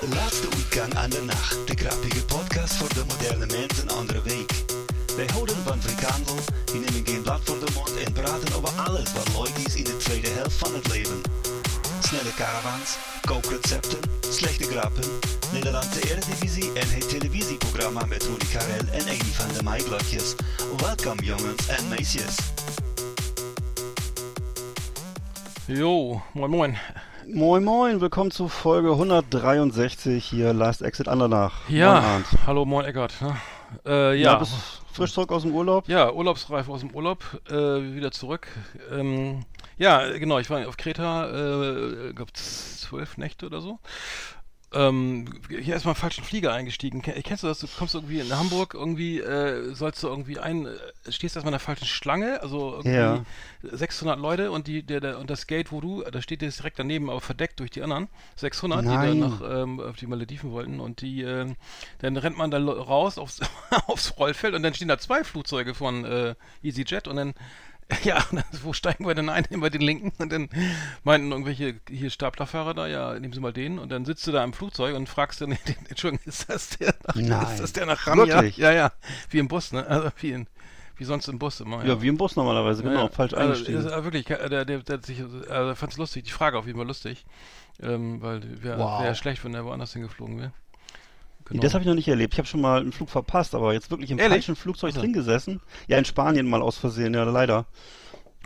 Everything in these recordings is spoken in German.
Laatste weekend aan de nacht. De grappige podcast voor de moderne mens een andere week. Wij houden van frikandel, die nemen geen blad voor de mond en praten over alles wat leuk is in de tweede helft van het leven. Snelle caravans, kookrecepten, slechte grappen, Nederlandse Eredivisie en het televisieprogramma met Rudy Karel en een van de Maiblokjes. Welkom jongens en meisjes. Jo, moin moin. Moin Moin, willkommen zu Folge 163 hier Last Exit Andernach. Moin, Ja, Arndt. hallo, moin Eckart. Ne? Äh, ja. ja, bist frisch zurück aus dem Urlaub? ja, urlaubsreif aus dem Urlaub, äh, wieder zurück. Ähm, ja, genau, ich war auf Kreta, äh, glaube zwölf Nächte oder so. Ähm, hier erstmal falschen Flieger eingestiegen. Ken- Kennst du das? Du kommst irgendwie in Hamburg, irgendwie äh, sollst du irgendwie ein, äh, stehst erstmal in der falschen Schlange, also irgendwie Ja. 600 Leute und die, der, der, und das Gate, wo du, da steht jetzt direkt daneben, aber verdeckt durch die anderen 600, die Nein. dann nach ähm, auf die Malediven wollten und die, ähm, dann rennt man da raus aufs, aufs Rollfeld und dann stehen da zwei Flugzeuge von äh, EasyJet und dann ja, wo steigen wir denn ein? Nehmen wir den linken und dann meinten irgendwelche hier Staplerfahrer da, ja, nehmen Sie mal den und dann sitzt du da im Flugzeug und fragst dann, den, Entschuldigung, ist das der nach, Nein. ist das der nach? Wirklich? Ja, ja, wie im Bus, ne? Also wie, in, wie sonst im Bus immer. Ja, wie im Bus normalerweise, genau, Ja, falsch also, eingestiegen. Das ist, äh, wirklich, äh, der, der, der, sich, also, fand es lustig, die Frage auf jeden Fall lustig. Ähm, weil wäre Wow. wär schlecht, wenn der woanders hingeflogen wäre. Genau. Das habe ich noch nicht erlebt. Ich habe schon mal einen Flug verpasst, aber jetzt wirklich im Ehrlich? falschen Flugzeug drin gesessen. Ja, in Spanien mal aus Versehen, ja, leider.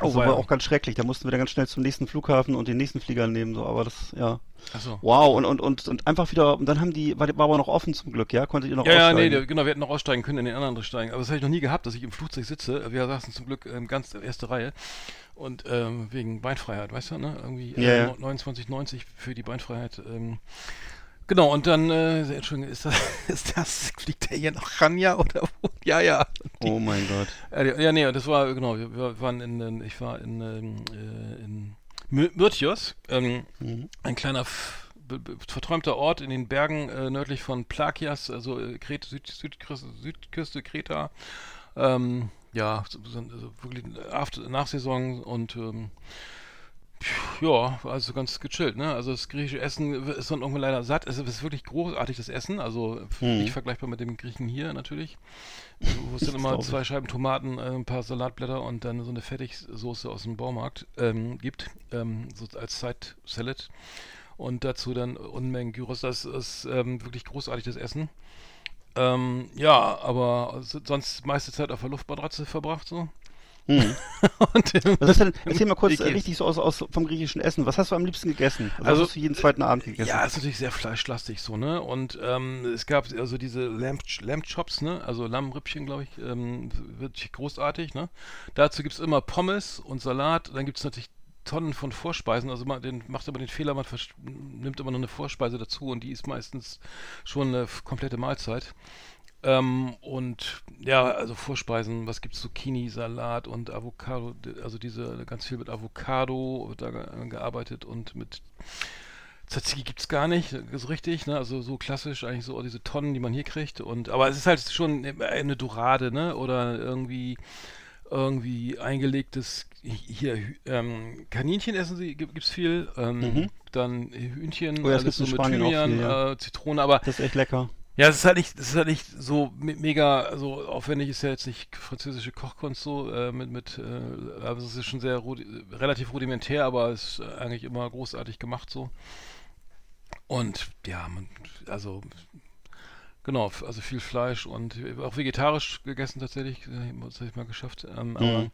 Oh, Also war auch ganz schrecklich. Da mussten wir dann ganz schnell zum nächsten Flughafen und den nächsten Flieger nehmen, so, aber das, ja. Achso. Wow, und, und, und, und einfach wieder, und dann haben die, war, war aber noch offen zum Glück, ja? Konntet ihr noch Ja, ja, aussteigen? nee, der, genau, wir hätten noch aussteigen können, in den anderen steigen. Aber das habe ich noch nie gehabt, dass ich im Flugzeug sitze. Wir saßen zum Glück ähm, ganz erste Reihe. Und ähm, wegen Beinfreiheit, weißt du, ne? Irgendwie Ja, äh, ja. 29,90 für die Beinfreiheit. Ähm, genau, und dann, äh, Entschuldigung, ist das, ist das, fliegt der hier nach Rania oder wo? Ja, ja. Die, Oh mein Gott. Ja, die- ja, nee, das war, genau, wir, wir waren in, ich war in, ähm, äh, in My- Myrtios, ähm, Mhm. ein kleiner verträumter Ort in den Bergen äh, nördlich von Plakias, also äh, Kret, Süd, Südküste, Südküste Kreta. Ähm, ja, so, so, so wirklich After, Nachsaison und ähm, ja, also ganz gechillt, ne? Also das griechische Essen ist dann irgendwann leider satt. Es ist wirklich großartig, das Essen. Also Mhm. nicht vergleichbar mit dem Griechen hier natürlich. Wo es dann immer ich. zwei Scheiben Tomaten, äh, ein paar Salatblätter und dann so eine Fertigsoße aus dem Baumarkt ähm, gibt, ähm, so als Side-Salad. Und dazu dann Unmengen Gyros. Das ist ähm, wirklich großartig, das Essen. Ähm, ja, aber sonst meiste Zeit auf der Luftmatratze verbracht so. Hm. Und, Was denn, erzähl mal kurz richtig so aus, aus vom griechischen Essen. Was hast du am liebsten gegessen? Also, Also, was hast du jeden zweiten Abend gegessen? Ja, ist natürlich sehr fleischlastig so, ne? Und ähm, es gab also diese Lamb, Lamb Chops, ne? Also Lammrippchen, glaube ich, ähm, wirklich großartig, ne? Dazu gibt's immer Pommes und Salat. Dann gibt's natürlich Tonnen von Vorspeisen. Also man den, macht aber den Fehler, man nimmt immer noch eine Vorspeise dazu und die ist meistens schon eine komplette Mahlzeit. Ähm, und ja, also Vorspeisen, was gibt's? Zucchini, Salat und Avocado, also diese ganz viel mit Avocado wird da ge gearbeitet und mit Tzatziki gibt's gar nicht, ist richtig, ne? Also so klassisch, eigentlich so diese Tonnen, die man hier kriegt. Und aber es ist halt schon eine Dorade, ne? Oder irgendwie irgendwie eingelegtes hier ähm, Kaninchen essen sie, gibt, gibt's viel. Ähm, Mhm. Dann Hühnchen, Oh ja, alles so mit Spanien Thymian, viel, ja. äh, Zitrone, aber Das ist echt lecker. Ja, es ist halt nicht, es ist halt nicht so me- mega, also aufwendig ist ja jetzt nicht französische Kochkunst so, äh, mit, mit, äh, also es ist schon sehr rudi relativ rudimentär, aber es ist eigentlich immer großartig gemacht so. Und ja, man, also genau, also viel Fleisch und auch vegetarisch gegessen tatsächlich, das habe ich mal geschafft. Ähm, aber Mhm.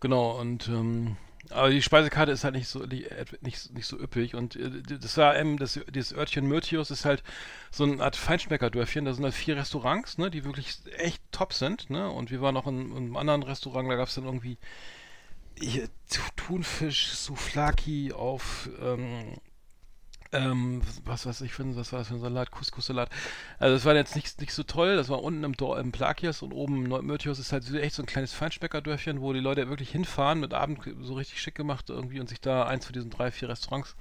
genau, und ähm, aber die Speisekarte ist halt nicht so nicht, nicht so üppig und äh, das war eben das, dieses Örtchen Myrtius ist halt so eine Art Feinschmeckerdörfchen. Da sind halt vier Restaurants, ne, die wirklich echt top sind, ne? Und wir waren noch in, in einem anderen Restaurant, da gab es dann irgendwie Thunfisch, Souflaki auf ähm, ähm, was weiß ich, für, was war das für ein Salat? Couscous-Salat. Also das war jetzt nicht, nicht so toll, das war unten im, Dor im Plakias und oben im Neumyrtius ist halt echt so ein kleines Feinschmeckerdörfchen, wo die Leute wirklich hinfahren, mit Abend so richtig schick gemacht irgendwie und sich da eins von diesen drei, vier Restaurants,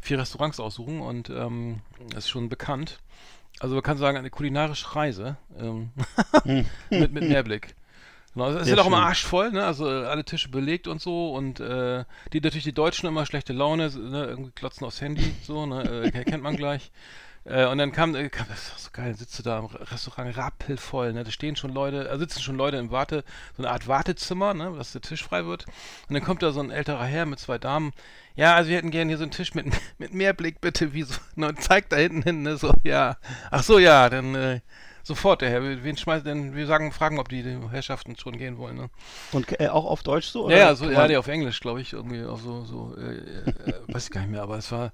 vier Restaurants aussuchen und ähm, das ist schon bekannt. Also man kann sagen, eine kulinarische Reise ähm, mit, mit Mehrblick. Genau, es ist ja auch immer arschvoll, ne? Also alle Tische belegt und so und äh, die natürlich die Deutschen immer schlechte Laune, ne? irgendwie klotzen aufs Handy, so, ne? Äh, kennt man gleich. Äh, und dann kam, äh, kam, das ist so geil, sitzt du da im Restaurant rappelvoll, ne? Da stehen schon Leute, äh, sitzen schon Leute im Warte, so eine Art Wartezimmer, ne? Dass der Tisch frei wird. Und dann kommt da so ein älterer Herr mit zwei Damen. Ja, also wir hätten gerne hier so einen Tisch mit, mit mehr Blick, bitte, wie so, ne? Und zeigt da hinten hin, ne? So, ja. Ach so, ja, dann, äh, Sofort, der Herr. Wen schmeißt denn? Wir sagen, fragen, ob die, Herrschaften schon gehen wollen. Ne? Und äh, auch auf Deutsch so? Oder? Ja, ja, so, ja, auf Englisch, glaube ich. Irgendwie auf so, so äh, äh, weiß ich gar nicht mehr, aber es war.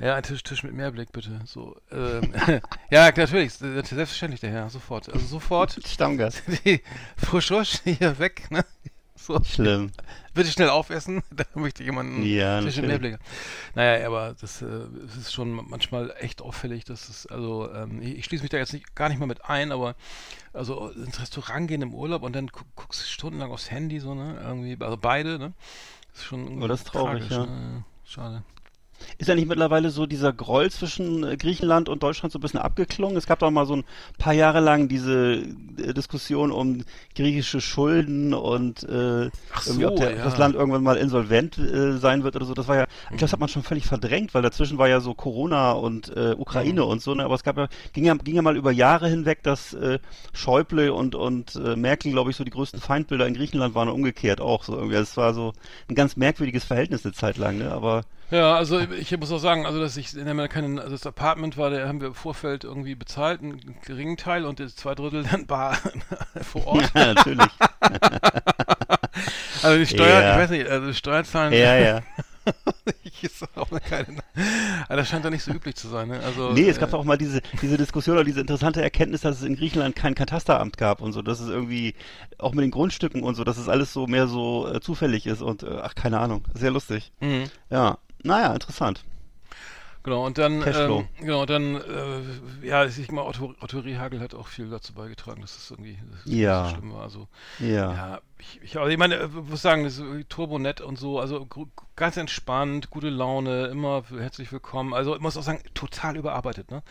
Ja, ein Tisch, Tisch mit Mehrblick, bitte. So, ähm, ja, natürlich, selbstverständlich der Herr, sofort. Also sofort. Stammgast. Die Frisch hier weg, ne? So. Schlimm. Bitte schnell aufessen, da möchte jemanden ja, zwischen Mehrblick. Naja, aber das, äh, das, ist schon manchmal echt auffällig, dass es, also ähm, ich, ich, schließe mich da jetzt nicht, gar nicht mal mit ein, aber also ins Restaurant gehen im Urlaub und dann gu guckst du stundenlang aufs Handy, so, ne? Irgendwie, also beide, ne? Das ist schon oh, das ist traurig, tragisch, ja. Ne? Schade. Ist ja nicht mittlerweile so dieser Groll zwischen äh, Griechenland und Deutschland so ein bisschen abgeklungen? Es gab doch mal so ein paar Jahre lang diese äh, Diskussion um griechische Schulden und äh, so, ob, der, ja. das Land irgendwann mal insolvent äh, sein wird oder so. Das war ja, ich glaube, das hat man schon völlig verdrängt, weil dazwischen war ja so Corona und äh, Ukraine mhm. und so. Ne? Aber es gab ja ging, ja, ging ja mal über Jahre hinweg, dass äh, Schäuble und, und äh, Merkel, glaube ich, so die größten Feindbilder in Griechenland waren und umgekehrt auch so irgendwie. Es war so ein ganz merkwürdiges Verhältnis eine Zeit lang, ne? Aber ja, also ich muss auch sagen, also dass ich in keinen, also das Apartment war, da haben wir im Vorfeld irgendwie bezahlt, einen geringen Teil und das zwei Drittel dann bar vor Ort. Ja, natürlich. also die Steuer, ja. ich weiß nicht, also Steuerzahlen. Ja, ja. ich ist auch keine, aber das scheint doch nicht so üblich zu sein. Ne? Also, nee, es gab äh, auch mal diese, diese Diskussion oder diese interessante Erkenntnis, dass es in Griechenland kein Katasteramt gab und so, dass es irgendwie auch mit den Grundstücken und so, dass es alles so mehr so äh, zufällig ist und äh, ach, keine Ahnung, sehr lustig. Mhm. Ja, naja, interessant. Genau, und dann, ähm, genau, dann, äh, ja, ich mal, Otto, Otto Rehagel hat auch viel dazu beigetragen, dass es irgendwie dass ja. so schlimm war. Also, ja. ja ich, ich, also ich meine, ich muss sagen, das ist turbonett und so, also ganz entspannt, gute Laune, immer herzlich willkommen. Also ich muss auch sagen, total überarbeitet, ne?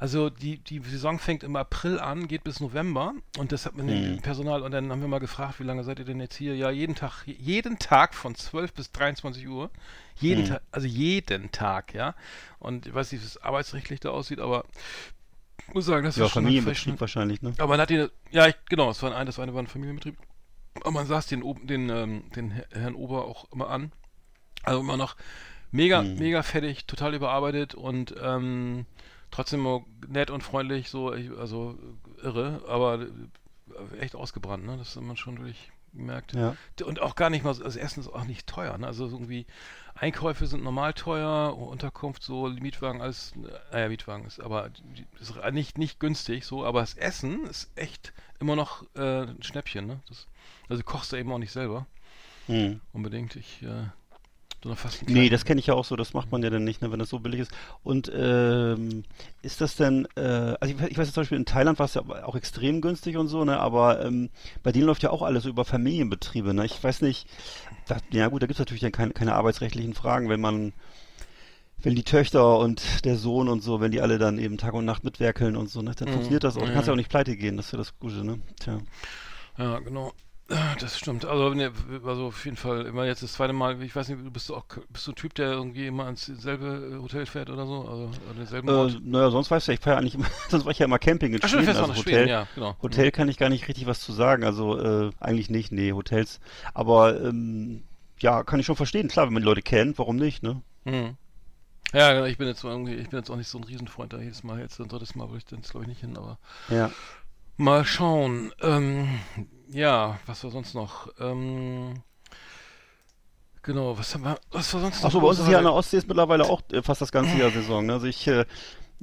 Also die, die Saison fängt im April an, geht bis November und das hat man mhm. Personal und dann haben wir mal gefragt, wie lange seid ihr denn jetzt hier? Ja, jeden Tag, jeden Tag von 12 bis 23 Uhr. Jeden mhm. Tag, also jeden Tag, ja. Und ich weiß nicht, wie es arbeitsrechtlich da aussieht, aber ich muss sagen, das ja, ist schon Familienbetrieb wahrscheinlich, ne? Aber man hat die, ja, ich, genau, es war ein, das war, eine, war ein Familienbetrieb. Aber man saß den, den, ähm, den Herrn Ober auch immer an. Also immer noch mega, mhm. mega fertig, total überarbeitet und ähm, trotzdem nett und freundlich, so, also irre, aber echt ausgebrannt, ne? Das hat man schon wirklich gemerkt. Ja. Und auch gar nicht mal, also erstens auch nicht teuer, ne? Also irgendwie Einkäufe sind normal teuer, Unterkunft so, Mietwagen, alles, naja, Mietwagen ist aber ist nicht, nicht günstig so, aber das Essen ist echt immer noch äh, ein Schnäppchen, ne? Das, also kochst du eben auch nicht selber. Hm. Unbedingt. Ich, äh, fast nee, das kenne ich ja auch so, das macht man ja dann nicht, ne, wenn das so billig ist. Und ähm, ist das denn, äh, also ich, ich weiß zum Beispiel in Thailand war es ja auch extrem günstig und so, ne, aber ähm, bei denen läuft ja auch alles über Familienbetriebe, ne? Ich weiß nicht, da, ja gut, da gibt es natürlich dann keine, keine arbeitsrechtlichen Fragen, wenn man wenn die Töchter und der Sohn und so, wenn die alle dann eben Tag und Nacht mitwerkeln und so, ne, dann mhm. funktioniert das auch. Du kannst ja auch nicht pleite gehen, das ist ja das Gute, ne? Tja. Ja, genau. Das stimmt. Also, ne, also auf jeden Fall immer jetzt das zweite Mal. Ich weiß nicht, du bist du auch bist du ein Typ, der irgendwie immer ins selbe Hotel fährt oder so, also an denselben Ort. Äh, naja, sonst weißt du, ich fahre ja eigentlich immer, sonst war ich ja immer Camping in Ach, Schweden. Also Hotel, Schweden, ja, genau. Hotel kann ich gar nicht richtig was zu sagen. Also äh, eigentlich nicht, nee, Hotels. Aber ähm, ja, kann ich schon verstehen. Klar, wenn man die Leute kennt, warum nicht, ne? Mhm. Ja, genau, ich bin jetzt irgendwie, ich bin jetzt auch nicht so ein Riesenfreund da jedes Mal. Jetzt ein drittes Mal würde ich jetzt glaube ich nicht hin, aber. Ja. Mal schauen. Ähm, ja, was war sonst noch? Ähm, genau, was haben wir, was war sonst noch? Achso, bei uns ist hier an der Ostsee ist mittlerweile auch äh, fast das ganze Jahr Saison. Ne? Also ich, äh,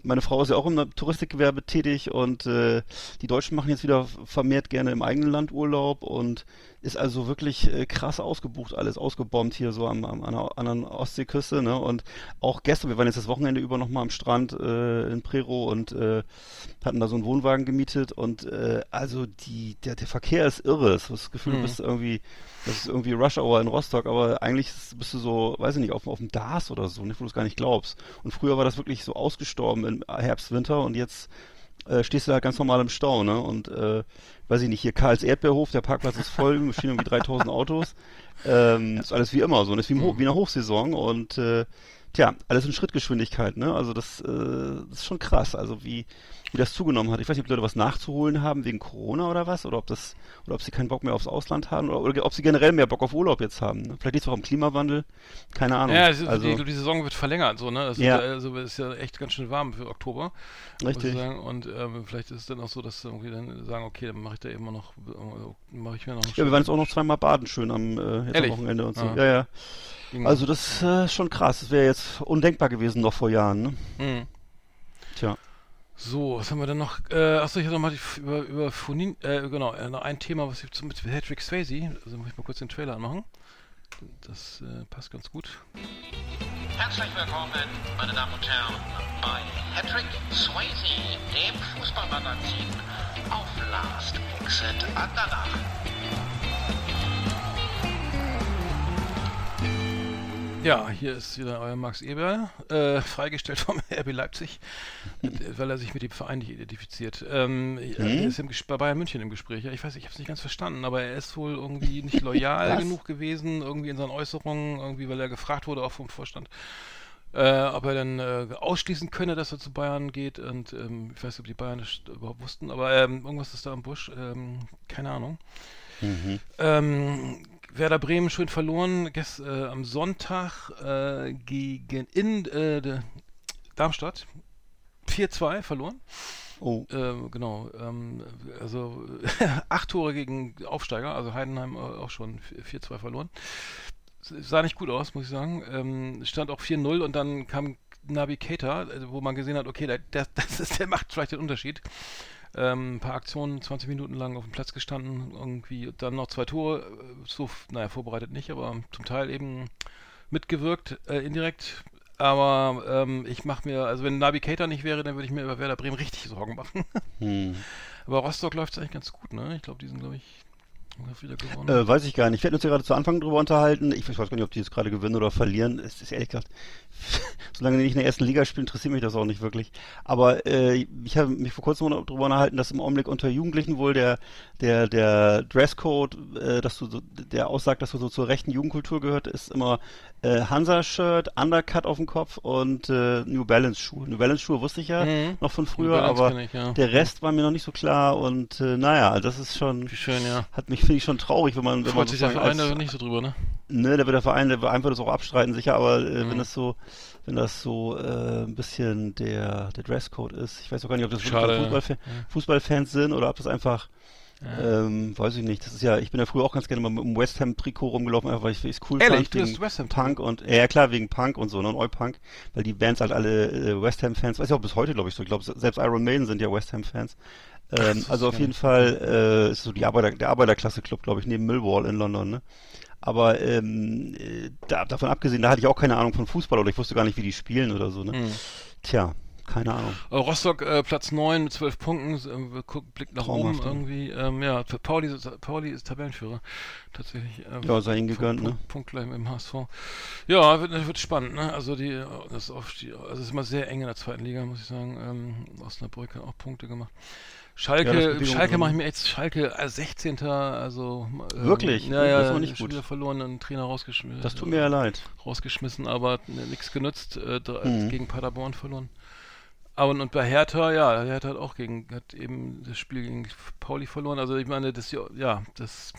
meine Frau ist ja auch im Touristikgewerbe tätig und äh, die Deutschen machen jetzt wieder vermehrt gerne im eigenen Land Urlaub und ist also wirklich äh, krass ausgebucht, alles ausgebombt hier so am, am an der anderen Ostseeküste, ne? Und auch gestern, wir waren jetzt das Wochenende über nochmal am Strand äh, in Prero und äh, hatten da so einen Wohnwagen gemietet und äh, also die, der, der Verkehr ist irre. Das Gefühl, mhm. du bist irgendwie, das ist irgendwie Rush Hour in Rostock, aber eigentlich bist du so, weiß ich nicht, auf, auf dem DAS oder so, nicht, wo du es gar nicht glaubst. Und früher war das wirklich so ausgestorben im Herbst, Winter und jetzt äh, stehst du halt ganz normal im Stau, ne? Und äh, weiß ich nicht, hier Karls Erdbeerhof, der Parkplatz ist voll, stehen irgendwie 3000 Autos. Ähm, ist alles wie immer so, das ist wie, im, wie in der Hochsaison und äh, tja, alles in Schrittgeschwindigkeit, ne? Also das, äh, das ist schon krass, also wie, wie das zugenommen hat. Ich weiß nicht, ob die Leute was nachzuholen haben wegen Corona oder was, oder ob das, oder ob sie keinen Bock mehr aufs Ausland haben, oder, oder ob sie generell mehr Bock auf Urlaub jetzt haben. Ne? Vielleicht liegt es auch am Klimawandel, keine Ahnung. Ja, also, also die, die, Saison wird verlängert, so, ne? Also, ja. also ist ja echt ganz schön warm für Oktober. Richtig. Und ähm, vielleicht ist es dann auch so, dass sie irgendwie dann sagen, okay, dann mache ich da eben noch, äh, mache ich mir noch. Ja, wir waren jetzt auch noch zweimal baden schön am, äh, Wochenende und so. Ah. Ja, ja. Also das ist äh, schon krass. Das wäre jetzt undenkbar gewesen noch vor Jahren. Ne? Mhm. Tja. So, was haben wir denn noch? Äh, achso, ich hatte noch mal die, über, über Funin, äh, genau, äh, noch ein Thema, was ich zum, mit Patrick Swayze, also muss ich mal kurz den Trailer anmachen. Das äh, passt ganz gut. Herzlich willkommen, meine Damen und Herren, bei Patrick Swayze, dem Fußballmagazin auf Last Exit Andernach. Ja, hier ist wieder euer Max Eberl, äh, freigestellt vom RB Leipzig, weil er sich mit dem Verein nicht identifiziert. Ähm, mhm. Er ist im, bei Bayern München im Gespräch. Ja, ich weiß, ich habe es nicht ganz verstanden, aber er ist wohl irgendwie nicht loyal genug gewesen, irgendwie in seinen Äußerungen, irgendwie, weil er gefragt wurde, auch vom Vorstand. Äh, ob er dann äh, ausschließen könne, dass er zu Bayern geht und ähm, ich weiß nicht, ob die Bayern das überhaupt wussten, aber ähm, irgendwas ist da im Busch, ähm, keine Ahnung. Mhm. Ähm, Werder Bremen schön verloren gest, äh, am Sonntag äh, gegen in äh, Darmstadt. 4-2 verloren. Oh. Äh, genau. Ähm, also acht Tore gegen Aufsteiger, also Heidenheim auch schon 4-2 verloren. Sah nicht gut aus, muss ich sagen. Ähm, stand auch 4-0 und dann kam Navi Keita, äh, wo man gesehen hat, okay, der, der, das ist, der macht vielleicht den Unterschied. Ähm, ein paar Aktionen, 20 Minuten lang auf dem Platz gestanden, irgendwie dann noch zwei Tore, äh, so, naja, vorbereitet nicht, aber zum Teil eben mitgewirkt, äh, indirekt. Aber ähm, ich mache mir, also wenn Navigator nicht wäre, dann würde ich mir über Werder Bremen richtig Sorgen machen. hm. Aber Rostock läuft es eigentlich ganz gut, ne? Ich glaube, die sind, glaube ich, äh, weiß ich gar nicht. Wir hätten uns ja gerade zu Anfang drüber unterhalten. Ich weiß gar nicht, ob die jetzt gerade gewinnen oder verlieren. Es ist ehrlich gesagt, solange die nicht in der ersten Liga spielen, interessiert mich das auch nicht wirklich. Aber äh, ich habe mich vor kurzem darüber unterhalten, dass im Augenblick unter Jugendlichen wohl der der der Dresscode, äh, dass du so, der aussagt, dass du so zur rechten Jugendkultur gehört, ist immer äh, Hansa-Shirt, Undercut auf dem Kopf und äh, New Balance-Schuhe. New Balance-Schuhe wusste ich ja mhm. noch von früher, aber ich, ja. der Rest war mir noch nicht so klar und äh, naja, das ist schon, schön, ja. hat mich, finde ich, schon traurig, wenn man, wenn Freut man sich der Verein da nicht so drüber, ne? Ne, da wird der Verein, der Verein wird das auch abstreiten, sicher, aber äh, mhm. wenn das so, wenn das so äh, ein bisschen der, der Dresscode ist, ich weiß auch gar nicht, ob das Fußballfans Fußball sind oder ob das einfach ähm, weiß ich nicht. Das ist ja, ich bin ja früher auch ganz gerne mal mit dem West Ham Trikot rumgelaufen, einfach weil ich es cool Ehrlich, fand. Wegen West Ham Punk und ja klar wegen Punk und so, ne, und Punk, weil die Bands halt alle äh, West Ham Fans, weiß ich auch bis heute, glaube ich so. Ich glaube selbst Iron Maiden sind ja West Ham Fans. Ähm, also auf jeden Fall äh, ist so die Arbeiter, der Arbeiterklasse Club, glaube ich, neben Millwall in London, ne? Aber ähm, äh, da, davon abgesehen, da hatte ich auch keine Ahnung von Fußball oder ich wusste gar nicht, wie die spielen oder so, ne? Mhm. Tja, keine Ahnung. Äh, Rostock äh, Platz 9 mit 12 Punkten, äh, guck, Blick nach oben irgendwie. Ähm, ja, Pauli, ist, Pauli ist Tabellenführer. Tatsächlich. Ähm, ja, sei ihm gegönnt, Punkt, ne? Punkt gleich mit dem HSV. Ja, wird, wird spannend, ne? Also die, das ist, Aufstieg, also ist immer sehr eng in der zweiten Liga, muss ich sagen. Ähm, Osnabrück hat auch Punkte gemacht. Schalke, ja, Schalke mache ich mir jetzt Schalke als 16. Also ähm, wirklich, ja, ja, das war nicht gut. Wieder verloren, einen Trainer rausgeschmissen. Das tut mir ja leid. Rausgeschmissen, aber nichts genutzt. Äh, mhm. Gegen Paderborn verloren. Aber und bei Hertha, ja, Hertha hat auch gegen, hat eben das Spiel gegen Pauli verloren. Also ich meine, das ja, das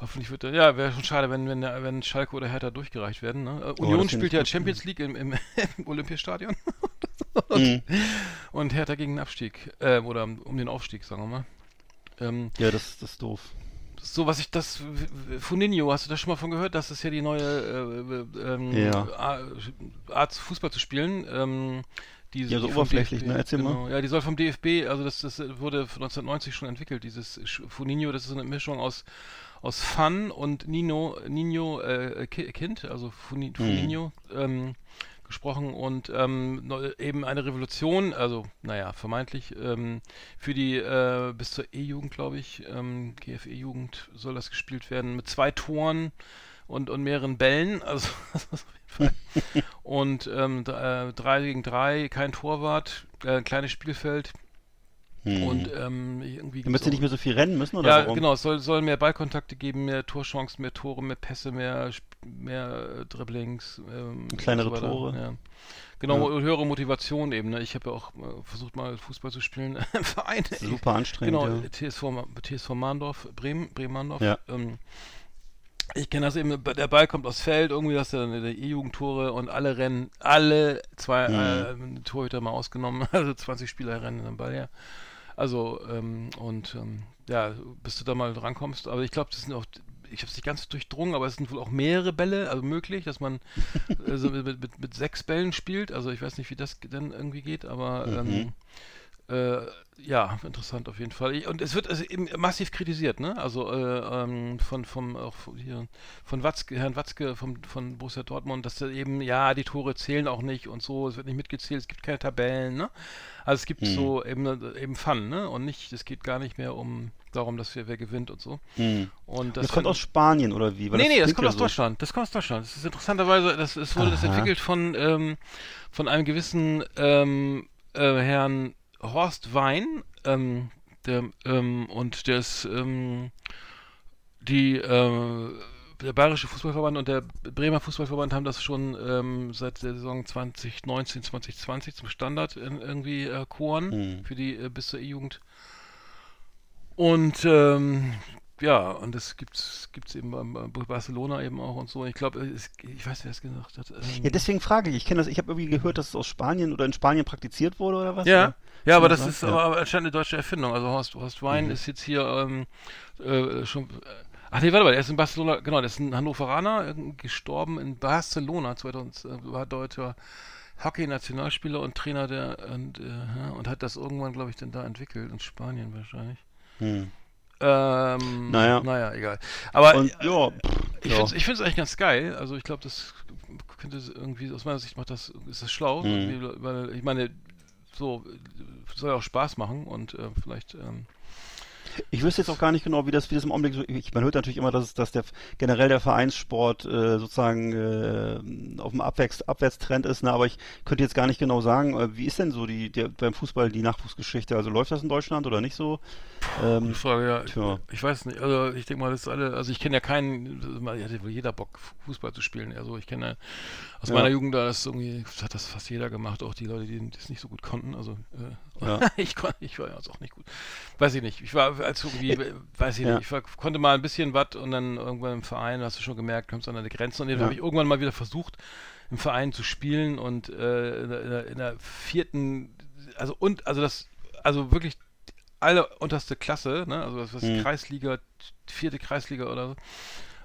hoffentlich wird ja, wäre schon schade, wenn, wenn, wenn Schalke oder Hertha durchgereicht werden. Ne? Oh, Union spielt ja Champions League im, im, im Olympiastadion. und, mhm. und Hertha gegen den Abstieg, äh, oder um den Aufstieg, sagen wir mal. Ähm, ja, das, das ist doof so was ich das Funinho, hast du das schon mal von gehört? Das ist ja die neue äh, äh, ähm, ja. Art Fußball zu spielen. Ähm, Die, Ja, so die oberflächlich, DFB, ne? Erzähl mal. genau. Ja, die soll vom DFB, also das, das wurde 1990 schon entwickelt, dieses Funinho, das ist eine Mischung aus aus Fun und Nino, Nino äh, Ki- Kind, also Funi, Funinho, ähm, gesprochen und ähm, neu- eben eine Revolution, also naja, vermeintlich ähm, für die äh, bis zur E-Jugend, glaube ich, ähm, GFE-Jugend soll das gespielt werden mit zwei Toren und, und mehreren Bällen, also auf jeden Fall. und ähm, äh, drei gegen drei, kein Torwart, äh, ein kleines Spielfeld Hm. und ähm, irgendwie Damit gibt's sie nicht mehr so viel rennen müssen, oder ja, warum? genau, es soll, soll mehr Ballkontakte geben, mehr Torchancen, mehr Tore, mehr Pässe, mehr, mehr äh, Dribblings. Ähm, Kleinere so. Tore. Ja. Genau, Ja. höhere Motivation eben. Ne? Ich habe ja auch äh, versucht mal Fußball zu spielen im Verein. Super anstrengend, Genau, ja. TSV, TSV Mahndorf, Bremen, Bremen-Mahndorf. Ja. Ähm, ich kenne das eben, der Ball kommt aufs Feld, irgendwie hast du dann in der E-Jugendtore und alle rennen, alle zwei Mhm. äh, Torhüter mal ausgenommen, also 20 Spieler rennen den Ball her. Also, ähm, und ähm, ja, bis du da mal drankommst. Aber ich glaube, das sind auch, ich habe es nicht ganz durchdrungen, aber es sind wohl auch mehrere Bälle, also möglich, dass man also mit, mit, mit sechs Bällen spielt. Also ich weiß nicht, wie das dann irgendwie geht, aber ähm, äh, ja, interessant auf jeden Fall. Ich, und es wird also eben massiv kritisiert, ne? Also äh, ähm, von vom auch von hier von Watzke, Herrn Watzke vom, von Borussia Dortmund, dass da eben ja die Tore zählen auch nicht und so, es wird nicht mitgezählt, es gibt keine Tabellen, ne? Also es gibt so eben eben Fun, ne? Und nicht, es geht gar nicht mehr um darum, dass wir wer gewinnt und so. Hm. Und Das, das, kommt aus Spanien, oder wie? Weil nee, nee, das kommt aus so. Deutschland. Das kommt aus Deutschland. Das ist interessanterweise, das, es wurde das Aha. entwickelt von, ähm, von einem gewissen ähm, äh, Herrn Horst Wein, ähm, der, ähm, und der ist ähm, die äh, der Bayerische Fußballverband und der Bremer Fußballverband haben das schon ähm, seit der Saison 2019, 2020 zum Standard in, irgendwie äh, Koren Hm. für die äh, bis zur E-Jugend. Und ähm, ja, und das gibt's gibt's eben beim, beim Barcelona eben auch und so. Ich glaube, es- ich weiß, wer es gesagt hat. Ähm, Ja, deswegen frage ich. Ich kenne das, ich habe irgendwie gehört, dass es aus Spanien oder in Spanien praktiziert wurde oder was? Ja, Oder? Ja, aber das ist Ja. aber anscheinend eine deutsche Erfindung. Also Horst, Horst Wein Mhm. ist jetzt hier ähm, äh, schon. Äh, ach nee, warte mal, er ist in Barcelona, genau, der ist ein Hannoveraner, äh, gestorben in Barcelona 2000, äh, war deutscher Hockey-Nationalspieler und Trainer der und, äh, und hat das irgendwann, glaube ich, dann da entwickelt, in Spanien wahrscheinlich. Hm. Ähm, Naja. Naja, egal. Aber Und äh, ja, ich ja. finde es eigentlich ganz geil. Also ich glaube, das könnte irgendwie, aus meiner Sicht macht das, ist das schlau. Mhm. Weil ich meine, so soll ja auch Spaß machen und äh, vielleicht ähm, Ich wüsste jetzt auch gar nicht genau, wie das, wie das im Augenblick so. Ich, man hört natürlich immer, dass, dass der generell der Vereinssport äh, sozusagen äh, auf dem Abwärts, Abwärtstrend ist, ne? aber ich könnte jetzt gar nicht genau sagen, äh, wie ist denn so die, der, beim Fußball die Nachwuchsgeschichte? Also läuft das in Deutschland oder nicht so? Ähm, die Frage, ja, tja. ich weiß nicht. Also ich denke mal, das ist alle, also ich kenne ja keinen, man hätte wohl jeder Bock, Fußball zu spielen. Also ich kenne aus Ja. meiner Jugend da ist irgendwie, hat das fast jeder gemacht, auch die Leute, die das nicht so gut konnten. Also äh, Ja. ich, kon, ich war jetzt auch nicht gut. Weiß ich nicht. Ich war als irgendwie, weiß ich Ja. nicht, ich war, konnte mal ein bisschen was und dann irgendwann im Verein, hast du schon gemerkt, kommst an deine Grenzen. Und dann Ja. habe ich irgendwann mal wieder versucht, im Verein zu spielen und äh, in, der, in, der, vierten, also und, also das, also wirklich alle unterste Klasse, ne? Also was, was Mhm. Kreisliga, vierte Kreisliga oder so.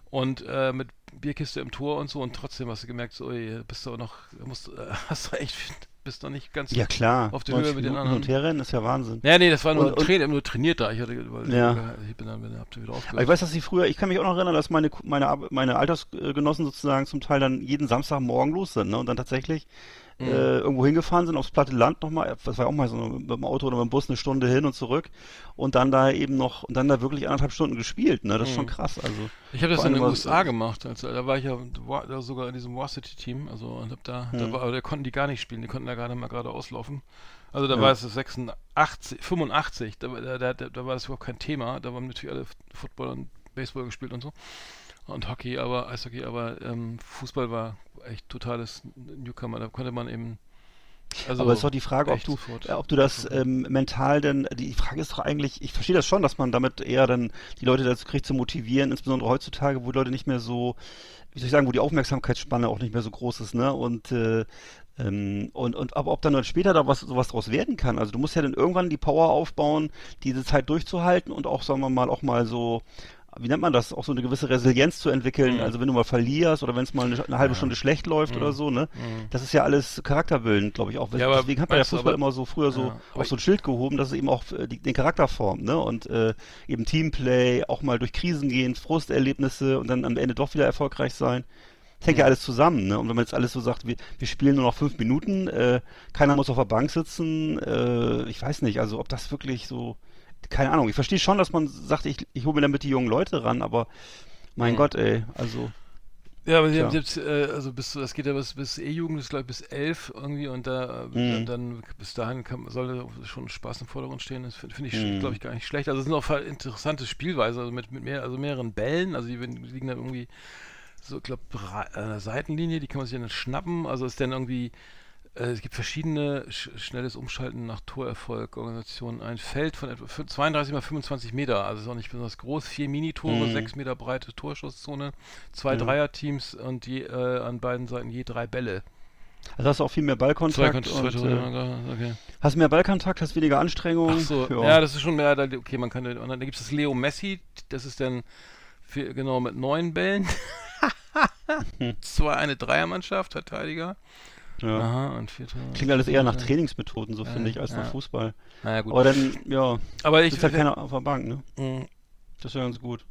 Und äh, mit Bierkiste im Tor und so und trotzdem hast du gemerkt, so, ey, bist du auch noch, musst, äh, hast du echt, bist du nicht ganz. ja klar, Auf 90 Höhe mit den anderen. hin und herrennen ist ja Wahnsinn. Ja, nee, das war nur, Und- und- Train, nur trainiert da. Ich hatte, Ja. ich bin dann, bin, hab wieder aufgehört. Aber ich weiß, dass sie früher, ich kann mich auch noch erinnern, dass meine, meine, meine Altersgenossen sozusagen zum Teil dann jeden Samstagmorgen los sind, ne? Und dann tatsächlich Mhm. äh, irgendwo hingefahren sind aufs platte Land nochmal, das war ja auch mal so mit dem Auto oder mit dem Bus eine Stunde hin und zurück und dann da eben noch, und dann da wirklich anderthalb Stunden gespielt, ne? Das ist schon Mhm. krass, also. Ich habe das in den USA gemacht. Also, da war ich ja war, da sogar in diesem Varsity-Team. Also und hab da, da Hm. war, aber da konnten die gar nicht spielen. Die konnten da gerade mal gerade auslaufen. Also da Ja. war es 86, 85. Da, war- da, da, da war das überhaupt kein Thema. Da haben natürlich alle Football und Baseball gespielt und so. Und Hockey, aber Eishockey, aber ähm, Fußball war echt totales Newcomer. Da konnte man eben. Also aber es ist doch die Frage, ob du, ja, ob du das ähm, mental denn, die Frage ist doch eigentlich, ich verstehe das schon, dass man damit eher dann die Leute dazu kriegt zu motivieren, insbesondere heutzutage, wo die Leute nicht mehr so, wie soll ich sagen, wo die Aufmerksamkeitsspanne auch nicht mehr so groß ist, ne? Und äh, ähm, und, und aber ob dann später da was sowas draus werden kann. Also du musst ja dann irgendwann die Power aufbauen, diese Zeit durchzuhalten und auch, sagen wir mal, auch mal so wie nennt man das, auch so eine gewisse Resilienz zu entwickeln. Mhm. Also wenn du mal verlierst oder wenn es mal eine, eine halbe. Stunde schlecht läuft Mhm. oder so, ne? Mhm. Das ist ja alles charakterbildend, glaube ich auch. Ja, Deswegen hat man ja Fußball aber- immer so früher so Ja, auf so ein Schild gehoben, dass es eben auch äh, die, den Charakter formt, ne? Und äh, eben Teamplay, auch mal durch Krisen gehen, Frusterlebnisse und dann am Ende doch wieder erfolgreich sein. Das hängt ja, Ja. alles zusammen, ne? Und wenn man jetzt alles so sagt, wir, wir spielen nur noch fünf Minuten, äh, keiner muss auf der Bank sitzen, äh, ich weiß nicht, also ob das wirklich so, keine Ahnung. Ich verstehe schon, dass man sagt, ich, ich hole mir damit die jungen Leute ran, aber mein Mhm. Gott, ey, also Ja, aber sie haben jetzt, äh, also bis, das geht ja bis, bis E-Jugend, ist glaube ich bis elf irgendwie und da äh, Mhm. dann bis dahin kann, soll schon Spaß im Vordergrund stehen. Das finde find ich, Mhm. glaube ich, gar nicht schlecht. Also es sind auch interessante Spielweise, also mit, mit mehr, also mehreren Bällen, also die liegen dann irgendwie so, ich glaube, an der Seitenlinie, die kann man sich dann schnappen. Also ist dann irgendwie, es gibt verschiedene sch schnelles Umschalten nach Torerfolg, Organisationen. Ein Feld von etwa fün- 32 mal 25 Meter, also ist auch nicht besonders groß. Vier Minitore, Mhm. sechs Meter breite Torschusszone, zwei Ja. Dreierteams und je, äh, an beiden Seiten je drei Bälle. also hast du auch viel mehr Ballkontakt Kont- und Tore, äh, okay. hast mehr Ballkontakt, hast weniger Anstrengung. Ach so, ja. das ist schon mehr, okay, man kann, und dann gibt es das Leo Messi, das ist dann für, genau mit neun Bällen. Zwei, eine Dreiermannschaft, Verteidiger. Ja. Aha, und vier Tore. Klingt alles eher nach. Trainingsmethoden, so Ja, finde ich, als ja. nach Fußball. Naja, gut. Aber dann, ja, aber ich, ist halt keiner auf der Bank, ne? Mm, Das ja ganz gut.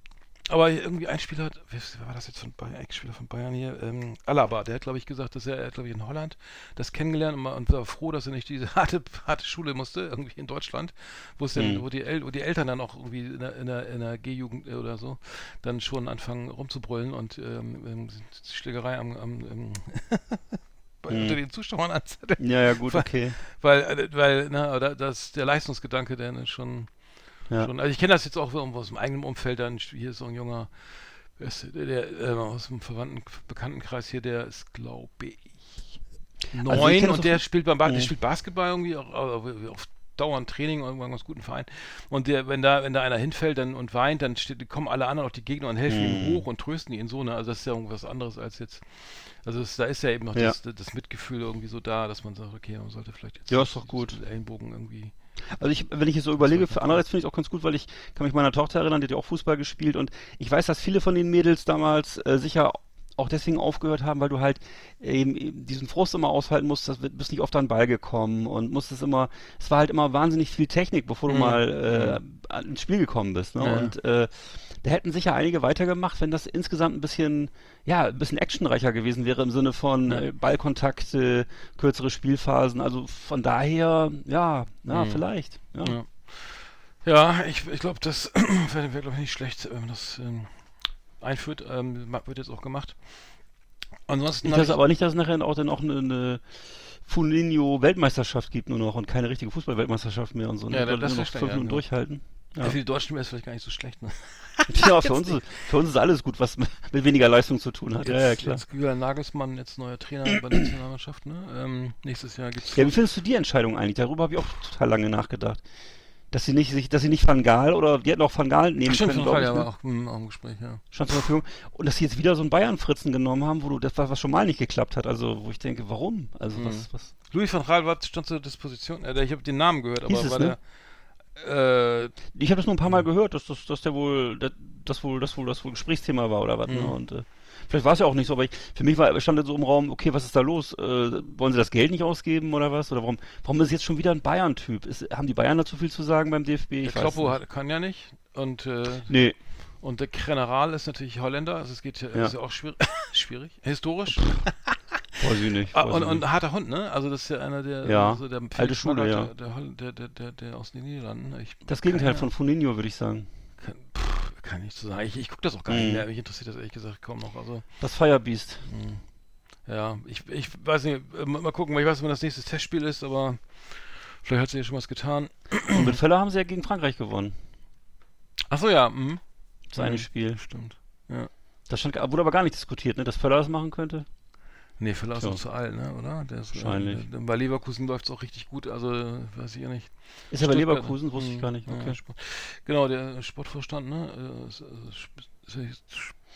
aber irgendwie ein Spieler, hat- wer war das jetzt von Bayern, Ex-Spieler von Bayern hier? Ähm, Alaba, der hat, glaube ich, gesagt, dass er, er glaube ich, in Holland das kennengelernt und, war- und war froh, dass er nicht diese harte, harte Schule musste, irgendwie in Deutschland, wo es Mhm. wo die, El wo die Eltern dann auch irgendwie in der, in der, in der G-Jugend äh, oder so dann schon anfangen rumzubrüllen und ähm, ähm, Schlägerei am, am ähm, Mhm. unter den Zuschauern anzetteln. Ja, ja, gut, okay. Weil, äh, weil, na, da- das, der Leistungsgedanke, der ist schon, Ja. schon. Also ich kenne das jetzt auch aus dem eigenen Umfeld, dann hier ist so ein junger, ist der, der äh, aus dem Verwandten, Bekanntenkreis hier, der ist, glaube ich, Also neun das und der spielt beim ba Mhm. der spielt Basketball irgendwie, auch, auch, auf dauernd Training und irgendwann ganz guten Verein. Und der, wenn da, wenn da einer hinfällt dann und weint, dann steht, kommen alle anderen, auch die Gegner und helfen ihm Mhm. hoch und trösten ihn so, ne? Also das ist ja irgendwas anderes als jetzt. Also es, da ist ja eben noch Ja. das, das Mitgefühl irgendwie so da, dass man sagt, okay, man sollte vielleicht jetzt Ja, ist doch gut. Ellenbogen irgendwie. Also ich, wenn ich jetzt so überlege, für andererseits finde ich es auch ganz gut, weil ich kann mich meiner Tochter erinnern, die hat ja auch Fußball gespielt und ich weiß, dass viele von den Mädels damals äh, sicher auch deswegen aufgehört haben, weil du halt eben, diesen Frust immer aushalten musst, das bist nicht oft an den Ball gekommen und musstest immer, es war halt immer wahnsinnig viel Technik, bevor du Mhm. mal äh, ins Spiel gekommen bist. Ne? Ja. Und äh, da hätten sicher einige weitergemacht, wenn das insgesamt ein bisschen, ja, ein bisschen actionreicher gewesen wäre im Sinne von Ja. äh, Ballkontakte, kürzere Spielphasen. Also von daher, ja, ja, Mhm. vielleicht. Ja. Ja, ich, ich glaube, das wäre, wär, glaube ich, nicht schlecht, wenn das ähm, einführt. Ähm, wird jetzt auch gemacht. Ansonsten ich- aber nicht, dass es nachher auch dann auch eine, eine Funinho-Weltmeisterschaft gibt nur noch und keine richtige Fußball-Weltmeisterschaft mehr und so. ne? Ja, das nur noch fünf ich, ja, Minuten genau. durchhalten. Ja, für die Deutschen wäre es vielleicht gar nicht so schlecht. Ne? ja für, uns ist, für uns ist alles gut, was mit weniger Leistung zu tun hat. Ja, ja, klar. Jetzt Julian Nagelsmann, jetzt neuer Trainer bei der Nationalmannschaft. Ne? Ähm, nächstes Jahr gibt es. Ja, wie findest du die Entscheidung eigentlich? Darüber habe ich auch total lange nachgedacht. Dass sie nicht, sich, dass sie nicht Van Gaal oder die hätten auch Van Gaal nehmen Stimmt, können, glaube ich. Ne? auch, hm, auch im Gespräch, ja. Stand zur Verfügung. Und dass sie jetzt wieder so einen Bayern-Fritzen genommen haben, wo du das war, was schon mal nicht geklappt hat. Also, wo ich denke, warum? Also, Mhm. was, was? Louis van Gaal war, stand zur Disposition. Äh, ich habe den Namen gehört, aber Hieß es, war ne? der. Äh, Ich habe das nur ein paar Mal gehört, dass das, dass der wohl, das, das wohl, das wohl, das wohl Gesprächsthema war oder was. Ne? Mhm. Und äh, vielleicht war es ja auch nicht so, aber ich, für mich war, stand so im Raum, okay, was ist da los? Äh, wollen sie das Geld nicht ausgeben oder was? Oder warum, warum ist jetzt schon wieder ein Bayern-Typ? Haben die Bayern da zu viel zu sagen beim DFB? der Ich weiß Kloppo hat, kann ja nicht. Und, äh, Nee, und der General ist natürlich Holländer, also es geht ja, Ja. ist ja auch schwierig. schwierig. Historisch. weiß ich nicht. Ah, und, ich und harter Hund, ne? Also das ist ja einer der, Ja, also der alte Schule, ja. Der, der, der, der, der, der aus den Niederlanden. Ich, Das Gegenteil keine von Funinho, würde ich sagen. Kann, pff, kann ich nicht so sagen. Ich, ich gucke das auch gar nicht Mhm. mehr. Mich interessiert das ehrlich gesagt kaum noch. Also, Das Firebeast. mh. ja, ich, ich weiß nicht, äh, mal gucken, ich weiß nicht, wann das nächste Testspiel ist, aber vielleicht hat sie ja schon was getan. Und mit Völler haben sie ja gegen Frankreich gewonnen. Achso, ja, mhm. Das eine Mhm. Spiel. Stimmt. Das stand, wurde aber gar nicht diskutiert, ne? Dass Völler das machen könnte. Nee, Villa ist noch zu alt, ne, oder? Der ist, Wahrscheinlich. Äh, bei Leverkusen läuft es auch richtig gut, also äh, weiß ich ja nicht. Ist er bei Leverkusen? Wusste ich mhm, gar nicht. ja, Okay. Sport- Genau, der Sportvorstand, ne? äh, ist-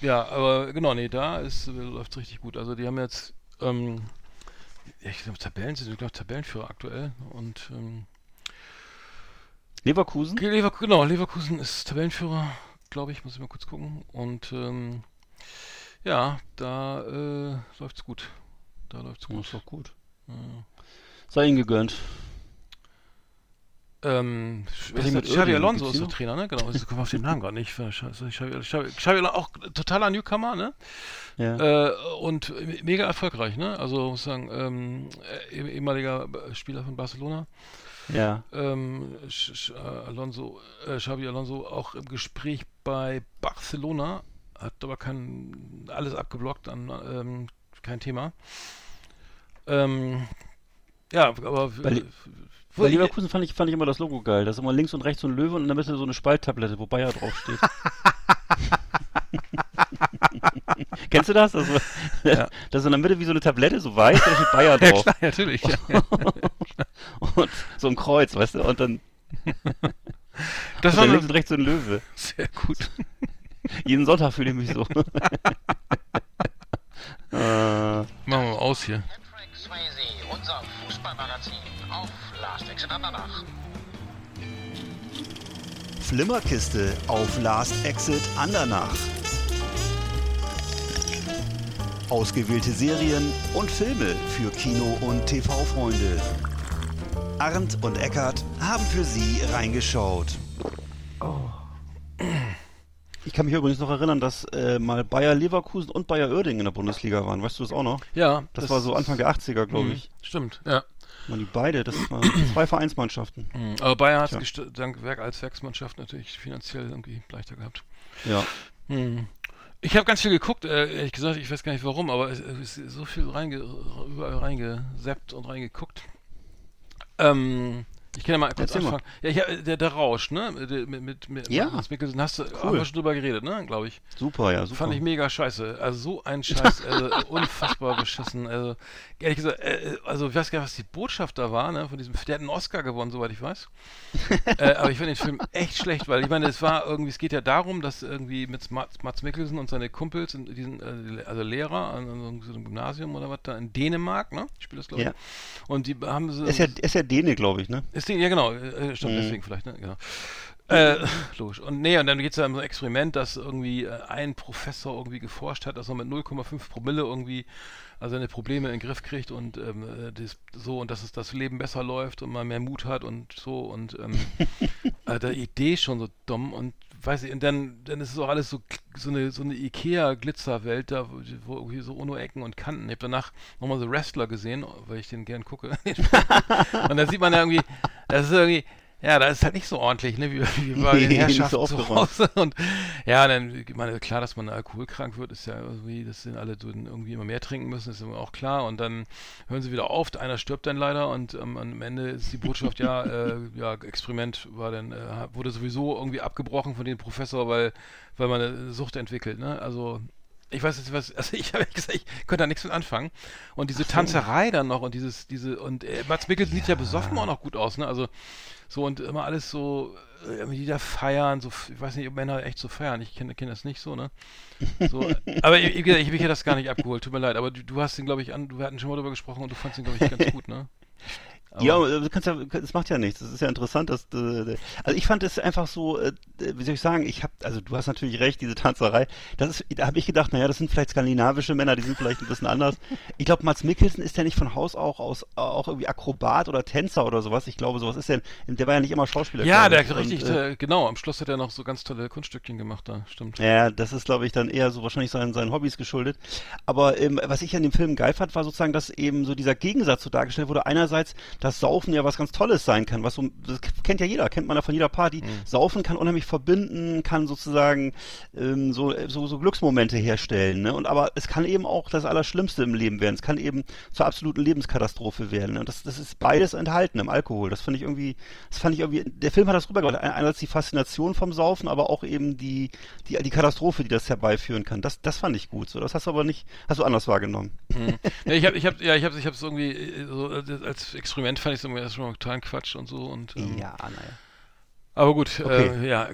Ja, aber genau, nee, da ist läuft es richtig gut. Also die haben jetzt, ähm, ja, ich glaube Tabellen sind, ich glaube Tabellenführer aktuell und ähm, Leverkusen? Lever, genau, Leverkusen ist Tabellenführer. glaube ich, muss ich mal kurz gucken. Und ähm, ja, da äh, läuft's gut. Da läuft's gut. ist doch gut. Ja. Sei ihnen gegönnt. Ähm, Xavi? Alonso ist der? Trainer, ne? Genau, ich komme auf den Namen gerade nicht. Xavi, Alonso, auch totaler Newcomer, ne? Ja. Äh, und mega erfolgreich, ne? Also muss sagen, ähm, eh- ehemaliger Spieler von Barcelona. ja. Ähm, Sch- Sch- äh, Alonso, äh, Xavi Alonso auch im Gespräch bei Barcelona, hat aber kein, alles abgeblockt, an, ähm, kein Thema. Ähm, ja, aber Bei Bei Leverkusen fand ich, fand ich immer das Logo geil. Da ist immer links und rechts so ein Löwe und in der Mitte so eine Spalttablette, wo Bayer draufsteht. Kennst du das? Das, ist- Ja. das ist in der Mitte wie so eine Tablette, so weiß, da steht Bayer ja, drauf. klar, natürlich. Ja. und so ein Kreuz, weißt du? Und dann Das und war dann links und rechts so ein Löwe. sehr gut. Jeden Sonntag fühle ich mich so. äh, Machen wir mal aus hier. Patrick Swayze, unser Fußballmagazin auf Last Exit Andernach. Flimmerkiste auf Last Exit Andernach. Ausgewählte Serien und Filme für Kino- und TV-Freunde. Arndt und Eckart haben für Sie reingeschaut. Ich kann mich übrigens noch erinnern, dass äh, mal Bayer Leverkusen und Bayer Oerding in der Bundesliga waren. Weißt du das auch noch? Ja, Das, war so Anfang der 80er, glaube Mhm, ich. Stimmt, ja. Waren die beide, das waren zwei Vereinsmannschaften. Mhm. Aber Bayern hat es dank Werk als Werksmannschaft natürlich finanziell irgendwie leichter gehabt. Ja. Hm. Ich habe ganz viel geguckt, äh, ehrlich gesagt, ich weiß gar nicht warum, aber es, ist so viel reinge, überall reingesappt und reingeguckt. Ähm, ich kann ja mal kurz Erzähl mal. anfangen. Ja, ich hab, der, der Rausch, ne? Der, mit, mit, mit Ja. Mikkelsen hast du haben wir schon drüber geredet, ne? Glaube ich. Super, ja, super. Fand ich mega scheiße. Also so ein Scheiß, also unfassbar beschissen. Also ehrlich gesagt, äh, also ich weiß gar nicht, was die Botschaft da war, ne? Von diesem, der hat einen Oscar gewonnen, soweit ich weiß. äh, aber ich finde den Film echt schlecht, weil ich meine, es war irgendwie, es geht ja darum, dass irgendwie mit Mats, Mats Mikkelsen und seine Kumpels, diesen, äh, also Lehrer an, an so einem Gymnasium oder was da in Dänemark, ne? Ich spiele das glaube ich. Ja. Und die haben so. Ist ja, ist ja Däne, glaube ich, ne? Ist die, ja genau, äh, stimmt, Mhm. deswegen vielleicht, ne? Genau. Äh, logisch. Und nee, und dann geht es ja um so ein Experiment, dass irgendwie äh, ein Professor irgendwie geforscht hat, dass er mit 0,5 Promille irgendwie also seine Probleme in den Griff kriegt und ähm, äh, das, so und dass es das Leben besser läuft und man mehr Mut hat und so und ähm, äh, der Idee ist schon so dumm und weiß ich, und dann, dann ist es auch alles so, so eine, so eine Ikea-Glitzerwelt, da, wo- wo irgendwie so ohne Ecken und Kanten. Ich habe danach nochmal so Wrestler gesehen, weil ich den gern gucke. und da sieht man ja irgendwie, das ist irgendwie, ja, da ist halt nicht so ordentlich, ne, wie, wie bei den Herrschaften so zu. Hause. Und ja, dann, ich meine, klar, dass man alkoholkrank wird, ist ja irgendwie, dass sind alle so irgendwie immer mehr trinken müssen, ist immer auch klar. Und dann hören sie wieder auf, einer stirbt dann leider und ähm, am Ende ist die Botschaft, ja, äh, ja, Experiment war dann, äh, wurde sowieso irgendwie abgebrochen von dem Professor, weil, weil man eine Sucht entwickelt, ne? Also ich weiß jetzt was, also ich habe gesagt, ich könnte da nichts mit anfangen. Und diese Tanzerei dann noch und dieses, diese, und äh, Mats Mikkelsen sieht ja besoffen auch noch gut aus, ne? Also so und immer alles so, äh, irgendwie die da feiern, so, ich weiß nicht, ob Männer echt so feiern, ich kenne kenn das nicht so, ne? So, aber ich, gesagt, ich habe hier das gar nicht abgeholt, tut mir leid, aber du, du hast ihn, glaube ich, an, wir hatten schon mal darüber gesprochen und du fandest ihn, glaube ich, ganz gut, ne? Aber- ja, du kannst ja, das macht ja nichts. Das ist ja interessant, dass also ich fand es einfach so, äh, wie soll ich sagen, ich habe, also du hast natürlich recht, diese Tanzerei. Das ist, da habe ich gedacht, naja, das sind vielleicht skandinavische Männer, die sind vielleicht ein bisschen anders. Ich glaube, Mats Mikkelsen ist ja nicht von Haus auch aus auch irgendwie Akrobat oder Tänzer oder sowas. Ich glaube, sowas ist ja, der war ja nicht immer Schauspieler. ja, der richtig, Und, äh, genau, am Schluss hat er noch so ganz tolle Kunststückchen gemacht da, stimmt. Ja, das ist, glaube ich, dann eher so wahrscheinlich seinen, seinen Hobbys geschuldet. Aber ähm, was ich an dem Film geil fand, war sozusagen, dass eben so dieser Gegensatz so dargestellt wurde. Einerseits, dass Saufen ja was ganz Tolles sein kann, was so, das kennt ja jeder, kennt man ja von jeder Party. Saufen kann unheimlich verbinden, kann sozusagen ähm, so, so, so Glücksmomente herstellen. Ne? Und aber es kann eben auch das Allerschlimmste im Leben werden. Es kann eben zur absoluten Lebenskatastrophe werden. Ne? Und das, das ist beides enthalten im Alkohol. Das finde ich irgendwie, das fand ich irgendwie, der Film hat das rübergebracht. Einerseits die Faszination vom Saufen, aber auch eben die, die, die Katastrophe, die das herbeiführen kann. Das, das fand ich gut. So, das hast du aber nicht, hast du anders wahrgenommen. Hm. Ja, ich habe, ich habe, ja, ich ich habe es irgendwie äh, so äh, als Experiment fand ich erst schon mal totalen Quatsch und so und. Ähm, Ja, naja. Aber gut, Okay. äh, ja.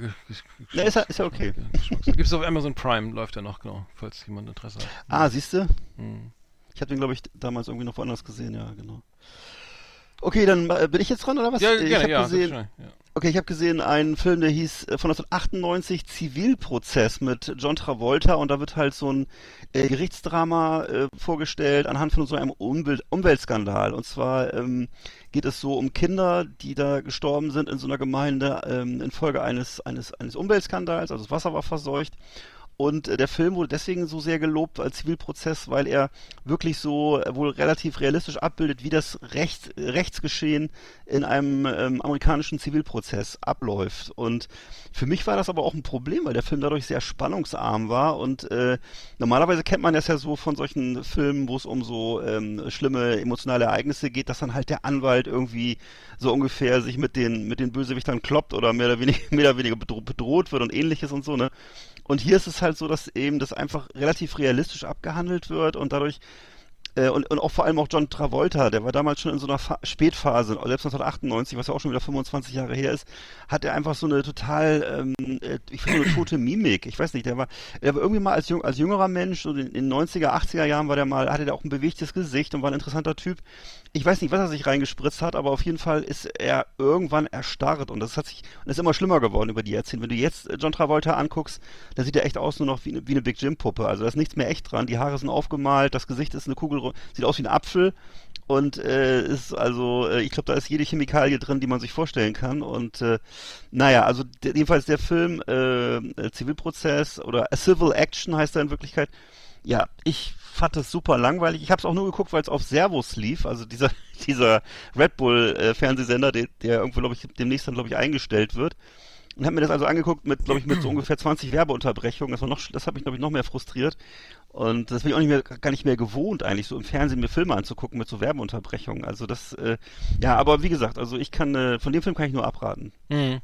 Ja, ist ja, ist ja okay. Gibt es auf Amazon Prime, läuft er noch, genau, falls jemand Interesse hat. Ah, siehst du? Hm. Ich habe den, glaube ich, damals irgendwie noch woanders gesehen, ja, genau. Okay, dann äh, bin ich jetzt dran, oder was? Ja, ich gerne, ja. gesehen, ja. Okay, ich habe gesehen einen Film, der hieß äh, von 1998 Zivilprozess mit John Travolta und da wird halt so ein äh, Gerichtsdrama äh, vorgestellt anhand von so einem Umwelt Umweltskandal. Und zwar ähm, geht es so um Kinder, die da gestorben sind in so einer Gemeinde ähm, infolge eines, eines, eines Umweltskandals, also das Wasser war verseucht. Und äh, der Film wurde deswegen so sehr gelobt als Zivilprozess, weil er wirklich so äh, wohl relativ realistisch abbildet, wie das Recht, Rechtsgeschehen in einem ähm, amerikanischen Zivilprozess abläuft. Und für mich war das aber auch ein Problem, weil der Film dadurch sehr spannungsarm war. Und äh, normalerweise kennt man das ja so von solchen Filmen, wo es um so ähm, schlimme emotionale Ereignisse geht, dass dann halt der Anwalt irgendwie so ungefähr sich mit den, mit den Bösewichtern kloppt oder mehr oder weniger, mehr oder weniger bedroht wird und ähnliches und so, ne? Und hier ist es halt so, dass eben das einfach relativ realistisch abgehandelt wird und dadurch äh, und, und auch vor allem auch John Travolta, der war damals schon in so einer Fa Spätphase, selbst 1998, was ja auch schon wieder 25 Jahre her ist, hat er einfach so eine total, ähm, äh, ich finde eine tote Mimik. Ich weiß nicht, der war, der war irgendwie mal als, jüng, als jüngerer Mensch, so in den 90er, 80er Jahren war der mal, hatte der auch ein bewegtes Gesicht und war ein interessanter Typ. Ich weiß nicht, was er sich reingespritzt hat, aber auf jeden Fall ist er irgendwann erstarrt und das hat sich, und ist immer schlimmer geworden über die Jahrzehnte. Wenn du jetzt John Travolta anguckst, da sieht er echt aus nur noch wie eine, wie eine Big Jim Puppe. Also da ist nichts mehr echt dran. Die Haare sind aufgemalt, das Gesicht ist eine Kugel sieht aus wie ein Apfel und äh, ist also, äh, ich glaube, da ist jede Chemikalie drin, die man sich vorstellen kann. Und äh, naja, also jedenfalls der Film äh, Zivilprozess oder A Civil Action heißt er in Wirklichkeit. Ja, ich fand das super langweilig. Ich habe es auch nur geguckt, weil es auf Servus lief, also dieser dieser Red Bull äh, der, der irgendwo glaube ich demnächst dann glaube ich eingestellt wird und habe mir das also angeguckt mit, glaube ich, mit so ungefähr 20 Werbeunterbrechungen. Das war noch, das hat mich, glaube ich, noch mehr frustriert. Und das bin ich auch nicht mehr, gar nicht mehr gewohnt, eigentlich so im Fernsehen mir Filme anzugucken mit so Werbeunterbrechungen. Also das, äh, ja, aber wie gesagt, also ich kann, äh, von dem Film kann ich nur abraten. Mhm.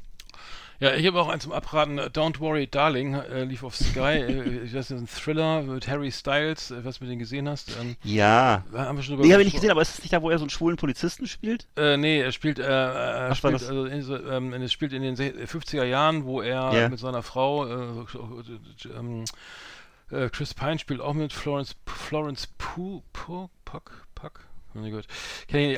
Ja, ich habe auch eins zum Abraten. Don't Worry Darling äh, lief auf Sky. äh, das ist ein Thriller mit Harry Styles, äh, was du den gesehen hast. Ähm, ja. Haben wir schon nee, habe ich nicht gesehen, aber ist es nicht da, wo er so einen schwulen Polizisten spielt? Äh, nee, er spielt, äh, er Ach, spielt, also in, so, ähm, es spielt in den 50er Jahren, wo er yeah. mit seiner Frau, äh, ähm, äh, Chris Pine spielt auch mit Florence, Florence Pugh, Puck, Puck, gut.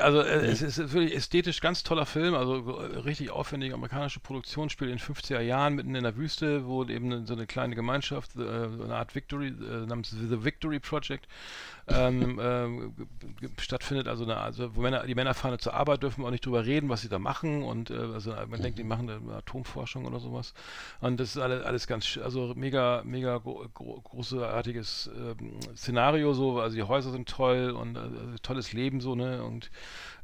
Also äh, es ist wirklich ästhetisch ganz toller Film, also äh, richtig aufwendige amerikanische Produktion, spielt in 50er Jahren mitten in der Wüste, wo eben so eine kleine Gemeinschaft, äh, eine Art Victory, äh, namens The Victory Project, ähm, äh, stattfindet. Also, eine, also wo Männer, die Männer fahren zur Arbeit, dürfen auch nicht drüber reden, was sie da machen. Und äh, also man denkt, die machen Atomforschung oder sowas. Und das ist alles, alles ganz, also mega, mega gro gro großartiges ähm, Szenario. So, also die Häuser sind toll und tolles Leben so ne? Und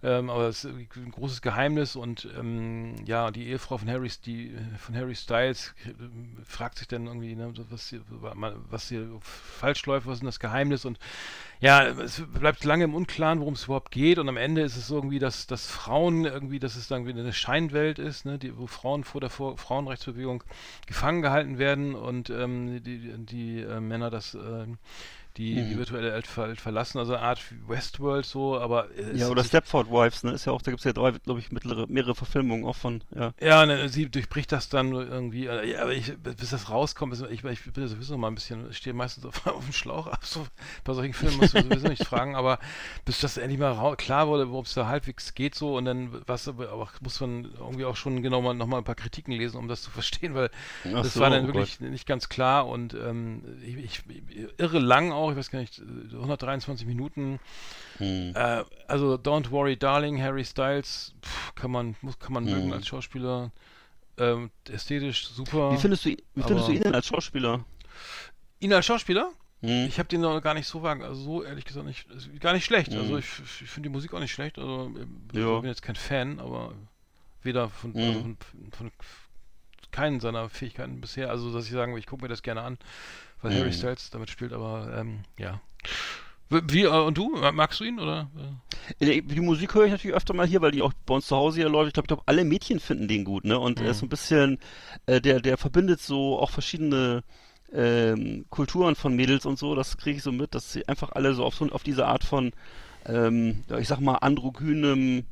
ähm, aber es ist ein großes Geheimnis und ähm, ja, die Ehefrau von Harry, die, von Harry Styles äh, fragt sich dann irgendwie, ne, was, hier, was hier falsch läuft, was ist denn das Geheimnis? Und ja, es bleibt lange im Unklaren, worum es überhaupt geht. Und am Ende ist es irgendwie, dass, dass Frauen irgendwie, dass es dann wieder eine Scheinwelt ist, ne, die, wo Frauen vor der vor Frauenrechtsbewegung gefangen gehalten werden und ähm, die, die äh, Männer das äh, die, mhm. die virtuelle Welt ver verlassen, also eine Art Westworld so, aber ja oder Stepford Wives, ne, ist ja auch, da gibt es ja drei, glaube ich, mittlere, mehrere Verfilmungen auch von, ja. Ja, ne, sie durchbricht das dann irgendwie, äh, ja, aber ich, bis das rauskommt, ich, ich bin sowieso mal ein bisschen, ich stehe meistens auf, auf dem Schlauch, ab, so, bei solchen Filmen musst du sowieso nicht fragen, aber bis das endlich mal klar wurde, worum es da halbwegs geht so und dann was aber muss man irgendwie auch schon genau mal nochmal ein paar Kritiken lesen, um das zu verstehen, weil Ach das so, war dann oh wirklich Gott. nicht ganz klar und ähm, ich, ich, irre lang auch, ich weiß gar nicht, 123 Minuten. Hm. Äh, also Don't Worry Darling, Harry Styles, pff, kann man, muss, kann man hm. mögen als Schauspieler. Ähm, ästhetisch super. Wie findest du, wie findest du ihn denn als Schauspieler? Ihn als Schauspieler? Hm. Ich habe den noch gar nicht so wagen, also so ehrlich gesagt nicht, gar nicht schlecht. Also hm. ich, ich finde die Musik auch nicht schlecht. Also ich bin jetzt kein Fan, aber weder von, hm. also von, von, von keinen seiner Fähigkeiten bisher. Also dass ich sagen will, ich gucke mir das gerne an weil Harry mhm. Styles damit spielt, aber ähm, ja. Wie, äh, und du? Magst du ihn, oder? Die, die Musik höre ich natürlich öfter mal hier, weil die auch bei uns zu Hause hier läuft. Ich glaube, glaub, alle Mädchen finden den gut, ne? Und mhm. er ist so ein bisschen, äh, der, der verbindet so auch verschiedene ähm, Kulturen von Mädels und so. Das kriege ich so mit, dass sie einfach alle so auf, so, auf diese Art von, ähm, ich sag mal, androgynem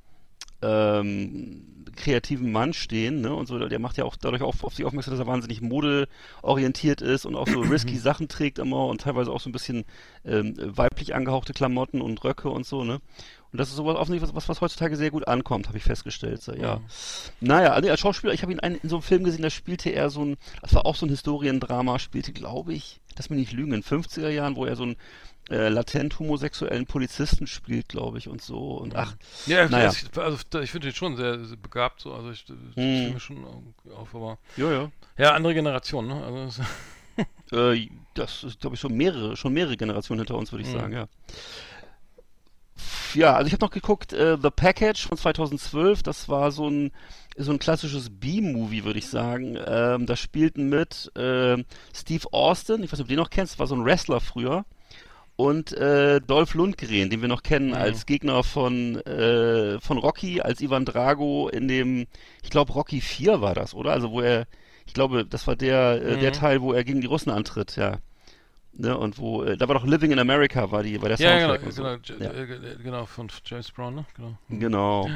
ähm, kreativen Mann stehen, ne? Und so, der macht ja auch dadurch auch auf sich aufmerksam, dass er wahnsinnig modeorientiert ist und auch so risky Sachen trägt immer und teilweise auch so ein bisschen ähm, weiblich angehauchte Klamotten und Röcke und so, ne? Und das ist sowas offensichtlich, was, was heutzutage sehr gut ankommt, habe ich festgestellt. So, ja. Mhm. Naja, also als Schauspieler, ich habe ihn in so einem Film gesehen, da spielte er so ein, das war auch so ein Historiendrama, spielte, glaube ich, das mir nicht lügen, in 50er Jahren, wo er so ein äh, latent homosexuellen Polizisten spielt, glaube ich, und so. Und ach, ja, naja. ich, also ich finde ihn schon sehr, sehr, begabt, so, also ich, ich hm. mir schon auf, aber ja, ja. Ja, andere Generation, ne? Also, äh, das ist, glaube ich, schon mehrere, schon mehrere Generationen hinter uns, würde ich hm. sagen, ja. Ja, also ich habe noch geguckt, äh, The Package von 2012, das war so ein so ein klassisches B-Movie, würde ich sagen. Ähm, da spielten mit äh, Steve Austin, ich weiß nicht, ob du den noch kennst, war so ein Wrestler früher und äh, Dolph Lundgren, den wir noch kennen mhm. als Gegner von äh, von Rocky, als Ivan Drago in dem, ich glaube Rocky 4 war das, oder? Also wo er, ich glaube, das war der äh, mhm. der Teil, wo er gegen die Russen antritt, ja. Ne, und wo, äh, da war doch Living in America, war die, war der Soundtrack. Ja, genau, so. genau, ja. Äh, genau, von James Brown, ne? Genau. Genau.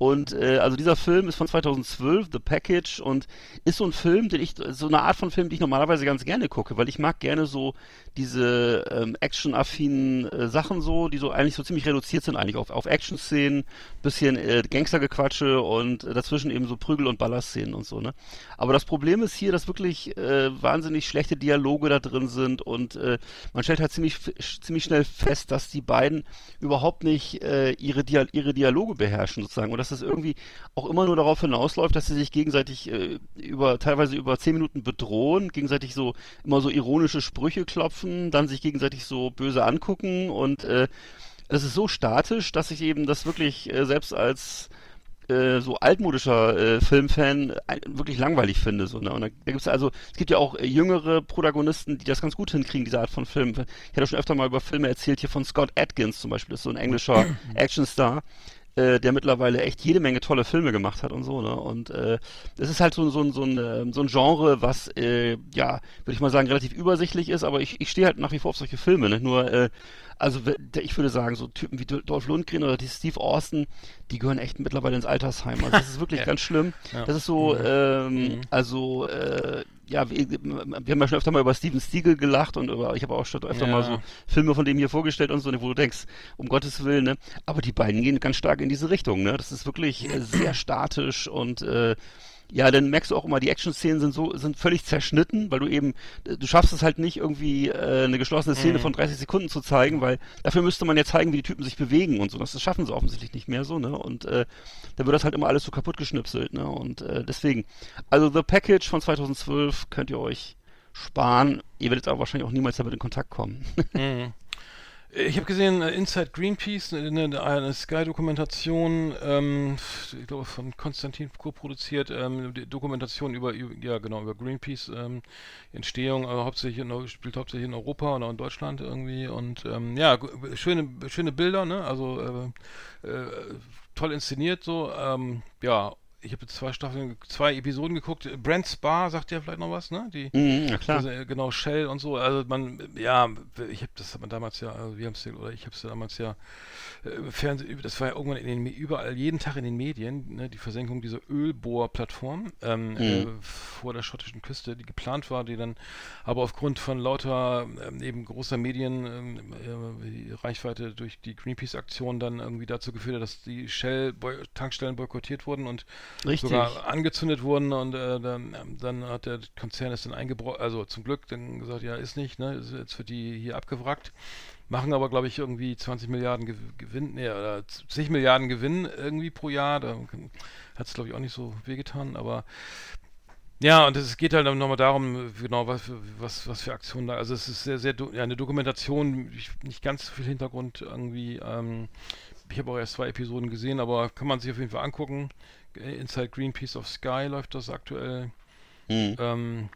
Und äh, also dieser Film ist von 2012, The Package, und ist so ein Film, den ich, so eine Art von Film, die ich normalerweise ganz gerne gucke, weil ich mag gerne so diese ähm, action-affinen äh, Sachen so, die so eigentlich so ziemlich reduziert sind eigentlich auf, auf Action-Szenen, bisschen äh, Gangstergequatsche und äh, dazwischen eben so Prügel- und Ballerszenen und so, ne? Aber das Problem ist hier, dass wirklich äh, wahnsinnig schlechte Dialoge da drin sind und äh, man stellt halt ziemlich, ziemlich schnell fest, dass die beiden überhaupt nicht äh, ihre, Dia ihre Dialoge beherrschen sozusagen und dass es irgendwie auch immer nur darauf hinausläuft, dass sie sich gegenseitig äh, über, teilweise über zehn Minuten bedrohen, gegenseitig so immer so ironische Sprüche klopfen treffen, dann sich gegenseitig so böse angucken und äh, es ist so statisch, dass ich eben das wirklich äh, selbst als äh, so altmodischer äh, Filmfan äh, wirklich langweilig finde. So, ne? Und da, da gibt's also, es gibt ja auch äh, jüngere Protagonisten, die das ganz gut hinkriegen, diese Art von Film. Ich hatte schon öfter mal über Filme erzählt, hier von Scott Atkins zum Beispiel, das ist so ein englischer Actionstar äh, der mittlerweile echt jede Menge tolle Filme gemacht hat und so, ne? Und äh, es ist halt so, so, so, ein, ähm, so ein Genre, was, äh, ja, würde ich mal sagen, relativ übersichtlich ist, aber ich, ich stehe halt nach wie vor auf solche Filme, ne? Nur, äh, also ich würde sagen, so Typen wie Dolph Lundgren oder Steve Austin, die gehören echt mittlerweile ins Altersheim. Also das ist wirklich ja. ganz schlimm. Ja. Das ist so, mhm. ähm, mhm. also äh, ja, wir, wir, haben ja schon öfter mal über Steven Stiegel gelacht und über, ich habe auch schon öfter ja. mal so Filme von dem hier vorgestellt und so, wo du denkst, um Gottes Willen, ne? Aber die beiden gehen ganz stark in diese Richtung, ne? Das ist wirklich äh, sehr statisch und äh, ja, dann merkst du auch immer, die Action-Szenen sind so, sind völlig zerschnitten, weil du eben, du schaffst es halt nicht irgendwie äh, eine geschlossene Szene mhm. von 30 Sekunden zu zeigen, weil dafür müsste man ja zeigen, wie die Typen sich bewegen und so. Das, das schaffen sie offensichtlich nicht mehr so, ne? Und äh, da wird das halt immer alles so kaputt geschnipselt, ne? Und äh, deswegen, also The Package von 2012 könnt ihr euch sparen. Ihr werdet aber wahrscheinlich auch niemals damit in Kontakt kommen. mhm. Ich habe gesehen, äh, Inside Greenpeace, eine, eine Sky-Dokumentation, ähm, ich glaube von Konstantin co-produziert, ähm, Dokumentation über, ja genau, über Greenpeace ähm, Entstehung, also hauptsächlich in, spielt hauptsächlich in Europa und auch in Deutschland irgendwie und ähm, ja, schöne, schöne Bilder, ne? Also äh, äh, toll inszeniert so, ähm, ja, ich habe zwei Staffeln, zwei Episoden geguckt. Brent Spa sagt ja vielleicht noch was, ne? Die, mhm, ja klar. Also, genau, Shell und so. Also man, ja, ich habe das damals ja, also wir haben es ja, oder ich habe es ja damals ja äh, Fernsehen, das war ja irgendwann in den, überall, jeden Tag in den Medien, ne, die Versenkung dieser Ölbohrplattform ähm, mhm. äh, vor der schottischen Küste, die geplant war, die dann aber aufgrund von lauter ähm, eben großer Medien ähm, äh, Reichweite durch die Greenpeace-Aktion dann irgendwie dazu geführt hat, dass die Shell-Tankstellen boykottiert wurden und Richtig. sogar angezündet wurden und äh, dann, ähm, dann hat der Konzern es dann eingebrochen, also zum Glück dann gesagt, ja, ist nicht, ne, jetzt wird die hier abgewrackt machen aber, glaube ich, irgendwie 20 Milliarden Gewinn, nee, oder 10 Milliarden Gewinn irgendwie pro Jahr. Da hat es, glaube ich, auch nicht so wehgetan, aber ja, und es geht halt nochmal darum, genau, was, was, was für Aktionen da, also es ist sehr, sehr, ja, eine Dokumentation, nicht ganz so viel Hintergrund irgendwie, ähm, ich habe auch erst zwei Episoden gesehen, aber kann man sich auf jeden Fall angucken. Inside Greenpeace of Sky läuft das aktuell. Mhm. Ähm,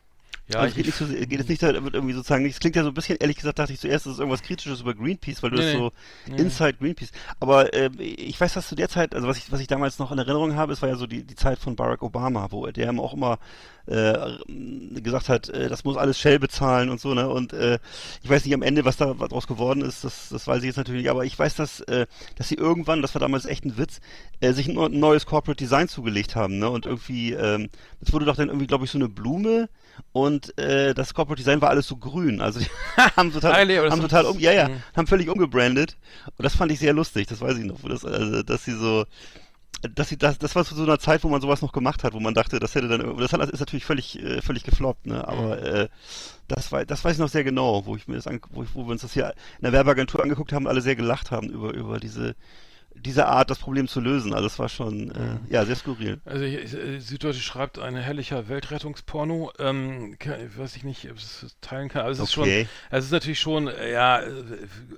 ja, also geht, nicht so, geht es nicht irgendwie sozusagen. Es klingt ja so ein bisschen, ehrlich gesagt, dachte ich zuerst, das ist irgendwas Kritisches über Greenpeace, weil du nee, das so nee. Inside Greenpeace. Aber äh, ich weiß, dass zu der Zeit, also was ich, was ich damals noch in Erinnerung habe, es war ja so die, die Zeit von Barack Obama, wo der auch immer äh, gesagt hat, äh, das muss alles Shell bezahlen und so, ne? Und äh, ich weiß nicht am Ende, was da daraus geworden ist, das, das weiß ich jetzt natürlich nicht, aber ich weiß, dass, äh, dass sie irgendwann, das war damals echt ein Witz, äh, sich ein, ein neues Corporate Design zugelegt haben, ne? Und irgendwie, ähm, es wurde doch dann irgendwie, glaube ich, so eine Blume und äh, das Corporate Design war alles so grün. Also die haben total, das haben total um, ja, ja, Mhm. haben völlig umgebrandet. Und das fand ich sehr lustig, das weiß ich noch. Das, also, dass sie so, dass sie das, das war zu so einer Zeit, wo man sowas noch gemacht hat, wo man dachte, das hätte dann, das hat, ist natürlich völlig, äh, völlig gefloppt, ne? Aber Mhm. äh, das war, das weiß ich noch sehr genau, wo ich mir das, an, wo, ich, wo wir uns das hier in der Werbeagentur angeguckt haben, alle sehr gelacht haben über über diese diese Art, das Problem zu lösen. Also es war schon, äh, ja, sehr skurril. Also ich, ich, Süddeutsche schreibt ein herrlicher Weltrettungsporno. Ähm, kann, weiß ich nicht, ob es es teilen kann. Aber es ist schon, Okay. also es ist natürlich schon, äh, ja, äh,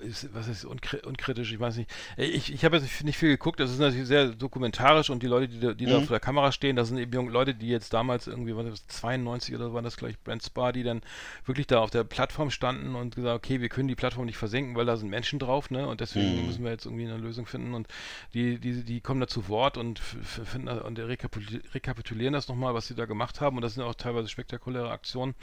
ist, was ist unkri unkritisch, ich weiß nicht. Ich, ich habe jetzt nicht viel geguckt, das ist natürlich sehr dokumentarisch und die Leute, die, da- die da Mhm. vor der Kamera stehen, das sind eben junge Leute, die jetzt damals irgendwie, war das 92 oder waren das gleich Brent Spar, die dann wirklich da auf der Plattform standen und gesagt, okay, wir können die Plattform nicht versenken, weil da sind Menschen drauf, ne? Und deswegen Mhm. müssen wir jetzt irgendwie eine Lösung finden und die, die, die kommen da zu Wort und finden da- und rekapituli- rekapitulieren das nochmal, was sie da gemacht haben und das sind auch teilweise spektakuläre Aktionen.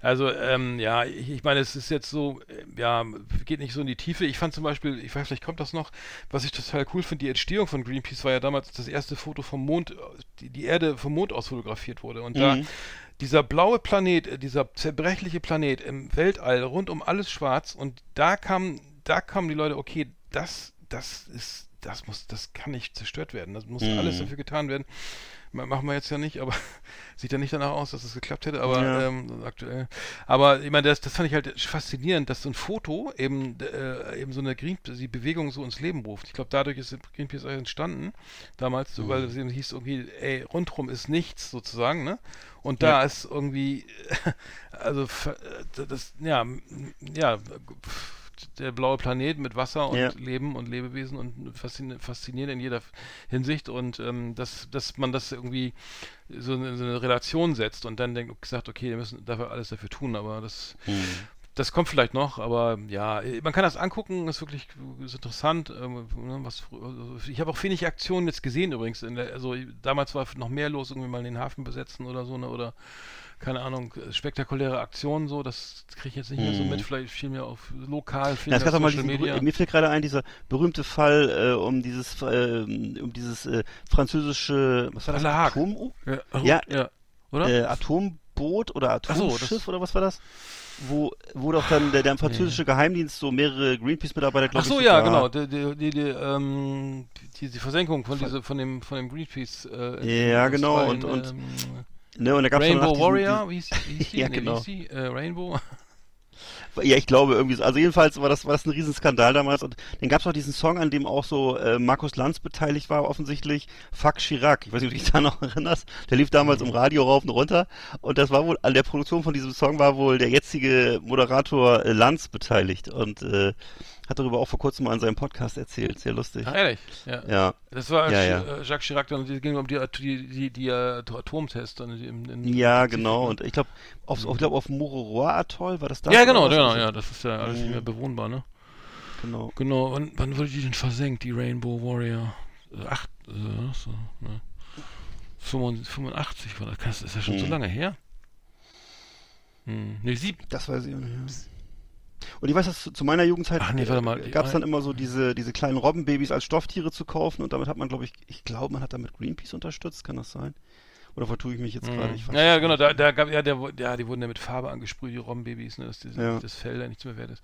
Also ähm, ja, ich, ich meine, es ist jetzt so, äh, ja, geht nicht so in die Tiefe. Ich fand zum Beispiel, ich weiß, vielleicht kommt das noch, was ich total cool finde, die Entstehung von Greenpeace war ja damals das erste Foto vom Mond, die, die Erde vom Mond aus fotografiert wurde und da Mhm. dieser blaue Planet, äh, dieser zerbrechliche Planet im Weltall, rund um alles schwarz und da kam, da kamen die Leute, okay, das, das ist, das muss, das kann nicht zerstört werden, das muss Mhm. alles dafür getan werden. Ma- Machen wir jetzt ja nicht, aber sieht ja nicht danach aus, dass es geklappt hätte, aber Ja. ähm, aktuell. Aber ich meine, das, das fand ich halt faszinierend, dass so ein Foto eben, äh, eben so eine Green, die Bewegung so ins Leben ruft. Ich glaube, dadurch ist Greenpeace entstanden, damals, so, weil es eben hieß, irgendwie, ey, rundrum ist nichts sozusagen, ne? Und da Ja. ist irgendwie, also äh, das, ja, ja, der blaue Planet mit Wasser und Ja. Leben und Lebewesen und faszin faszinierend in jeder Hinsicht und ähm, dass, dass man das irgendwie so eine, so eine Relation setzt und dann denkt, sagt, okay, wir müssen dafür alles dafür tun, aber das, Mhm. das kommt vielleicht noch, aber ja, man kann das angucken, ist wirklich ist interessant. Ähm, ne, was, ich habe auch wenig Aktionen jetzt gesehen übrigens. In der, also damals war noch mehr los, irgendwie mal den Hafen besetzen oder so, ne, oder keine Ahnung, spektakuläre Aktionen so, das kriege ich jetzt nicht mehr so Mhm. mit, vielleicht viel mehr auf lokal, viel Ja, es mehr gab mal Social diesen, Media. mir fällt gerade ein, dieser berühmte Fall äh, um dieses, äh, um dieses äh, französische, was war das? Atom, Ja, Ja, ja. Oder? äh, Atomboot oder Ach so, Atomschiff das- oder was war das? Wo, wo doch dann der, der französische Geheimdienst so mehrere Greenpeace-Mitarbeiter, Ach glaube ich, so, ja, sogar- genau. Die, die, die, die, ähm, die, die Versenkung von, diese, von, dem, von dem Greenpeace. Äh, Ja, genau, Australien, und- und- ähm, Ne, und da gab's Rainbow Warrior, wie hieß, wie hieß die? Ja, Nee, wie genau. hieß die? Äh, Rainbow? Ja, ich glaube irgendwie so. Also jedenfalls war das, war das ein Riesenskandal damals. Und dann gab es auch diesen Song, an dem auch so äh, Markus Lanz beteiligt war, offensichtlich. Fuck Chirac. Ich weiß nicht, ob du dich da noch erinnerst. Der lief damals im Radio rauf und runter. Und das war wohl, an der Produktion von diesem Song war wohl der jetzige Moderator äh, Lanz beteiligt. Und äh, hat darüber auch vor kurzem mal in seinem Podcast erzählt. Sehr lustig. Ach, ehrlich? Ja. Ja. Das war Ja, ja. äh, Jacques Chirac, dann ging um die, die, die, die äh, Atomtests. Ja, genau. Und ich glaube, auf, ich glaub, auf Mururoa Atoll war das da? ja, genau, genau, ja, das ist ja alles nicht Mhm. mehr bewohnbar, ne? Genau. Genau, und wann wurde die denn versenkt, die Rainbow Warrior? Äh, Acht, so, ne? 85 war das, das ist ja schon so Mhm. lange her. Hm, ne, sieben. Das weiß ich nicht. Ja. Und ich weiß, dass zu, meiner Jugendzeit Ach nee, gab es dann immer so diese, diese kleinen Robbenbabys als Stofftiere zu kaufen und damit hat man, glaube ich, ich glaube, man hat damit Greenpeace unterstützt, kann das sein? Oder vertue ich mich jetzt gerade? Weiß Ja, ja, genau, da, da gab, ja, der, ja, die wurden ja mit Farbe angesprüht, die Robbenbabys, ne, dass diese, Ja. das Fell da nichts mehr wert ist.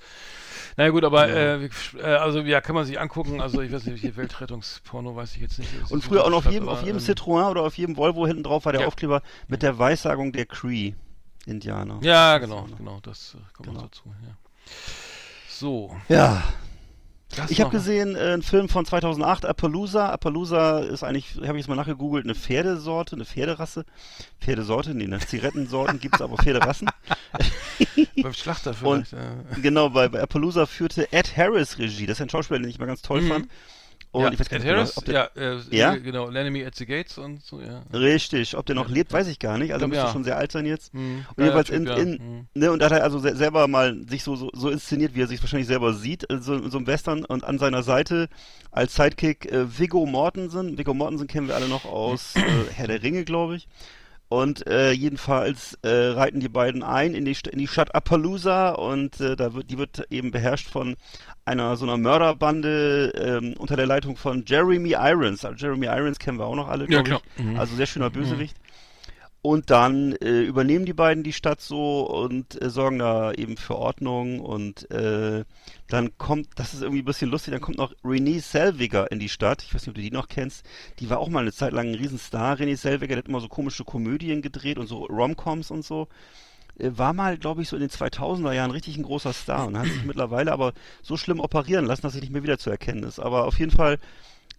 Naja, gut, aber, Ja. äh, äh, also, ja, kann man sich angucken, also, ich weiß nicht, welche Weltrettungsporno weiß ich jetzt nicht. Und früher auch noch auf jedem, aber, auf jedem ähm, Citroën oder auf jedem Volvo hinten drauf war der Ja. Aufkleber mit der Weissagung der Cree-Indianer. Ja, Das genau, genau, das äh, kommt Genau. noch dazu, ja. So. Ja, das ich habe gesehen, äh, einen Film von 2008, Appaloosa. Appaloosa ist eigentlich, habe ich jetzt mal nachgegoogelt, eine Pferdesorte, eine Pferderasse. Pferdesorte, nee, eine Zigarettensorten gibt es, aber Pferderassen. Beim Schlachter Und- vielleicht. äh. Genau, bei, bei Appaloosa führte Ed Harris Regie. Das ist ein Schauspieler, den ich mal ganz toll Mhm. fand. Und ja, ich weiß gar nicht, Harris, ob der, ja, äh, Ja? äh, genau, Enemy at the Gates und so, ja. Richtig, ob der noch Ja. lebt, weiß ich gar nicht. Also glaub, müsste schon sehr alt sein jetzt. Mhm. Und jedenfalls in, in Mhm. ne, und da hat er also se selber mal sich so, so, so inszeniert, wie er sich wahrscheinlich selber sieht, so, in so einem Western und an seiner Seite als Sidekick äh, Viggo Mortensen. Viggo Mortensen kennen wir alle noch aus äh, Herr der Ringe, glaube ich. Und äh, jedenfalls äh, reiten die beiden ein in die, St in die Stadt Appaloosa und äh, da wird, die wird eben beherrscht von einer so einer Mörderbande ähm, unter der Leitung von Jeremy Irons. Also Jeremy Irons kennen wir auch noch alle, Ja, klar. ich. Mhm. Also sehr schöner Bösewicht. Und dann äh, übernehmen die beiden die Stadt so und äh, sorgen da eben für Ordnung und äh, dann kommt, das ist irgendwie ein bisschen lustig, dann kommt noch Renee Selviger in die Stadt. Ich weiß nicht, ob du die noch kennst. Die war auch mal eine Zeit lang ein Riesenstar, Renee Selviger, der hat immer so komische Komödien gedreht und so Romcoms und so. Äh, war mal, glaube ich, so in den 2000er Jahren richtig ein großer Star und hat sich mittlerweile aber so schlimm operieren lassen, dass er nicht mehr wieder zu erkennen ist. Aber auf jeden Fall,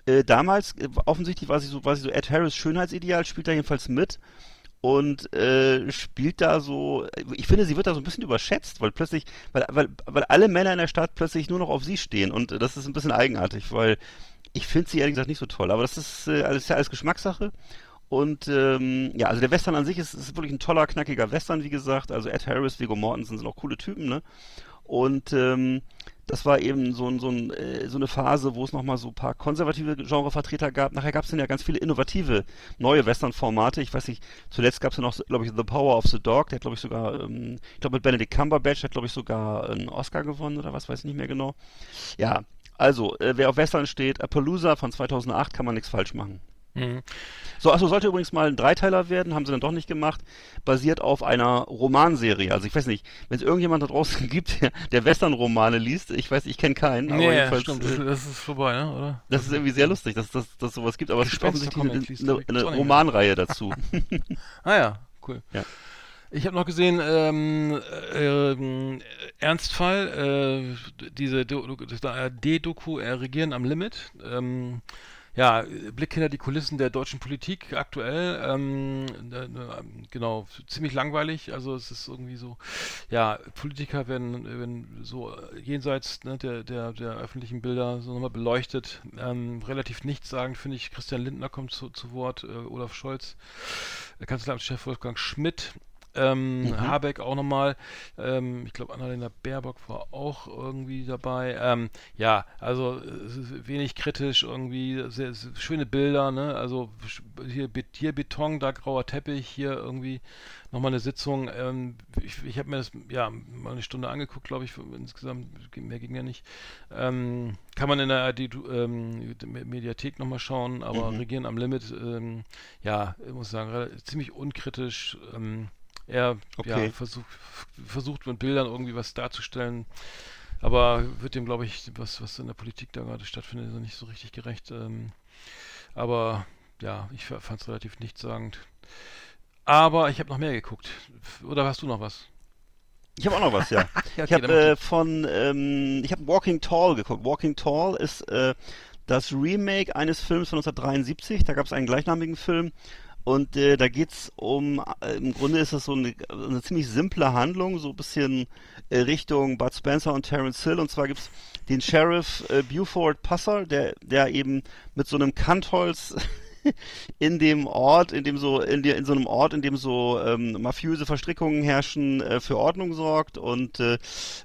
äh, damals, äh, offensichtlich war sie so, war sie so Ed Harris Schönheitsideal, spielt da jedenfalls mit und äh, spielt da so, ich finde, sie wird da so ein bisschen überschätzt, weil plötzlich, weil, weil, weil alle Männer in der Stadt plötzlich nur noch auf sie stehen und äh, das ist ein bisschen eigenartig, weil ich finde sie ehrlich gesagt nicht so toll, aber das ist äh, alles, ja alles Geschmackssache und ähm, ja, also der Western an sich ist, ist wirklich ein toller, knackiger Western, wie gesagt, also Ed Harris, Viggo Mortensen sind auch coole Typen, ne? Und ähm, das war eben so, ein, so, ein, äh, so eine Phase, wo es nochmal so ein paar konservative Genrevertreter gab. Nachher gab es dann ja ganz viele innovative neue Western-Formate. Ich weiß nicht, zuletzt gab es ja noch, glaube ich, The Power of the Dog. Der hat, glaube ich, sogar, ähm, ich glaube, mit Benedict Cumberbatch hat, glaube ich, sogar einen Oscar gewonnen oder was, weiß ich nicht mehr genau. Ja, also, äh, wer auf Western steht, Appaloosa von 2008 kann man nichts falsch machen. Mhm. So, achso, sollte übrigens mal ein Dreiteiler werden, haben sie dann doch nicht gemacht, basiert auf einer Romanserie. Also ich weiß nicht, wenn es irgendjemand da draußen gibt, der, der Western-Romane liest, ich weiß, ich kenne keinen, aber nee, jedenfalls, stimmt, äh, das ist vorbei, ne? oder? Das ist irgendwie sehr lustig, dass das sowas gibt, aber es gibt offensichtlich eine, eine, eine Romanreihe dazu. ah ja, cool. Ja. Ich habe noch gesehen, ähm, äh, Ernstfall, äh, diese D-Doku, äh, Regieren am Limit. Ähm, ja, Blick hinter die Kulissen der deutschen Politik aktuell. Ähm, äh, genau, ziemlich langweilig. Also es ist irgendwie so, ja, Politiker werden, werden so jenseits ne, der, der, der öffentlichen Bilder so nochmal beleuchtet. Ähm, relativ nichtssagend finde ich, Christian Lindner kommt zu, zu Wort, äh, Olaf Scholz, Kanzleramtschef Wolfgang Schmidt. Ähm, mhm. Habeck auch nochmal. Ähm, ich glaube, Annalena Baerbock war auch irgendwie dabei. Ähm, ja, also wenig kritisch irgendwie. Sehr, sehr, schöne Bilder, ne? Also hier, hier Beton, da grauer Teppich, hier irgendwie nochmal eine Sitzung. Ähm, ich, ich habe mir das ja mal eine Stunde angeguckt, glaube ich, insgesamt. Mehr ging ja nicht. Ähm, kann man in der ARD, ähm, Mediathek nochmal schauen, aber mhm. Regieren am Limit, ähm, ja, ich muss sagen, ziemlich unkritisch. Er okay. ja, versucht, versucht mit Bildern irgendwie was darzustellen, aber wird dem, glaube ich, was, was in der Politik da gerade stattfindet, nicht so richtig gerecht. Ähm, aber ja, ich fand es relativ nichtssagend. Aber ich habe noch mehr geguckt. Oder hast du noch was? Ich habe auch noch was, ja. okay, ich habe äh, von, ähm, ich habe Walking Tall geguckt. Walking Tall ist äh, das Remake eines Films von 1973. Da gab es einen gleichnamigen Film und äh, da geht's um, äh, im Grunde ist das so eine, eine ziemlich simple Handlung, so ein bisschen äh, Richtung Bud Spencer und Terence Hill. Und zwar gibt's den Sheriff äh, Buford Passer, der, der eben mit so einem Kantholz in dem Ort, in dem so, in, der, in so einem Ort, in dem so ähm, mafiöse Verstrickungen herrschen, äh, für Ordnung sorgt und äh,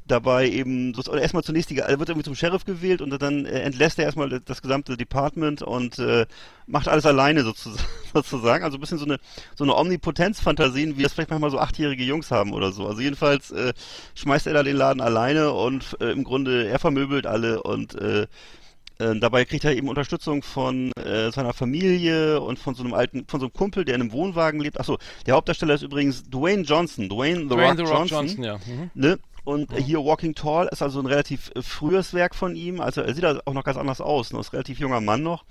dabei eben so, erstmal zunächst die, er wird irgendwie zum Sheriff gewählt und dann äh, entlässt er erstmal das gesamte Department und äh, macht alles alleine sozusagen, sozusagen. Also ein bisschen so eine so eine Omnipotenzfantasien, wie das vielleicht manchmal so achtjährige Jungs haben oder so. Also jedenfalls äh, schmeißt er da den Laden alleine und äh, im Grunde er vermöbelt alle und äh, äh, dabei kriegt er eben Unterstützung von äh, seiner Familie und von so einem alten, von so einem Kumpel, der in einem Wohnwagen lebt. Achso, der Hauptdarsteller ist übrigens Dwayne Johnson. Dwayne The, Dwayne Rock, The Rock Johnson. Johnson ja. Mhm. Ne? Und mhm. hier Walking Tall ist also ein relativ äh, frühes Werk von ihm. Also er sieht auch noch ganz anders aus. Ne? Ist ein relativ junger Mann noch.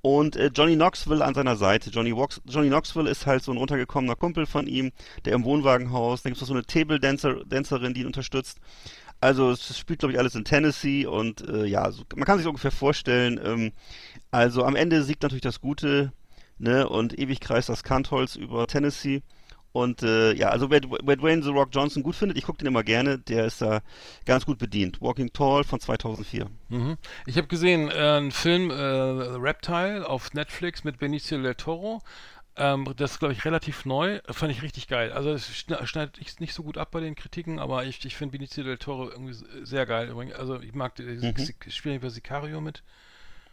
Und äh, Johnny Knoxville an seiner Seite. Johnny, Walks, Johnny Knoxville ist halt so ein runtergekommener Kumpel von ihm, der im Wohnwagenhaus. Da gibt es so eine Table-Dancerin, die ihn unterstützt. Also es spielt, glaube ich, alles in Tennessee und äh, ja, so, man kann sich ungefähr vorstellen, ähm, also am Ende siegt natürlich das Gute, ne, und ewig kreist das Kantholz über Tennessee. Und äh, ja, also wer, wer Dwayne The Rock Johnson gut findet, ich gucke den immer gerne, der ist da ganz gut bedient. Walking Tall von 2004. Mhm. Ich habe gesehen, äh, einen Film äh, Reptile auf Netflix mit Benicio del Toro. Ähm, das ist, glaube ich, relativ neu. Fand ich richtig geil. Also es schneidet nicht so gut ab bei den Kritiken, aber ich, ich finde Benicio del Toro irgendwie sehr geil. Also ich mag, mhm. spielen über Sicario mit.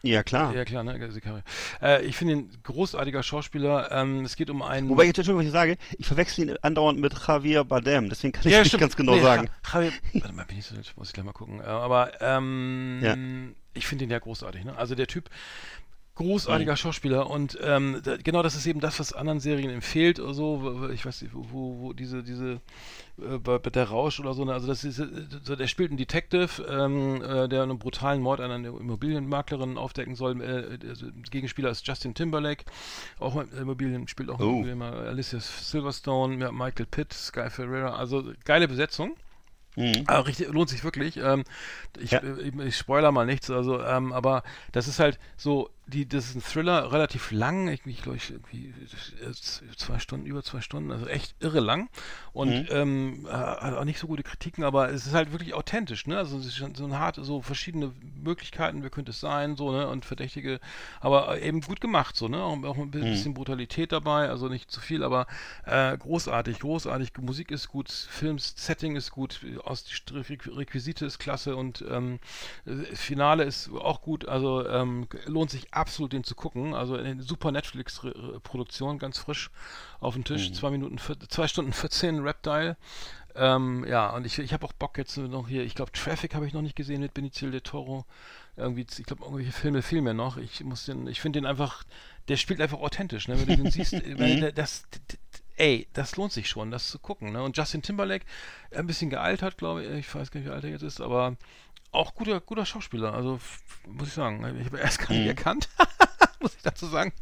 Ja, klar. Ja, klar, ne? Sicario. Äh, ich finde ihn großartiger Schauspieler. Ähm, es geht um einen. Wobei ich Entschuldigung, was ich sage, ich verwechsel ihn andauernd mit Javier Bardem, deswegen kann ich ja, nicht stimmt. ganz genau nee, sagen. Javier, warte mal, Benicio muss ich gleich mal gucken. Äh, aber ähm, ja. ich finde ihn ja großartig, ne? Also der Typ, Großartiger Schauspieler und ähm, da, genau das ist eben das, was anderen Serien ihm fehlt oder so. Ich weiß nicht, wo, wo, diese, diese äh, bei, bei der Rausch oder so, ne, also das ist, äh, der spielt einen Detective, ähm, äh, der einen brutalen Mord an einer Immobilienmaklerin aufdecken soll. Äh, der Gegenspieler ist Justin Timberlake, auch mal Immobilien, spielt auch Oh. Immobilien, Alicia Silverstone, Michael Pitt, Sky Ferreira, also geile Besetzung. Mhm. Aber richtig, lohnt sich wirklich. Ähm, ich, Ja. äh, ich, ich spoiler mal nichts, also, ähm, aber das ist halt so, die, das ist ein Thriller, relativ lang, ich, ich glaube, ich, irgendwie äh, zwei Stunden, über zwei Stunden, also echt irre lang und Mhm. ähm, äh, hat auch nicht so gute Kritiken, aber es ist halt wirklich authentisch, ne? Also es ist schon so ein hart, so verschiedene Möglichkeiten, wer könnte es sein, so, ne? Und Verdächtige, aber eben gut gemacht, so, ne? Auch, auch ein Mhm. bisschen Brutalität dabei, also nicht zu viel, aber äh, großartig, großartig. Musik ist gut, Films, Setting ist gut, aus Requisite ist klasse und ähm, äh, Finale ist auch gut, also ähm, lohnt sich absolut den zu gucken. Also eine super Netflix-Produktion, ganz frisch auf dem Tisch, zwei Minuten, vier- zwei Stunden 14 Reptile. Ähm, ja, und ich, ich habe auch Bock jetzt noch hier, ich glaube Traffic habe ich noch nicht gesehen mit Benicio del Toro. Irgendwie, ich glaube, irgendwelche Filme fehlen mir noch. Ich muss den, ich finde den einfach, der spielt einfach authentisch, ne? Wenn du den siehst, wenn der, das, ey, das lohnt sich schon, das zu gucken, ne? Und Justin Timberlake, ein bisschen gealtert, glaube ich, ich weiß gar nicht, wie alt er jetzt ist, aber auch guter, guter Schauspieler, also muss ich sagen. Ich habe erst gar nicht erkannt, muss ich dazu sagen.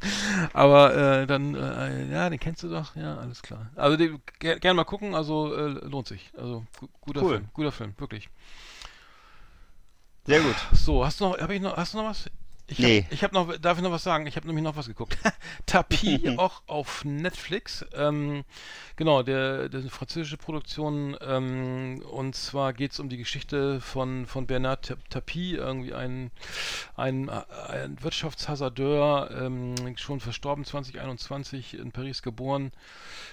Aber äh, dann, äh, ja, den kennst du doch, ja, alles klar. Also den, ger gerne mal gucken, also äh, lohnt sich. Also gu guter Cool. Film, guter Film, wirklich. Sehr gut. So, hast du noch, hab ich noch, hast du noch was? Ich Nee. Hab, ich habe noch, darf ich noch was sagen? Ich habe nämlich noch was geguckt. Tapis, auch auf Netflix. Ähm, genau, der, der ist eine französische Produktion. Ähm, und zwar geht es um die Geschichte von, von Bernard Ta- Tapie, irgendwie ein, ein, ein Wirtschaftshasardeur, ähm, schon verstorben 2021, in Paris geboren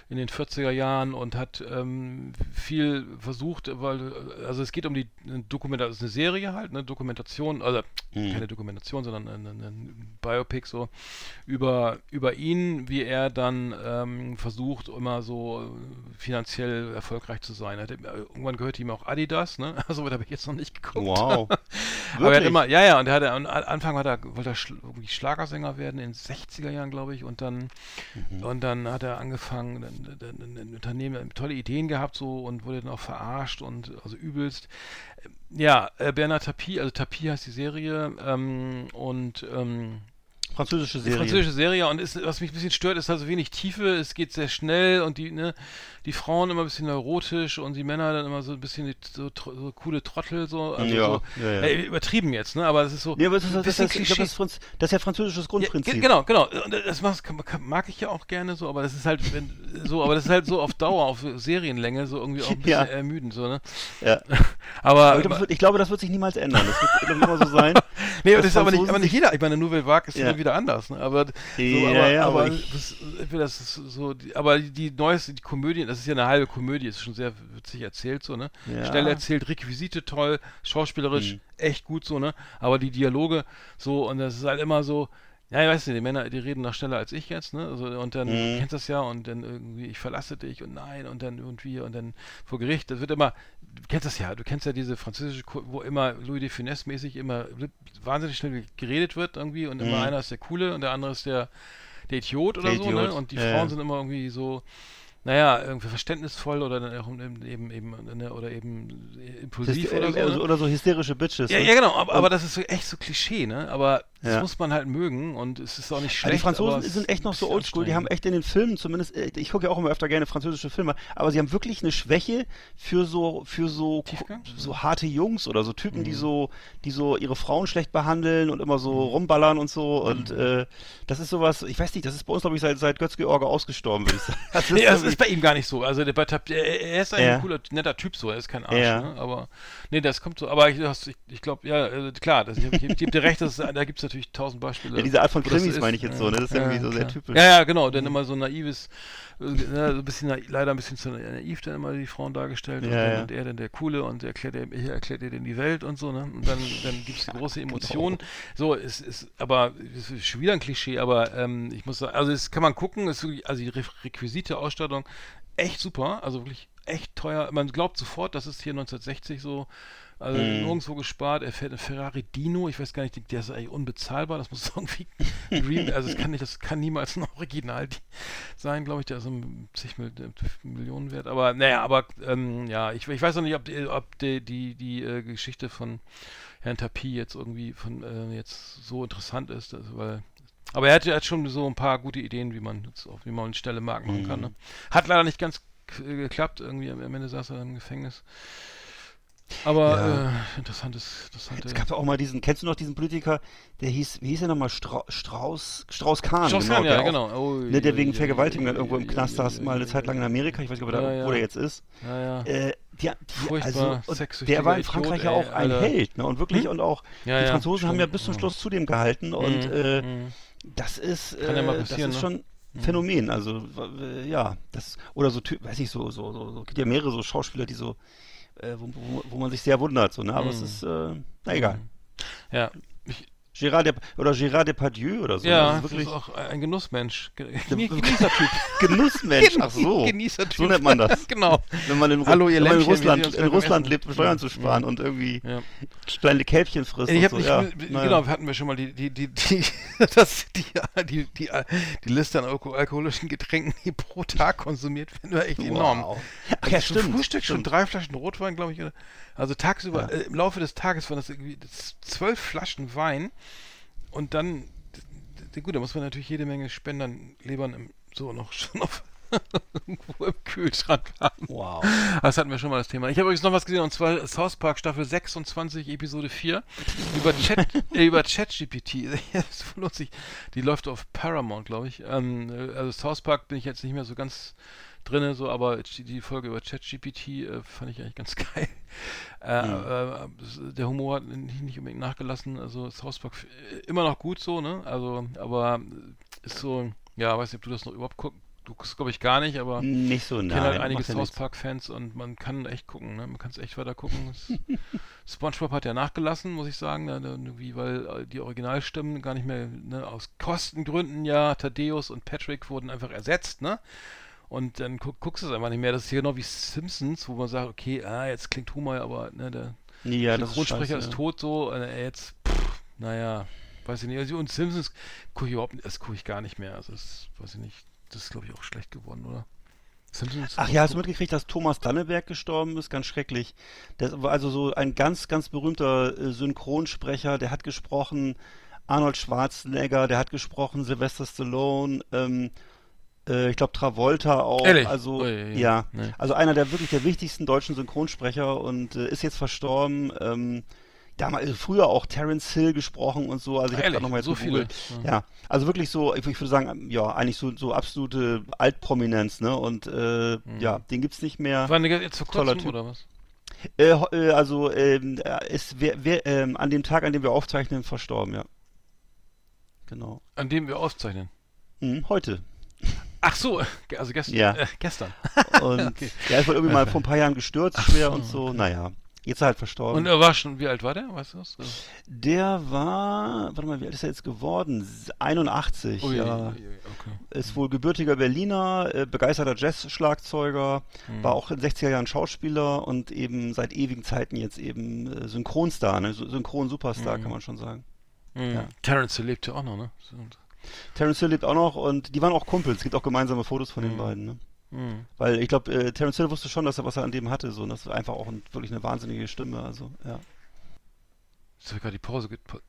in den 40er Jahren und hat ähm, viel versucht, weil, also es geht um die Dokumentation, ist eine Serie halt, eine Dokumentation, also keine Dokumentation, sondern ein, ein, ein Biopic so über, über ihn, wie er dann ähm, versucht, immer so äh, finanziell erfolgreich zu sein. Hat, irgendwann gehört ihm auch Adidas, ne? Also habe ich jetzt noch nicht geguckt. Wow. Aber er hat immer, ja, ja, und er hatte, am Anfang hat er, wollte er schl Schlagersänger werden in den 60er Jahren, glaube ich, und dann, Mhm. und dann hat er angefangen, dann, ein Unternehmen, tolle Ideen gehabt so und wurde dann auch verarscht und also übelst. Ja, äh, Bernard Tapie, also Tapie heißt die Serie, ähm, und ähm, Französische Serie. französische Serie und ist, was mich ein bisschen stört, ist also wenig Tiefe, es geht sehr schnell und die, ne, die Frauen immer ein bisschen neurotisch und die Männer dann immer so ein bisschen so, so coole Trottel, so, also Ja, so ja, ja. Äh, übertrieben jetzt, ne, aber es ist so Nee, aber das ist, ein das, das, ich glaub, das, ist, Franz- das ist ja französisches Ja, Grundprinzip. ge- genau, genau. Und das mag, ich ja auch gerne so, aber das ist halt wenn, so, aber das ist halt so auf Dauer, auf Serienlänge so irgendwie auch ein bisschen Ja. ermüdend, so, ne? Ja. Aber, Aber ich, glaub, das wird, ich glaube, das wird sich niemals ändern. Das wird immer so sein. nee, das ist aber nicht, aber nicht jeder. Ich meine, Nouvelle Vague ist Ja. ja wieder anders, ne? Aber, so, Ja, aber, ja, aber, aber ich- das, das ist so, die, aber die, neueste, die Komödie, das ist ja eine halbe Komödie, ist schon sehr witzig erzählt, so, ne? Ja. Schnell erzählt, Requisite toll, schauspielerisch echt gut, so, ne? Aber die Dialoge, so, und das ist halt immer so, ja, ich weiß nicht, die Männer, die reden noch schneller als ich jetzt, ne? Also, und dann, du kennst das ja, und dann irgendwie, ich verlasse dich und nein, und dann irgendwie, und dann vor Gericht, das wird immer, du kennst das ja, du kennst ja diese französische, wo immer Louis de Funès mäßig immer wahnsinnig schnell geredet wird irgendwie, und immer einer ist der Coole und der andere ist der, der Idiot oder Der so, Idiot, ne? Und die ja. Frauen sind immer irgendwie so, naja, irgendwie verständnisvoll oder dann auch eben, eben, eben ne, oder eben impulsiv Hyster- oder so. äh, Ne? oder so hysterische Bitches. Ja, ne? ja, genau, aber, aber das ist so echt so Klischee, ne? Aber das Ja. muss man halt mögen und es ist auch nicht Ja, schlecht. die Franzosen sind echt noch so ein oldschool. Die haben echt in den Filmen zumindest, äh, ich gucke ja auch immer öfter gerne französische Filme, aber sie haben wirklich eine Schwäche für so, für so, Tiefgang? Mhm. so harte Jungs oder so Typen, die so, die so ihre Frauen schlecht behandeln und immer so rumballern und so. Und Mhm. äh, das ist sowas, ich weiß nicht, das ist bei uns, glaube ich, seit, seit Götz-George ausgestorben, würde ich sagen. Das ist Nee, das ist bei ihm gar nicht so. Also der Tab, er, ist eigentlich Ja. ein cooler, netter Typ so, er ist kein Arsch, ne? Aber nee, das kommt so. Aber ich, ich, glaube, ja, äh, klar, das, ich, ich, ich gebe dir recht, das, da gibt es natürlich tausend Beispiele. Ja, diese Art von das Krimis meine ich jetzt so, ne? Das ist Ja, irgendwie so sehr klar. typisch. Ja, ja, genau. Dann immer so naives, äh, ne, so ein bisschen naiv, leider ein bisschen zu naiv dann immer die Frauen dargestellt und, dann, und er dann der Coole und erklärt er, er erklärt ihr denn die Welt und so, ne? Und dann, dann gibt es die große Emotion. So, es ist, aber es ist schon wieder ein Klischee, aber ähm, ich muss sagen, also es kann man gucken, es ist wirklich, also die Re Requisite Ausstattung echt super, also wirklich echt teuer. Man glaubt sofort, das ist hier 1960 so Also nirgendwo gespart. Er fährt einen Ferrari Dino. Ich weiß gar nicht, der ist eigentlich unbezahlbar. Das muss irgendwie Rem also es kann nicht, das kann niemals ein Original sein, glaube ich. Der ist um zig Mil Millionen wert. Aber naja, aber ähm, ja, ich, ich weiß noch nicht, ob die, ob die, die, die äh, Geschichte von Herrn Tapie jetzt irgendwie von äh, jetzt so interessant ist, also, weil aber er hat, er hat schon so ein paar gute Ideen, wie man jetzt auch, wie man schnelle Marken machen kann. Ne? Hat leider nicht ganz äh, geklappt, irgendwie am Ende saß er im Gefängnis. Aber Ja. äh, interessantes, interessante. Es gab ja auch mal diesen, kennst du noch diesen Politiker, der hieß, wie hieß er nochmal, Stra Strauß, Strauß Kahn. Strauß genau, Kahn, der ja, auch, genau. Oh, Ne, der wegen Vergewaltigung dann irgendwo im Knast saß, mal eine Zeit lang in Amerika, ich weiß nicht, ob er da, wo der jetzt ist. Ja, ja. Äh, die, die, also, und der war in Idiot, Frankreich ey, ja auch ein Alter. Held, ne? Und wirklich, Hm? und auch die Franzosen haben ja stimmt. bis zum Mhm. Schluss zu dem gehalten und Mhm, äh, mhm. das ist, äh, das ist ne? schon ein Phänomen, also ja, das oder so, Ty- weiß ich so, so, so, so gibt ja mehrere so Schauspieler, die so, äh, wo, wo, wo man sich sehr wundert, so, ne? Aber es Mhm. ist, äh, na egal. Ja, Gérard Dep oder Gérard Depardieu oder so. ja also das wirklich ist auch ein Genussmensch. Ge- Genie- Genießertyp. Genussmensch. Ach so. Genießertyp. So nennt man das. genau. Wenn man in, Hallo, ihr wenn man in Lämpchen, wir Russland, in Russland lebt, um Steuern zu sparen und irgendwie Ja. kleine Kälbchen frisst. Ich und hab so. nicht, ja, genau, naja. hatten wir schon mal die, die, die, die, das, die, die, die, die Liste an alko alkoholischen Getränken, die pro Tag konsumiert werden, war echt enorm. Wow. Ach ja, Zum stimmt. Frühstück schon stimmt. drei Flaschen Rotwein, glaube ich. oder? Also tagsüber, Ja. äh, im Laufe des Tages waren das irgendwie zwölf Flaschen Wein und dann, gut, da muss man natürlich jede Menge Spendern, Lebern im, so noch schon auf irgendwo im Kühlschrank haben. Wow. Das hatten wir schon mal das Thema. Ich habe übrigens noch was gesehen, und zwar South Park Staffel 26, Episode 4, über Chat, äh, über ChatGPT. Das lohnt sich. Die läuft auf Paramount, glaube ich. Ähm, äh, also South Park bin ich jetzt nicht mehr so ganz drinne, so, aber die, Folge über ChatGPT äh, fand ich eigentlich ganz geil. Äh, äh, s- der Humor hat nicht, nicht unbedingt nachgelassen. Also South Park äh, immer noch gut so, ne? Also, aber äh, ist so, ja, weiß nicht, ob du das noch überhaupt guckst. Du guckst, glaube ich, gar nicht, aber Nicht so ich nah. kenne halt einige South Park-Fans und man kann echt gucken, ne? Man kann es echt weiter gucken. SpongeBob hat ja nachgelassen, muss ich sagen, ne? irgendwie, weil äh, die Originalstimmen gar nicht mehr, ne? aus Kostengründen ja, Thaddeus und Patrick wurden einfach ersetzt, ne? Und dann guck, guckst du es einfach nicht mehr. Das ist hier genau wie Simpsons, wo man sagt, okay, ah, jetzt klingt Humor, aber ne, der Ja, das ist ist tot so, äh, jetzt, pff, naja, weiß ich nicht. Also, und Simpsons gucke ich überhaupt nicht, das gucke ich gar nicht mehr. Also das, weiß ich nicht, das ist glaube ich auch schlecht geworden, oder? Simpsons? Ach ja, hast du mitgekriegt, dass Thomas Danneberg gestorben ist? Ganz schrecklich. Das war also so ein ganz, ganz berühmter äh, Synchronsprecher, der hat gesprochen Arnold Schwarzenegger, der hat gesprochen Sylvester Stallone, ähm, äh, ich glaube Travolta auch. Ehrlich? Also Ui, ui, ui. ja, Nee. also einer der wirklich der wichtigsten deutschen Synchronsprecher und äh, ist jetzt verstorben. Ähm, damals, also früher auch Terence Hill gesprochen und so. Also ich habe gerade nochmal jetzt So viele? gegoogelt. Ja, also wirklich so, ich, ich würde sagen, ja, eigentlich so, so absolute Altprominenz, ne? Und äh, ja, den gibt's nicht mehr. War eine, jetzt vor kurzem Typ. oder was? Äh, äh, also ähm, ist wer, wer, ähm, an dem Tag, an dem wir aufzeichnen, verstorben, ja. Genau. An dem wir aufzeichnen. Mhm, heute. Ach so, also gestern. Ja. Äh, gestern. Und Okay. er ist wohl irgendwie mal vor ein paar Jahren gestürzt, schwer und so. Naja, jetzt ist er halt verstorben. Und er war schon, wie alt war der? Weißt du das? Also, der war, warte mal, wie alt ist er jetzt geworden? S- 81, ui, ja. ui, okay. Ist wohl gebürtiger Berliner, äh, begeisterter Jazz-Schlagzeuger, Hm. war auch in den 60er Jahren Schauspieler und eben seit ewigen Zeiten jetzt eben äh, Synchronstar, ne? Sy- Synchron-Superstar Mhm. kann man schon sagen. Mhm. Ja. Terence Hill lebt ja auch noch, ne? So, Terence Hill lebt auch noch und die waren auch Kumpels. Es gibt auch gemeinsame Fotos von den Mhm. beiden. Ne? Mhm. Weil ich glaube, äh, Terence Hill wusste schon, dass er was er an dem hatte. So, und das ist einfach auch ein, wirklich eine wahnsinnige Stimme. Also, ja. Jetzt habe ich gerade die Pause gedrückt.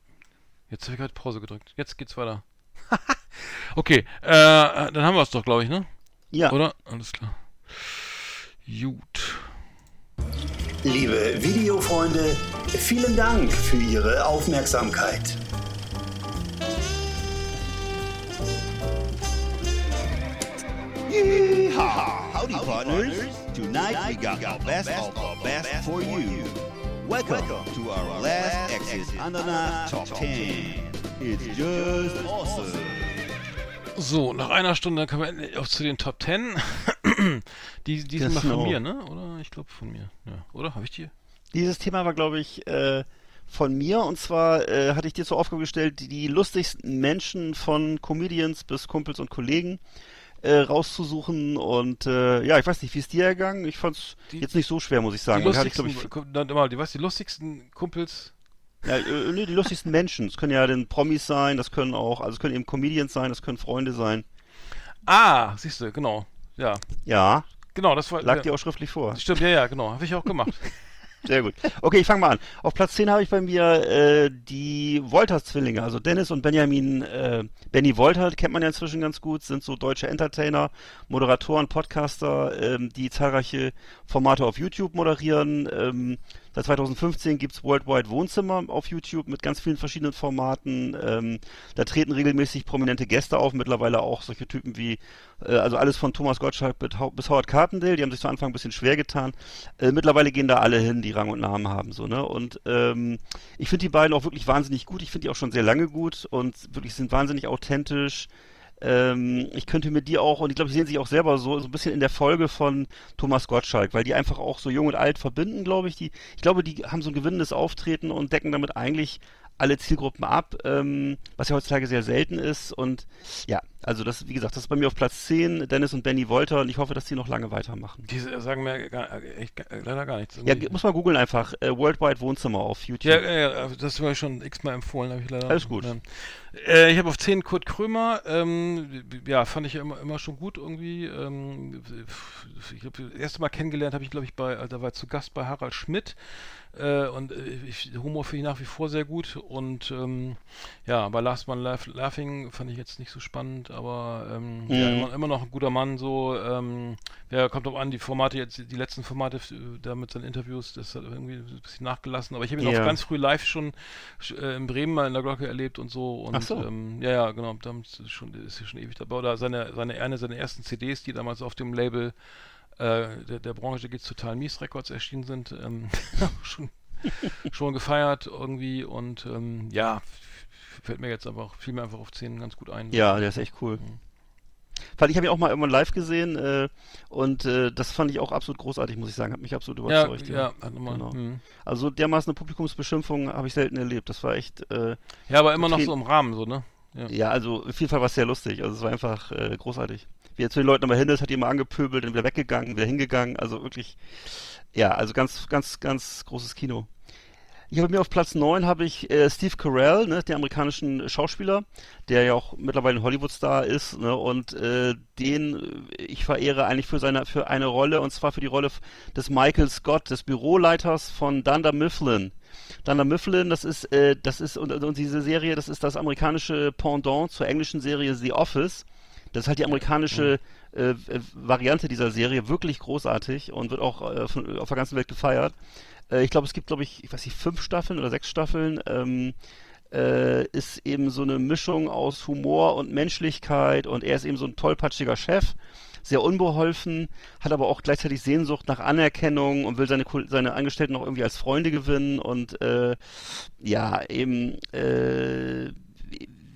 Jetzt habe ich gerade Pause gedrückt. Jetzt geht's weiter. okay, äh, dann haben wir es doch, glaube ich, ne? Ja, Oder? Alles klar. Gut. Liebe Videofreunde, vielen Dank für Ihre Aufmerksamkeit. Yeehaw! Howdy, partners. Tonight we got our best of our best for you. Welcome to our last Exit Ananas Top 10. It's just awesome. So, nach einer Stunde kommen wir endlich auch zu den Top 10. die, die sind mal von mir, ne? Oder? Ich glaube von mir. Ja. Oder? Habe ich die? dieses Thema war, glaube ich, äh, von mir. Und zwar äh, hatte ich dir zur Aufgabe gestellt, die, die lustigsten Menschen von Comedians bis Kumpels und Kollegen. Äh, rauszusuchen. Und äh, ja, ich weiß nicht, wie ist dir ergangen? Ich fand's Die- jetzt nicht so schwer, muss ich sagen. die ich, lustigsten, ich, Ku- na, mal, die, was, die lustigsten Kumpels. ja, äh, nee, die lustigsten Menschen. Das können ja dann Promis sein, das können auch, also es können eben Comedians sein, das können Freunde sein. Ah, siehst du, genau. Ja, Ja, genau, das war. lag ja, dir auch schriftlich vor. Stimmt, ja, ja, genau. Habe ich auch gemacht. Sehr gut. Okay, ich fange mal an. Auf Platz 10 habe ich bei mir äh, die Wolters-Zwillinge, also Dennis und Benjamin. Äh, Benny Wolter kennt man ja inzwischen ganz gut, sind so deutsche Entertainer, Moderatoren, Podcaster, ähm, die zahlreiche Formate auf YouTube moderieren. Ähm, seit 2015 gibt's Worldwide Wohnzimmer auf YouTube mit ganz vielen verschiedenen Formaten. Ähm, da treten regelmäßig prominente Gäste auf, mittlerweile auch solche Typen wie, äh, also alles von Thomas Gottschalk bis Howard Carpendale, die haben sich zu Anfang ein bisschen schwer getan. Äh, mittlerweile gehen da alle hin, die Rang und Namen haben, so, ne? Und ähm, ich finde die beiden auch wirklich wahnsinnig gut. Ich finde die auch schon sehr lange gut und wirklich sind wahnsinnig authentisch. Ähm, ich könnte mir die auch, und ich glaube, sie sehen sich auch selber so, so ein bisschen in der Folge von Thomas Gottschalk, weil die einfach auch so jung und alt verbinden, glaube ich. Die, ich glaube, die haben so ein gewinnendes Auftreten und decken damit eigentlich alle Zielgruppen ab, ähm, was ja heutzutage sehr selten ist. Und ja, also das, wie gesagt, das ist bei mir auf Platz 10, Dennis und Benny Wolter und ich hoffe, dass die noch lange weitermachen. Die sagen mir gar, echt, gar- leider gar nichts. Ja, muss man googeln einfach. Äh, Worldwide Wohnzimmer auf YouTube. Ja, ja, ja, das war schon x-mal empfohlen, habe ich leider. Alles gut. Äh, ich habe auf 10 Kurt Krömer, ähm, ja, fand ich ja immer, immer schon gut irgendwie. Ähm, ich habe das erste Mal kennengelernt, habe ich glaube ich bei, da war er zu Gast bei Harald Schmidt. Äh, und äh, ich, Humor finde ich nach wie vor sehr gut. Und ähm, ja, bei Last Man Laugh, Laughing fand ich jetzt nicht so spannend, aber ähm, ja, Mhm. immer, immer noch ein guter Mann. So, ähm, ja, kommt drauf an, die Formate jetzt, die letzten Formate da mit seinen Interviews, das hat irgendwie ein bisschen nachgelassen. Aber ich habe ihn Ja. auch ganz früh live schon äh, in Bremen mal in der Glocke erlebt und so. Und Ach so. ähm, ja, ja, genau, damit ist schon, ist ja schon ewig dabei. Oder seine, seine, eine seiner ersten CDs, die damals auf dem Label äh, der, der Branche geht's total mies Records erschienen sind, ähm, schon, schon gefeiert irgendwie und ähm, ja, fällt mir jetzt einfach, fiel mir einfach auf 10 ganz gut ein. Ja, der ist echt cool. Mhm. Weil ich habe ihn auch mal irgendwann live gesehen äh, und äh, das fand ich auch absolut großartig, muss ich sagen. Hat mich absolut ja, überzeugt. ja, hat nochmal. Genau. mhm. Also dermaßen eine Publikumsbeschimpfung habe ich selten erlebt. Das war echt, äh, ja, aber immer noch so im Rahmen, so, ne? Ja. ja, also auf jeden Fall war es sehr lustig. Also es war einfach äh, großartig. Wie er zu den Leuten aber hin ist, hat die immer angepöbelt, dann wieder weggegangen, wieder hingegangen. Also wirklich, ja, also ganz, ganz, ganz großes Kino. Ich habe mir auf Platz 9 habe ich äh, Steve Carell, ne, den amerikanischen Schauspieler, der ja auch mittlerweile ein Hollywood-Star ist, ne, und äh, den äh, ich verehre eigentlich für seine für eine Rolle und zwar für die Rolle des Michael Scott, des Büroleiters von Dunder Mifflin. Dunder Mifflin, das ist äh, das ist und, und diese Serie, das ist das amerikanische Pendant zur englischen Serie The Office. Das ist halt die amerikanische äh, äh, Variante dieser Serie, wirklich großartig und wird auch äh, von, auf der ganzen Welt gefeiert. Äh, ich glaube, es gibt, glaube ich, ich weiß nicht, fünf Staffeln oder sechs Staffeln. Ähm, äh, ist eben so eine Mischung aus Humor und Menschlichkeit und er ist eben so ein tollpatschiger Chef, sehr unbeholfen, hat aber auch gleichzeitig Sehnsucht nach Anerkennung und will seine, seine Angestellten auch irgendwie als Freunde gewinnen und äh, ja, eben äh,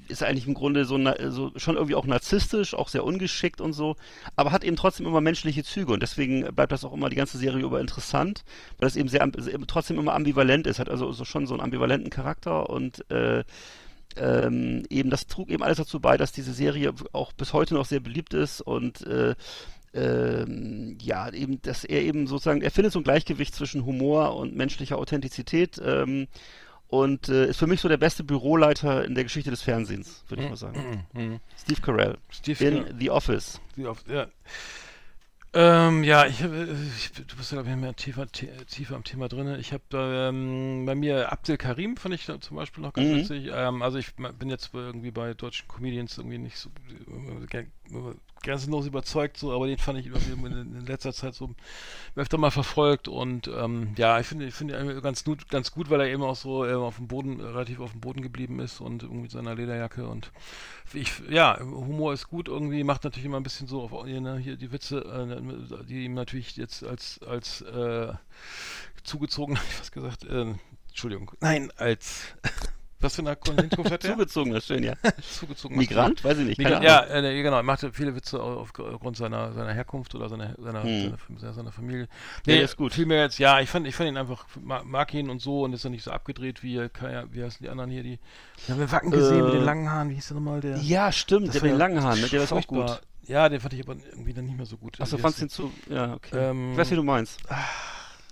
ist eigentlich im Grunde so, so schon irgendwie auch narzisstisch, auch sehr ungeschickt und so, aber hat eben trotzdem immer menschliche Züge und deswegen bleibt das auch immer die ganze Serie über interessant, weil es eben sehr trotzdem immer ambivalent ist, hat also so schon so einen ambivalenten Charakter und äh, ähm, eben das trug eben alles dazu bei, dass diese Serie auch bis heute noch sehr beliebt ist und äh, ähm, ja, eben, dass er eben sozusagen, er findet so ein Gleichgewicht zwischen Humor und menschlicher Authentizität ähm, und äh, ist für mich so der beste Büroleiter in der Geschichte des Fernsehens, würde ich mal sagen. Mhm. Steve Carell Steve in Carell. The Office. Wie oft, ja. Ähm, ja, ich, äh, ich, du bist ja, glaube ich, mehr tiefer, tie- tiefer am Thema drin. Ich habe ähm, bei mir Abdel Karim, fand ich zum Beispiel noch ganz Mhm. witzig. Ähm, also ich bin jetzt irgendwie bei deutschen Comedians irgendwie nicht so äh, grenzenlos überzeugt, so, aber den fand ich in, letzter Zeit so öfter mal verfolgt und ähm, ja, ich finde ich finde ihn ganz gut, ganz gut, weil er eben auch so äh, auf dem Boden, relativ auf dem Boden geblieben ist und irgendwie mit seiner Lederjacke und ich, ja, Humor ist gut irgendwie, macht natürlich immer ein bisschen so auf ne, hier die Witze, äh, die ihm natürlich jetzt als, als äh, zugezogen, hab ich was gesagt, äh, Entschuldigung, nein, als was für eine Hinkunft hat er? Zugezogen, das ist schön, ja. Zugezogen. Migrant? Weiß ich nicht. Migrant, ja, äh, genau, er machte viele Witze au- aufgrund seiner, seiner Herkunft oder seiner, seiner, Hm. seiner, seiner Familie. Ja, der ist gut. Vielmehr jetzt, ja, ich fand, ich fand ihn einfach, ma- mag ihn und so und ist ja nicht so abgedreht wie, Kaya, wie heißen die anderen hier, die, die haben wir Wacken gesehen Äh, mit den langen Haaren, wie hieß der nochmal, der? Ja, stimmt, der mit den ja langen Haaren, ne? der ist auch gut. Ja, den fand ich aber irgendwie dann nicht mehr so gut. Achso, fandst du den zu. Ja, okay. Ähm, ich weiß, wie du meinst.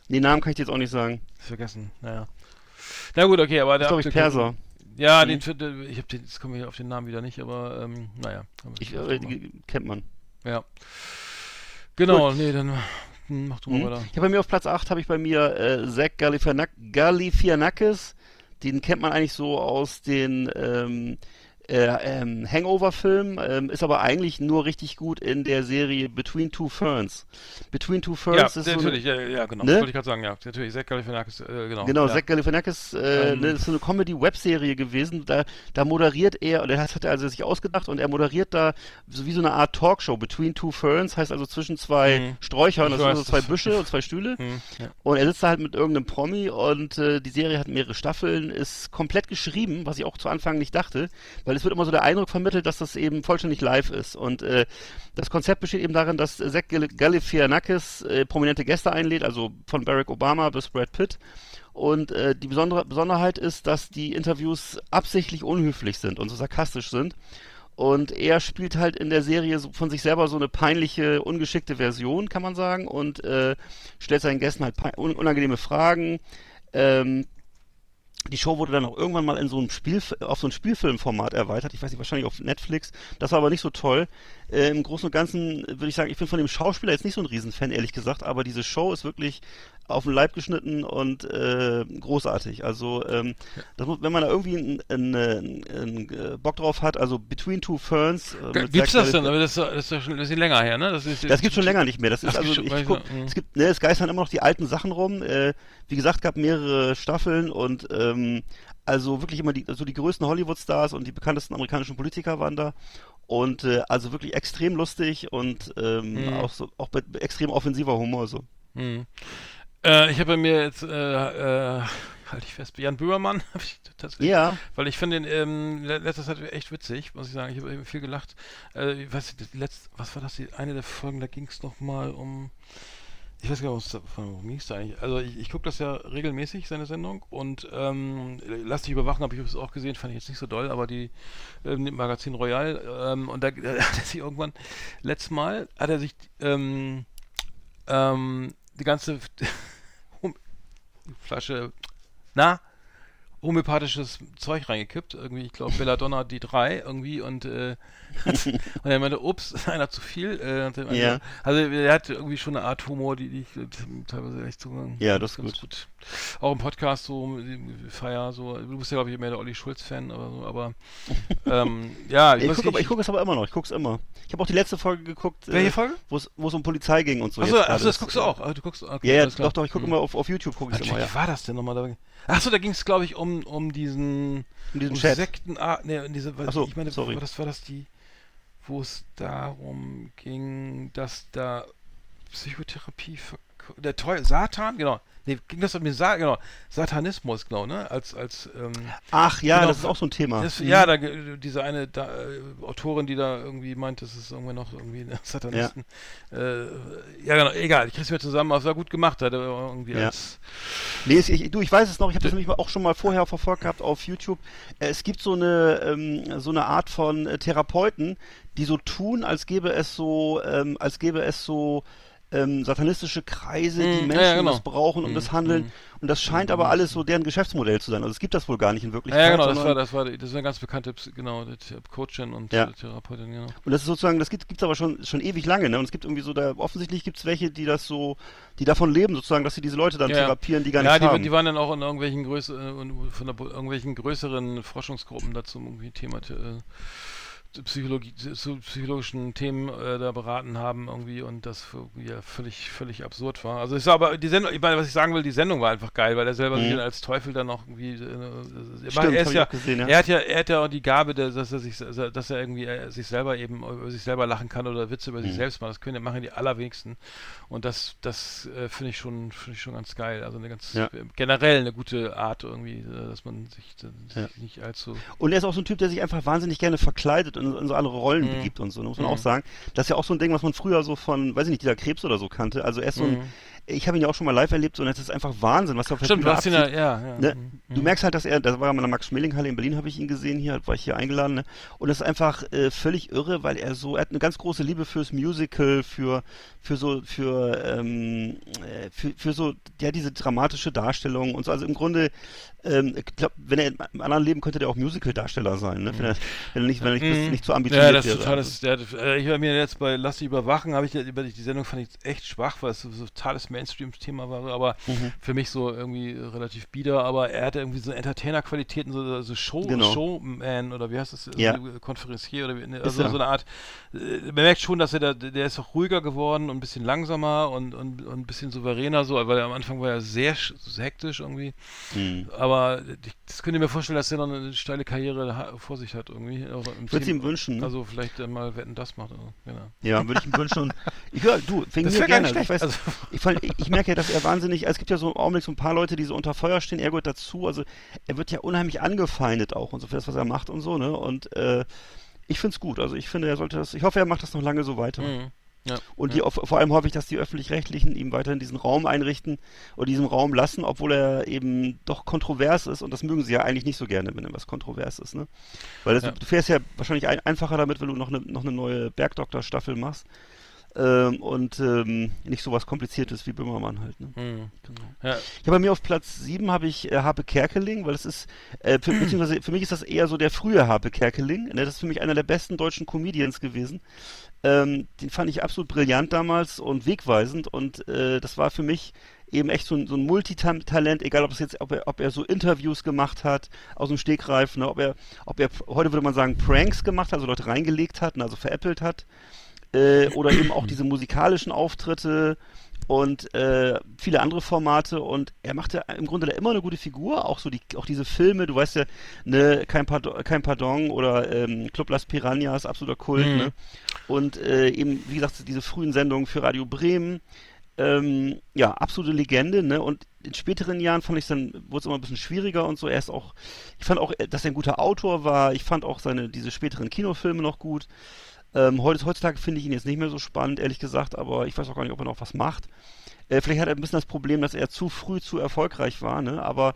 Nee, Namen kann ich dir jetzt auch nicht sagen. Vergessen, naja. Na gut, okay, aber Das der ist, glaube ich, Perser. Ja, Mhm. den, ich hab den, jetzt kommen wir auf den Namen wieder nicht, aber ähm, naja. Ich, äh, kennt man. Ja. Genau, nee, dann hm, mach du mal Mhm. weiter. Ich habe bei mir auf Platz 8 habe ich bei mir äh, Zach Galifianak Galifianakis. Den kennt man eigentlich so aus den ähm, äh, ähm, Hangover-Filmen, ähm, ist aber eigentlich nur richtig gut in der Serie Between Two Ferns. Between Two Ferns Ja, ist so eine, natürlich, ja, ja, genau. Ne? Das wollte ich gerade sagen, ja. Natürlich, Zach Galifianakis, äh, genau. Genau, ja. Zach Galifianakis, äh, Ähm. ne, ist so eine Comedy-Web-Serie gewesen. Da, da moderiert er, und das hat er also sich ausgedacht, und er moderiert da so wie so eine Art Talkshow. Between Two Ferns heißt also zwischen zwei Mhm. Sträuchern, das sind so zwei Büsche und zwei Stühle. Hm, ja. Und er sitzt da halt mit irgendeinem Promi und äh, die Serie hat mehrere Staffeln, ist komplett geschrieben, was ich auch zu Anfang nicht dachte, weil es wird immer so der Eindruck vermittelt, dass das eben vollständig live ist. Und äh, das Konzept besteht eben darin, dass Zach Gal- Galifianakis äh, prominente Gäste einlädt, also von Barack Obama bis Brad Pitt. Und äh, die besondere Besonderheit ist, dass die Interviews absichtlich unhöflich sind und so sarkastisch sind. Und er spielt halt in der Serie so von sich selber so eine peinliche, ungeschickte Version, kann man sagen, und äh, stellt seinen Gästen halt unangenehme Fragen. Ähm, die Show wurde dann auch irgendwann mal in so einem Spiel, auf so ein Spielfilmformat erweitert. Ich weiß nicht, wahrscheinlich auf Netflix. Das war aber nicht so toll. Äh, Im Großen und Ganzen würde ich sagen, ich bin von dem Schauspieler jetzt nicht so ein Riesenfan, ehrlich gesagt, aber diese Show ist wirklich auf den Leib geschnitten und äh, großartig. Also, ähm, das muss, wenn man da irgendwie einen, einen äh, Bock drauf hat, also Between Two Ferns. Äh, Gibt's das denn? Aber das ist, das ist schon ein bisschen länger her, ne? Das, ist, das gibt schon länger nicht mehr. Das ist also, gibt's schon- ich guck, ich, mhm. es gibt, ne, es geistern immer noch die alten Sachen rum. Äh, wie gesagt, gab mehrere Staffeln und ähm, also wirklich immer die, also die größten Hollywood-Stars und die bekanntesten amerikanischen Politiker waren da. Und äh, also wirklich extrem lustig und ähm, Mhm. auch so auch mit extrem offensiver Humor so. Hm. Äh, ich habe bei mir jetzt, äh, äh, halte ich fest, Jan Böhmermann, tatsächlich. Ja, Weil ich finde den ähm, le- letzter Zeit echt witzig, muss ich sagen. Ich habe eben viel gelacht. Äh, ich weiß letzte, was war das? Die, eine der Folgen, da ging es nochmal um. Ich weiß gar nicht, worum ging es da eigentlich? Also ich, ich gucke das ja regelmäßig, seine Sendung. Und ähm, Lass dich überwachen, habe ich übrigens auch gesehen, fand ich jetzt nicht so doll, aber die ähm, Magazin Royal, ähm, und da, da hat er sich irgendwann, letztes Mal hat er sich ähm, ähm, die ganze Flasche, na, homöopathisches Zeug reingekippt. Irgendwie, ich glaube, Belladonna die 3 irgendwie und, äh, und er meinte, ups, einer zu viel. Äh, Ja. Also er hat irgendwie schon eine Art Humor, die, die ich äh, teilweise echt so Ja, das ist ganz gut. Auch im Podcast so, äh, Feier, so, du bist ja glaube ich mehr der Olli Schulz-Fan, aber so, aber ähm, ja, ich weiß gucke guck es aber immer noch. Ich gucke es immer. Ich habe auch die letzte Folge geguckt, Welche äh, Folge? wo es um Polizei ging und so. Achso, achso, das guckst du auch. Ah, du guckst, okay, Ja, ja, doch, doch. Ich gucke Hm. immer auf, auf YouTube gucke ich immer. Ja. wie war das denn nochmal? Da- Achso, da ging es, glaube ich, um, um diesen In diesem um Chat. Sekten, ah, ne, in diese, Ach so, ich meine, sorry. war das war das die, wo es darum ging, dass da Psychotherapie, der Teufel, Satan, genau, nee, ging das um den Sa genau, Satanismus, genau, ne, als, als, ähm, Ach ja, Genau, das ist auch so ein Thema. das, Mhm. ja, da, diese eine da, äh, Autorin, die da irgendwie meint, das ist irgendwann noch irgendwie eine Satanisten. Äh, ja, genau, egal, ich krieg's mir zusammen, aber es war gut gemacht, hat irgendwie Ja. als, Nee, ich, du, ich weiß es noch, ich habe das nämlich auch schon mal vorher verfolgt gehabt auf YouTube. Äh, Es gibt so eine, ähm, so eine Art von äh, Therapeuten, die so tun, als gäbe es so, ähm, als gäbe es so ähm, satanistische Kreise, die Mm, ja, Menschen ja, genau. missbrauchen und Mm, misshandeln. mm. Und das scheint aber alles so deren Geschäftsmodell zu sein. Also es gibt das wohl gar nicht in Wirklichkeit. ja, genau, das war, das war, das ist eine ganz bekannte, genau, Coachin und Ja. Therapeutin, genau. Und das ist sozusagen, das gibt es aber schon schon ewig lange, ne? Und es gibt irgendwie so da offensichtlich gibt es welche, die das so, die davon leben, sozusagen, dass sie diese Leute dann Ja. therapieren, die gar ja, nicht die, haben. die waren dann auch in irgendwelchen Größe, äh, von der, irgendwelchen größeren Forschungsgruppen dazu irgendwie Thema äh, Psychologie, zu psychologischen Themen äh, da beraten haben irgendwie und das ja, völlig völlig absurd war. Also es war aber die Sendung, ich meine, was ich sagen will, die Sendung war einfach geil, weil er selber sich Mhm. als Teufel dann noch irgendwie äh, äh, Stimmt, er hab ist ich ja, auch gesehen, ja. er hat ja er hat ja auch die Gabe, dass er sich dass er irgendwie äh, sich selber eben über sich selber lachen kann oder Witze über sich Mhm. selbst machen. Das können machen die allerwenigsten und das das äh, finde ich schon finde ich schon ganz geil. Also eine ganz Ja. generell eine gute Art irgendwie, äh, dass man sich, äh, sich nicht allzu Und er ist auch so ein Typ, der sich einfach wahnsinnig gerne verkleidet und in so andere Rollen Mhm. begibt und so, ne, muss man Mhm. auch sagen. Das ist ja auch so ein Ding, was man früher so von, weiß ich nicht, dieser Krebs oder so kannte. Also er ist so ein, Mhm. ich habe ihn ja auch schon mal live erlebt und es ist einfach Wahnsinn, was er der Stimmt, du hast ihn ja, ja, ja. Ne? Mhm. Du merkst halt, dass er, das war in der Max-Schmeling-Halle in Berlin, habe ich ihn gesehen hier, war ich hier eingeladen, ne? Und das ist einfach äh, völlig irre, weil er so, er hat eine ganz große Liebe fürs Musical, für, für so, für, ähm, äh, für, für so, ja, diese dramatische Darstellung und so. Also im Grunde, ähm, ich glaube, wenn er im anderen Leben könnte der auch Musical-Darsteller sein, ne? Wenn er, wenn er nicht, wenn er nicht, Mhm. nicht so ambitioniert Ja, das ist wäre. total, das, der, äh, ich war mir jetzt bei Lass dich überwachen, habe ich über die, Sendung fand ich echt schwach, weil es so, so totales Mainstream-Thema war, aber Mhm. für mich so irgendwie relativ bieder, aber er hatte irgendwie so Entertainer-Qualitäten, so, so Show, Genau. Showman oder wie heißt das, Ja. Konferencier oder wie, ne, Ist also er. so eine Art, äh, man merkt schon, dass er da, der ist auch ruhiger geworden und ein bisschen langsamer und, und, und ein bisschen souveräner so, weil er am Anfang war er sehr sch- hektisch irgendwie, Mhm. aber ich, das könnte ich mir vorstellen, dass er noch eine steile Karriere vor sich hat irgendwie. auch im Ich würde Team. ihm wünschen. Ne? Also vielleicht äh, mal wetten, das macht. Also, genau. Ja, würde ich ihm wünschen. Und ich höre, du, wegen Das mir gerne. Also ich, weiß, schlecht. ich, fand, ich, ich merke ja, dass er wahnsinnig, also es gibt ja so im Augenblick so ein paar Leute, die so unter Feuer stehen, er gehört dazu. Also er wird ja unheimlich angefeindet auch und so für das, was er macht und so, ne? Und äh, ich finde es gut. Also ich finde, er sollte das, ich hoffe, er macht das noch lange so weiter. Mhm. Ja. Und die, vor allem hoffe ich, dass die Öffentlich-Rechtlichen ihm weiterhin diesen Raum einrichten oder diesen Raum lassen, obwohl er eben doch kontrovers ist. Und das mögen sie ja eigentlich nicht so gerne, wenn er was kontrovers ist. Ne? Weil das, Ja. du fährst ja wahrscheinlich ein, einfacher damit, wenn du noch eine, noch eine neue Bergdoktor-Staffel machst. Ähm, und ähm, nicht so was Kompliziertes wie Böhmermann halt. Ne? Mhm. Genau. Ja. Ja, bei mir auf Platz 7 habe ich äh, Harpe Kerkeling, weil es ist, äh, für, beziehungsweise für mich ist das eher so der frühe Harpe Kerkeling. Ne? Das ist für mich einer der besten deutschen Comedians gewesen. Ähm, den fand ich absolut brillant damals und wegweisend und äh, das war für mich eben echt so ein, so ein Multitalent, egal ob es jetzt, ob er, ob er so Interviews gemacht hat aus dem Stegreif, ne? ob er, ob er, heute würde man sagen, Pranks gemacht hat, also Leute reingelegt hat, ne? also veräppelt hat, äh, oder eben auch diese musikalischen Auftritte und äh, viele andere Formate und er machte im Grunde immer eine gute Figur, auch so die, auch diese Filme, du weißt ja, ne, kein Pardon, kein Pardon oder ähm, Club Las Piranhas, absoluter Kult, Mhm. ne? Und äh, eben, wie gesagt, diese frühen Sendungen für Radio Bremen, ähm, ja, absolute Legende, ne? Und in späteren Jahren fand ich dann, wurde es immer ein bisschen schwieriger und so. Er ist auch, ich fand auch, dass er ein guter Autor war. Ich fand auch seine, diese späteren Kinofilme noch gut. Ähm, heutzutage finde ich ihn jetzt nicht mehr so spannend, ehrlich gesagt, aber ich weiß auch gar nicht, ob er noch was macht. Äh, vielleicht hat er ein bisschen das Problem, dass er zu früh zu erfolgreich war, ne? Aber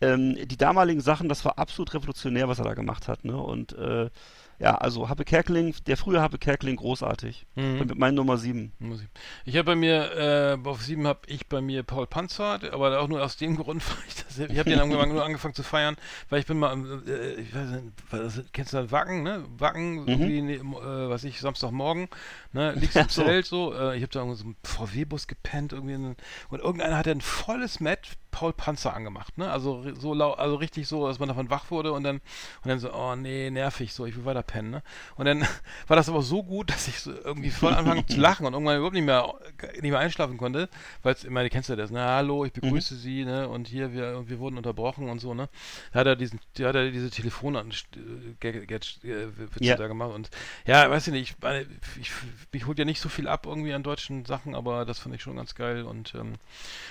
ähm, die damaligen Sachen, das war absolut revolutionär, was er da gemacht hat, ne? Und äh, ja, also Happe Kerkeling, der frühe Happe Kerkeling, großartig. Mhm. Mit meinem Nummer 7. Muss ich. Habe bei mir, äh, auf sieben habe ich bei mir Paul Panzer, aber auch nur aus dem Grund, weil ich das, ich habe den angefangen, nur angefangen zu feiern, weil ich bin mal, äh, ich weiß nicht, was, kennst du das Wacken, ne? Wacken, irgendwie, ne, äh, was ich, Samstagmorgen, ne, liegst im Ach so. Zelt so, äh, ich habe da irgendwo so einen VW-Bus gepennt irgendwie und irgendeiner hat ein volles Met Paul Panzer angemacht, ne? Also so lau, also richtig so, dass man davon wach wurde und dann und dann so, oh nee, nervig, so, ich will weiter pennen, ne? Und dann war das aber so gut, dass ich so irgendwie voll anfangen zu lachen und irgendwann überhaupt nicht mehr nicht mehr einschlafen konnte, weil ich meine, kennst du das, ne? Hallo, ich begrüße Sie, ne? Und hier wir wir wurden unterbrochen und so, ne? Da hat er diesen da hat er diese Telefon an äh, Witze Ja. da gemacht und ja, weiß ich nicht, ich meine, ich, mich holt ja nicht so viel ab irgendwie an deutschen Sachen, aber das fand ich schon ganz geil und ähm,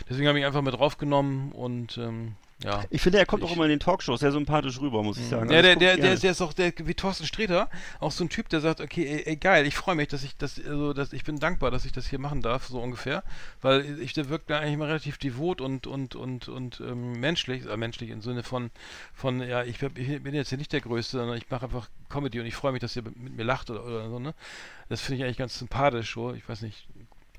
deswegen habe ich einfach mit draufgenommen und ähm, ja. Ich finde, er kommt Ich- auch immer in den Talkshows sehr sympathisch rüber, muss ich sagen. Ja, Also der, der, der, der ist auch der, wie Thorsten Sträter, auch so ein Typ, der sagt, okay, ey, ey geil, ich freue mich, dass ich das, also, dass ich bin dankbar, dass ich das hier machen darf, so ungefähr, weil ich, der wirkt da eigentlich immer relativ devot und und und und ähm, menschlich, äh, menschlich im Sinne von von ja, ich, ich bin jetzt hier nicht der Größte, sondern ich mache einfach Comedy und ich freue mich, dass ihr mit mir lacht oder, oder so, ne? Das finde ich eigentlich ganz sympathisch, so, ich weiß nicht.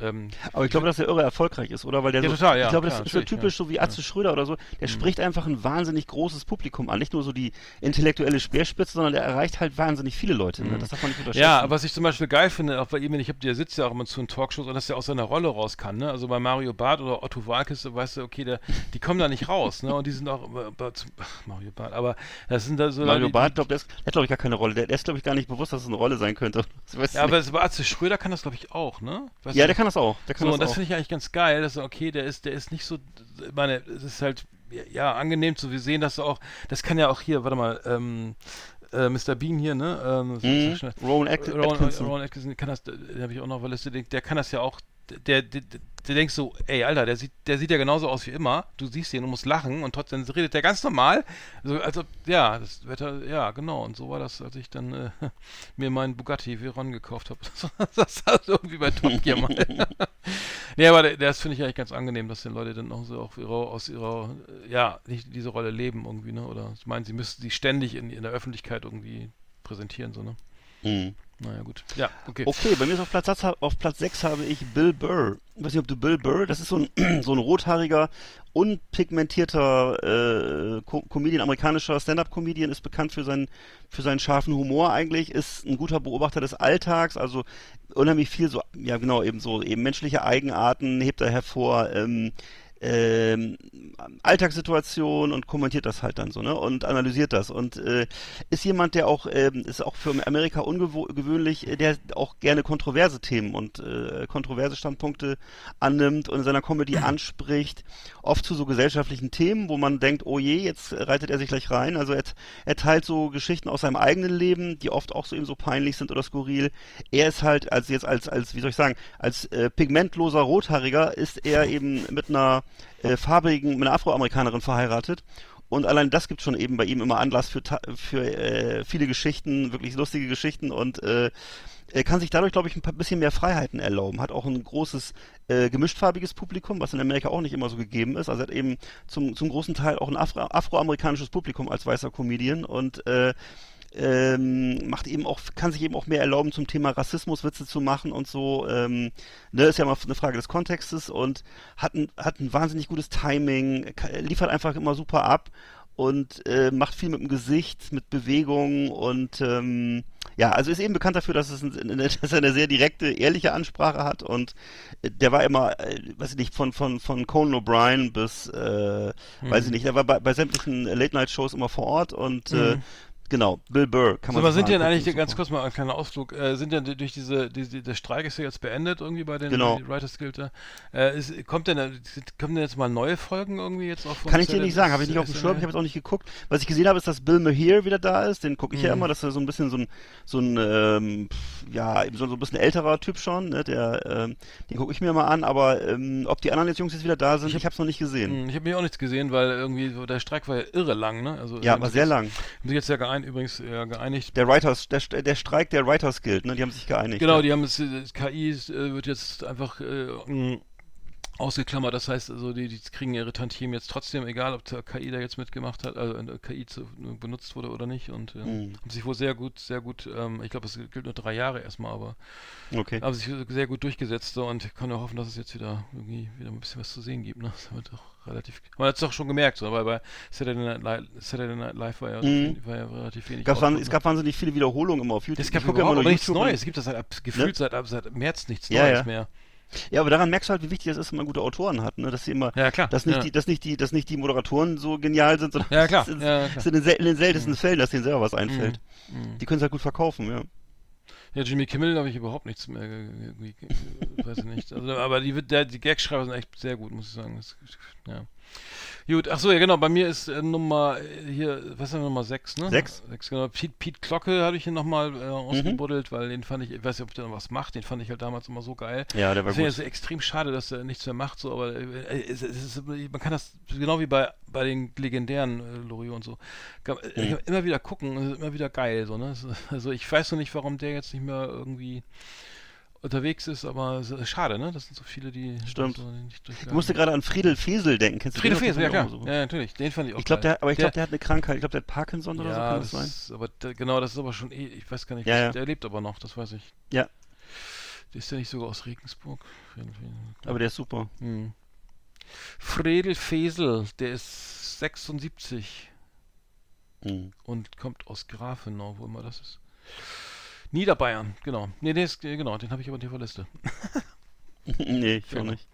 Ähm, Aber ich glaube, dass er irre erfolgreich ist, oder? Weil der Ja, so, total, ja, ich glaube, das klar, ist so typisch, ja. so wie Atze Schröder oder so. Der spricht einfach ein wahnsinnig großes Publikum an. Nicht nur so die intellektuelle Speerspitze, sondern der erreicht halt wahnsinnig viele Leute. Ne? Das darf man nicht unterschätzen. Ja, was ich zum Beispiel geil finde, auch bei ihm, ich habe der sitzt ja auch immer zu den Talkshows und dass der aus seiner Rolle raus kann, ne? Also bei Mario Barth oder Otto Walkes, weißt du, okay, der, die kommen da nicht raus, ne? Und die sind auch äh, ach, Mario Barth, aber das sind da so Mario Barth, glaub, der, ist, der hat, glaube ich, gar keine Rolle. Der, der ist, glaube ich, gar nicht bewusst, dass es eine Rolle sein könnte. Ja, aber nicht. das- bei Atze Schröder kann das glaube ich auch, ne? Weißt ja, der kann das auch. Der kann So, und das das finde ich eigentlich ganz geil, dass er, okay, der ist, der ist nicht so, meine, es ist halt, ja, angenehm zu sehen, dass er auch, das kann ja auch hier, warte mal, ähm, äh, Mr. Bean hier, ne? Ähm, At Rowan, Atkinson. Rowan Atkinson kann das, den habe ich auch noch, weil der, der kann das ja auch, der, der, der denkst so, ey, Alter, der sieht, der sieht ja genauso aus wie immer. Du siehst ihn und musst lachen und trotzdem redet der ganz normal. So, also, ja, das Wetter, ja, genau. Und so war das, als ich dann äh, mir meinen Bugatti Veyron gekauft habe. das war irgendwie bei Top Gear mal. Nee, aber der- das finde ich eigentlich ganz angenehm, dass die Leute dann auch so auch ihre, aus ihrer, ja, nicht diese Rolle leben irgendwie, ne? Oder ich meine, sie müssten sie ständig in, in der Öffentlichkeit irgendwie präsentieren, so, ne? Mhm. Naja, gut. Ja, okay. Okay, bei mir ist auf Platz, auf Platz 6 habe ich Bill Burr. Ich weiß nicht, ob du Bill Burr, das ist so ein, so ein rothaariger, unpigmentierter äh, Co Comedian, amerikanischer Stand-Up-Comedian, ist bekannt für seinen, für seinen scharfen Humor eigentlich, ist ein guter Beobachter des Alltags, also unheimlich viel so, ja genau, eben so, eben menschliche Eigenarten hebt er hervor, ähm, ähm, Alltagssituation und kommentiert das halt dann so, ne? Und analysiert das. Und äh, ist jemand, der auch, ähm, ist auch für Amerika ungewöhnlich, äh, der auch gerne kontroverse Themen und äh, kontroverse Standpunkte annimmt und in seiner Comedy anspricht, oft zu so gesellschaftlichen Themen, wo man denkt, oh je, jetzt reitet er sich gleich rein. Also er, er teilt so Geschichten aus seinem eigenen Leben, die oft auch so eben so peinlich sind oder skurril. Er ist halt, als jetzt als, als, wie soll ich sagen, als äh, pigmentloser Rothaariger ist er eben mit einer äh, farbigen, mit einer Afroamerikanerin verheiratet. Und allein das gibt schon eben bei ihm immer Anlass für, für äh, viele Geschichten, wirklich lustige Geschichten und äh, er kann sich dadurch, glaube ich, ein bisschen mehr Freiheiten erlauben. Hat auch ein großes äh, gemischtfarbiges Publikum, was in Amerika auch nicht immer so gegeben ist. Also er hat eben zum, zum großen Teil auch ein Afro afroamerikanisches Publikum als weißer Comedian und äh, ähm, macht eben auch, kann sich eben auch mehr erlauben, zum Thema Rassismus Witze zu machen und so. Ähm, ne, ist ja mal eine Frage des Kontextes und hat ein, hat ein wahnsinnig gutes Timing, liefert einfach immer super ab und äh, macht viel mit dem Gesicht, mit Bewegungen und ähm, ja, also ist eben bekannt dafür, dass, es ein, dass er eine sehr direkte, ehrliche Ansprache hat und äh, der war immer, äh, weiß ich nicht, von, von, von Conan O'Brien bis, äh, weiß ich nicht, der war bei, bei sämtlichen Late-Night-Shows immer vor Ort und äh, Mhm. Genau, Bill Burr kann So, man aber sich sind denn eigentlich, super. ganz kurz mal ein kleiner Ausflug, äh, sind denn durch diese, diese, der Streik ist ja jetzt beendet irgendwie bei den Genau. Writers Guild da. Äh, ist, kommt denn, kommen denn jetzt mal neue Folgen irgendwie jetzt auch von Kann ich dir nicht sagen, habe ich nicht auf dem Schirm, ich habe jetzt auch nicht geguckt. Was ich gesehen habe, ist, dass Bill Maher wieder da ist, den gucke ich ja Mhm. immer, das ist so ein bisschen so ein, so ein ähm, ja, eben so, so ein bisschen älterer Typ schon, ne, der, ähm, den gucke ich mir mal an, aber ähm, ob die anderen jetzt Jungs jetzt wieder da sind, Ich ich, hab- habe es noch nicht gesehen. Hm, Ich habe mir auch nichts gesehen, weil irgendwie so der Streik war ja irre lang, ne? Also Ja, war sehr lang. Haben sich jetzt ja geein, übrigens ja, geeinigt. Der Writers, der, der Streik der Writers Guild, ne, die haben sich geeinigt. Genau, ja. die haben es, äh, KI äh, wird jetzt einfach äh, mh, ausgeklammert. Das heißt, also die, die kriegen ihre Tantiemen jetzt trotzdem, egal ob der KI da jetzt mitgemacht hat, also KI zu, benutzt wurde oder nicht. Und äh, Mhm. haben sich wohl sehr gut, sehr gut, ähm, ich glaube, es gilt nur drei Jahre erstmal, aber Okay. haben sich sehr gut durchgesetzt so, und ich kann nur hoffen, dass es jetzt wieder irgendwie wieder ein bisschen was zu sehen gibt. Ne? Das wird doch relativ. Man hat es doch schon gemerkt, so, weil bei Saturday Night, Live, Saturday Night Live war ja, Mhm. war ja relativ wenig. Waren, Output, es ne? gab wahnsinnig viele Wiederholungen immer auf YouTube. Es gab Ich gucke ja immer nichts Neues. Es gibt das seit, ab- gefühlt seit, ab- seit März nichts Ja, Neues ja. mehr. Ja, aber daran merkst du halt, wie wichtig es ist, wenn man gute Autoren hat, ne? Dass sie immer, Ja, klar. dass nicht ja. die, dass nicht die, dass nicht die Moderatoren so genial sind, sondern Ja, klar. es ist, Ja, klar. in, den, in den seltensten Fällen, dass denen selber was einfällt. Mhm. Die können es halt gut verkaufen, ja. Ja, Jimmy Kimmel habe ich überhaupt nichts mehr. weiß ich nicht. Also, aber die, der, die Gagschreiber sind echt sehr gut, muss ich sagen. Das, ja. Gut, ach so, ja genau, bei mir ist äh, Nummer äh, hier, was ist denn Nummer 6, ne? Sechs? 6, genau. Pete, Pete Glocke habe ich hier nochmal Mhm. äh, ausgebuddelt, weil den fand ich, ich weiß nicht, ob der noch was macht, den fand ich halt damals immer so geil. Ja, der war Deswegen gut. ist es extrem schade, dass er nichts mehr macht, so, aber äh, es, es ist, man kann das genau wie bei, bei den legendären äh, Loriot und so, kann, äh, Mhm. immer wieder gucken, immer wieder geil, so, ne? Also ich weiß noch nicht, warum der jetzt nicht mehr irgendwie unterwegs ist, aber schade, ne? Das sind so viele, die Stimmt. so nicht Ich musste gerade an Friedel Fesel denken. Kennst du Friede den? Fesel, ja Das klar. so. Ja, natürlich, den fand ich auch Ich glaube, geil. der, aber ich glaube, der hat eine Krankheit. Ich glaube, der hat Parkinson oder so, ja, kann das sein? ist, aber der, genau, das ist aber schon eh, ich weiß gar nicht, Ja, ja. der lebt aber noch, das weiß ich. Ja. Ist der nicht sogar aus Regensburg? Aber der ist super. Hm. Fredel Fesel, der ist 76 Mhm. und kommt aus Grafenau, wo immer das ist. Niederbayern, genau. Nee, der ist, äh, genau, den habe ich aber nicht auf der Liste. nee, ich auch nicht.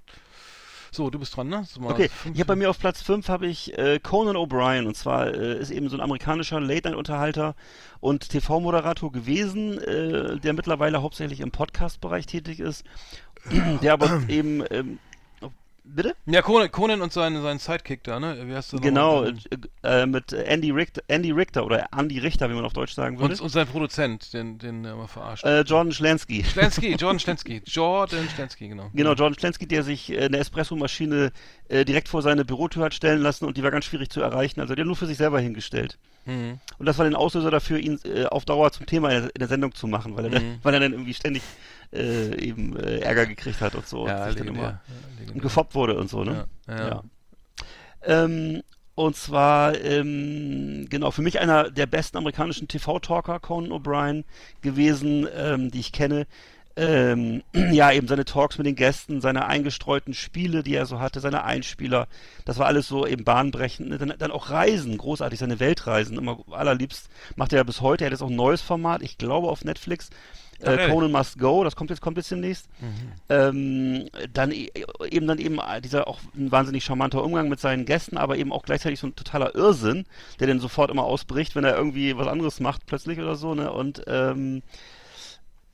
So, du bist dran, ne? Okay, ich habe bei mir auf Platz 5 habe ich äh, Conan O'Brien und zwar äh, ist eben so ein amerikanischer Late-Night-Unterhalter und TV-Moderator gewesen, äh, der mittlerweile hauptsächlich im Podcast-Bereich tätig ist, der aber eben ähm, bitte? Ja, Conan, Conan und sein, sein Sidekick da, ne? Wie heißt der Genau, nochmal? äh, äh, mit Andy Richter, Andy Richter oder Andy Richter, wie man auf Deutsch sagen würde. Und, und sein Produzent, den, den er mal verarscht. äh, Jordan Schlansky. Schlensky, Jordan Schlensky. Jordan Schlensky, genau. Genau, Jordan Schlansky, der sich äh, eine Espressomaschine äh, direkt vor seine Bürotür hat stellen lassen und die war ganz schwierig zu erreichen. Also der nur für sich selber hingestellt. Mhm. Und das war den Auslöser dafür, ihn äh, auf Dauer zum Thema in der, in der Sendung zu machen, weil er, Mhm. weil er dann irgendwie ständig äh, eben äh, Ärger gekriegt hat und so Ja, und sich dann immer Ja, gefoppt wurde und so, ne? Ja, ja. Ja. Ähm, und zwar, ähm, genau, für mich einer der besten amerikanischen TV-Talker, Conan O'Brien, gewesen, ähm, die ich kenne. Ähm, ja, eben seine Talks mit den Gästen, seine eingestreuten Spiele, die er so hatte, seine Einspieler, das war alles so eben bahnbrechend. Ne? Dann, dann auch Reisen, großartig, seine Weltreisen, immer allerliebst, macht er ja bis heute. Er hat jetzt auch ein neues Format, ich glaube auf Netflix. Äh? Conan Must Go, das kommt jetzt, kommt jetzt demnächst. Ähm, dann e- eben dann eben dieser auch ein wahnsinnig charmanter Umgang mit seinen Gästen, aber eben auch gleichzeitig so ein totaler Irrsinn, der dann sofort immer ausbricht, wenn er irgendwie was anderes macht plötzlich oder so, ne? Und ähm,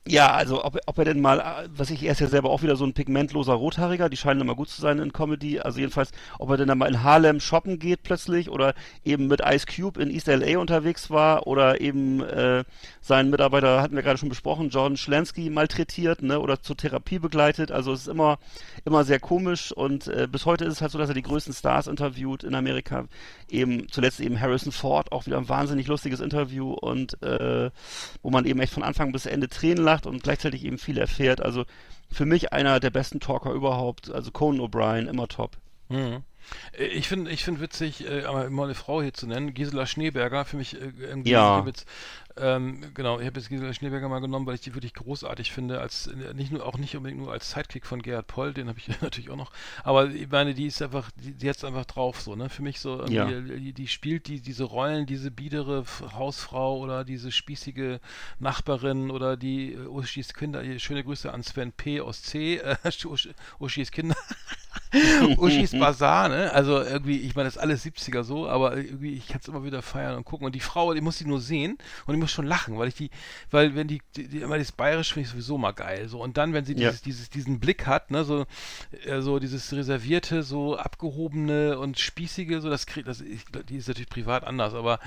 ja, also ob, ob er denn mal, äh, was ich, er ist ja selber auch wieder so ein pigmentloser Rothaariger, die scheinen immer gut zu sein in Comedy, also jedenfalls, ob er denn dann mal in Harlem shoppen geht plötzlich oder eben mit Ice Cube in East LA unterwegs war oder eben äh, seinen Mitarbeiter, hatten wir gerade schon besprochen, Jordan Schlansky malträtiert, ne, oder zur Therapie begleitet, also es ist immer, immer sehr komisch und äh, bis heute ist es halt so, dass er die größten Stars interviewt in Amerika, eben zuletzt eben Harrison Ford, auch wieder ein wahnsinnig lustiges Interview und äh, wo man eben echt von Anfang bis Ende Tränen lacht und gleichzeitig eben viel erfährt. Also für mich einer der besten Talker überhaupt. Also Conan O'Brien, immer top. Mhm. Äh, Ich finde ich find witzig, äh, mal eine Frau hier zu nennen, Gisela Schneeberger, für mich äh, Ja. Ähm, genau, ich habe jetzt Gisela Schneeberger mal genommen, weil ich die wirklich großartig finde, als nicht nur auch nicht unbedingt nur als Sidekick von Gerhard Poll, den habe ich natürlich auch noch, aber ich meine, die ist einfach, die, die hat's einfach drauf so, ne? Für mich so Ja. die, die spielt die diese Rollen, diese biedere Hausfrau oder diese spießige Nachbarin oder die äh, Uschis Kinder, schöne Grüße an Sven P aus C, äh, Usch- Uschis Kinder. Uschis Bazaar, ne? Also irgendwie, ich meine, das ist alles 70er so, aber irgendwie, ich kann es immer wieder feiern und gucken. Und die Frau, die muss die nur sehen und ich muss schon lachen, weil ich die, weil wenn die, die, die immer das Bayerisch finde ich sowieso mal geil. So, und dann, wenn sie Ja. dieses, dieses, diesen Blick hat, ne, so, äh, so dieses reservierte, so abgehobene und spießige, so das kriegt, das, ich, die ist natürlich privat anders, aber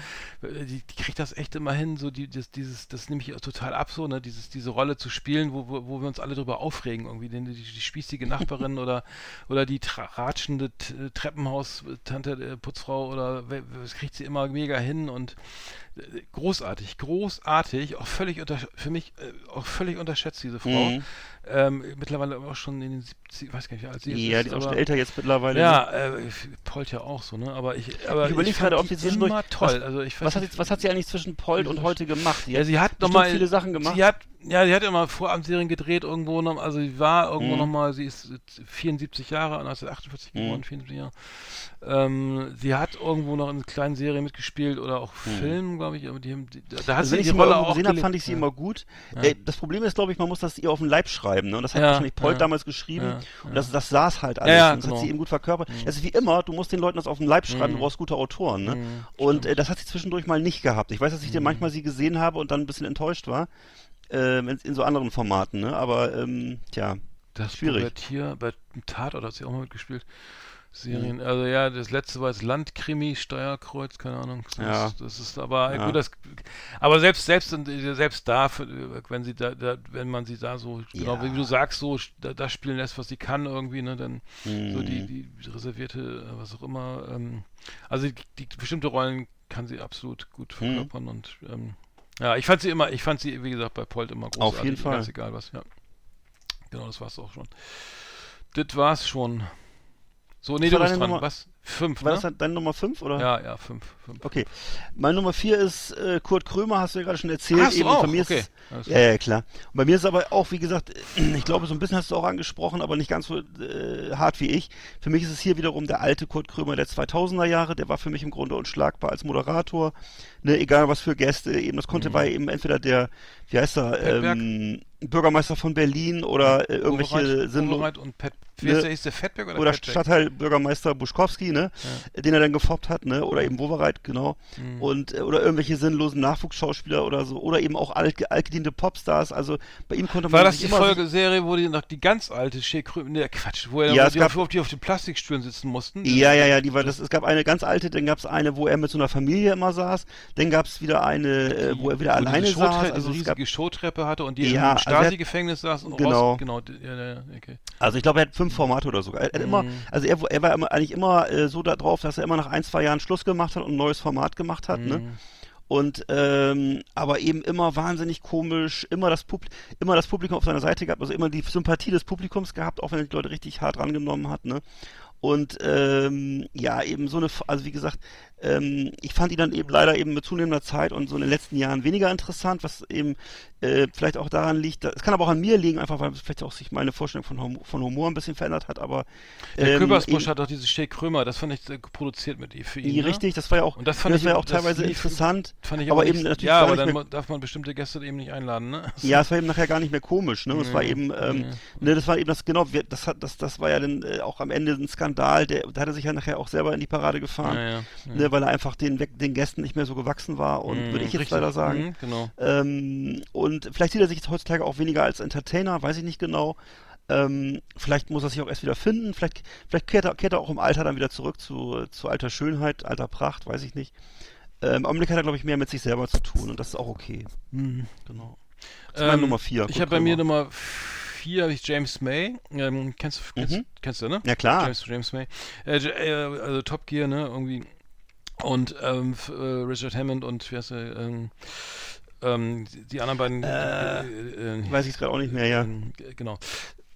äh, die, die kriegt das echt immer hin, so die, das, dieses, das nehme ich total ab, so, ne, dieses, diese Rolle zu spielen, wo, wo, wo wir uns alle drüber aufregen, irgendwie, denn die, die spießige Nachbarin oder, oder die ratschende T Treppenhaus-Tante, äh, Putzfrau oder das kriegt sie immer mega hin und äh, großartig, großartig, auch völlig unter, für mich äh, auch völlig unterschätzt, diese Frau. Mhm. Ähm, mittlerweile auch schon in den 70, ich weiß gar nicht, wie alt sie jetzt Ja, ist. die ist auch schon älter jetzt mittlerweile. ja, äh, Polt ja auch so, ne? Aber ich, aber Ich überleg fand gerade, ob die sie zwischendurch- immer toll. was- also ich Was hat, jetzt- was hat sie eigentlich zwischen Polt und heute gemacht? Die ja, sie hat nochmal viele Sachen gemacht. Sie hat, ja, sie hat immer Vorabendserien gedreht irgendwo noch, also sie war irgendwo Mhm. noch mal, sie ist jetzt 74 Jahre, 1948 Mhm. geboren, 74 Jahre. Ähm, sie hat irgendwo noch in kleinen Serien mitgespielt oder auch Filmen, glaube ich, aber die, die, da hat Mhm. Also sie wenn ich die sie mal Rolle auch gesehen habe, fand ich sie ja. immer gut. Ja. Äh, das Problem ist, glaube ich, man muss das ihr auf den Leib schreiben. Ne? Und das hat Ja, wahrscheinlich Polt ja. damals geschrieben. Ja, Und das, das saß halt alles. Und das genau. hat sie eben gut verkörpert. Das ist wie immer, du musst den Leuten das auf den Leib schreiben, Mhm. du brauchst gute Autoren. Ne? Mhm, und äh, das hat sie zwischendurch mal nicht gehabt. Ich weiß, dass ich Mhm. dir manchmal sie gesehen habe und dann ein bisschen enttäuscht war. Ähm, in, in so anderen Formaten, ne? Aber ähm, tja, Das Schwierig. hier bei Tatort hat sie auch mal mitgespielt. Serien, Mhm. also ja, das letzte war jetzt Landkrimi, Steuerkreuz, keine Ahnung. Das, Ja. das ist aber Ja. gut, das, aber selbst selbst selbst da, wenn sie da, da wenn man sie da so genau Ja. wie du sagst, so da, das spielen lässt, was sie kann irgendwie, ne, dann so Mhm. die die reservierte, äh, was auch immer. Ähm, also die, die bestimmte Rollen kann sie absolut gut Mhm. verkörpern und ähm, ja, ich fand sie immer, ich fand sie wie gesagt bei Polt immer großartig, jeden Fall. ganz egal was, ja. Genau, das war's auch schon. Das war's schon. So, nee, du bist deine dran. Nummer- Was? Fünf, war ne? das deine Nummer 5 oder? Ja, ja, fünf. fünf. Okay. Meine Nummer 4 ist äh, Kurt Krömer, hast du ja gerade schon erzählt. Du eben. auch? Bei mir Okay. Ist, ja, ja, klar. Und bei mir ist aber auch, wie gesagt, ich glaube, so ein bisschen hast du auch angesprochen, aber nicht ganz so äh, hart wie ich. Für mich ist es hier wiederum der alte Kurt Krömer der 2000er Jahre. Der war für mich im Grunde unschlagbar als Moderator. Ne, egal was für Gäste. Eben, das konnte, war eben entweder der, wie heißt er, ähm, Bürgermeister von Berlin oder äh, irgendwelche Oberreit- sinnlo Oberreit und Pet, Ne? ist der, Fettberg oder, oder Fettberg? Stadtteilbürgermeister Buschkowski, ne, den er dann gefoppt hat, ne, oder eben Wowereit, genau, Mhm. und äh, oder irgendwelche sinnlosen Nachwuchsschauspieler oder so, oder eben auch alt, altgediente Popstars. Also bei ihm konnte man War das die Folgeserie, wo die noch die ganz alte Shea ne, Quatsch, wo, er, Ja, es die, gab- auf, die auf den Plastikstühlen sitzen mussten? Ja, ja, ja, die war das. Es gab eine ganz alte, dann gab es eine, wo er mit so einer Familie immer saß. Dann gab es wieder eine, äh, wo er wieder Wo alleine saß. Also diese es gab, riesige Showtreppe hatte und die Ja, im also Stasi-Gefängnis saß und Genau. raus. Genau, ja, ja, ja, okay. also ich glaube, er hat fünf Formate oder so. Er, er hat immer, Mhm. also er, er war immer, eigentlich immer äh, so da drauf, dass er immer nach ein, zwei Jahren Schluss gemacht hat und ein neues Format gemacht hat. Ne? Mhm. Und ähm, aber eben immer wahnsinnig komisch, immer das, Pub immer das Publikum auf seiner Seite gehabt, also immer die Sympathie des Publikums gehabt, auch wenn er die Leute richtig hart rangenommen hat, ne? Und ähm, ja, eben so eine, also wie gesagt, ähm, ich fand ihn dann eben leider eben mit zunehmender Zeit und so in den letzten Jahren weniger interessant, was eben äh, vielleicht auch daran liegt, es kann aber auch an mir liegen, einfach weil vielleicht auch sich meine Vorstellung von, Humor, von Humor ein bisschen verändert hat, aber Der ähm, Köbersbusch eben- hat doch diese Steh Krömer, das fand ich äh, produziert mit ihm für ihn. Ja, ne? richtig, das war ja auch, Und das fand das ich- war ja auch das teilweise lief- interessant, Fand ich aber aber eben nicht, natürlich Ja, aber dann mehr- darf man bestimmte Gäste eben nicht einladen, ne? Ja, es war eben nachher gar nicht mehr komisch, ne? Es war Ja, eben, ähm, ja. ne, das war eben das, genau, das hat, das, das war ja dann äh, auch am Ende ein Skandal, der, da hat er sich ja nachher auch selber in die Parade gefahren, Ja, ja, ja. Weil er einfach den, den Gästen nicht mehr so gewachsen war und Mhm, würde ich jetzt richtig. leider sagen. Mhm, genau. Ähm, und vielleicht sieht er sich jetzt heutzutage auch weniger als Entertainer, weiß ich nicht genau. Ähm, vielleicht muss er sich auch erst wieder finden. Vielleicht, vielleicht kehrt, er, kehrt er auch im Alter dann wieder zurück zu, zu alter Schönheit, alter Pracht, weiß ich nicht. Ähm, Im Augenblick hat er, glaube ich, mehr mit sich selber zu tun und das ist auch okay. Genau. Das ist meine Ähm, Nummer vier. Ich Kurt habe bei mir. Nummer vier habe ich James May. Ähm, kennst, du- kennst, Mhm. kennst du, ne? Ja, klar. James, James May. Äh, äh, also Top Gear, ne? Irgendwie. Und ähm, äh, Richard Hammond und wie heißt der? Ähm, ähm, die, anderen beiden. Äh, äh, Weiß ich gerade auch nicht mehr, ja. ähm, genau.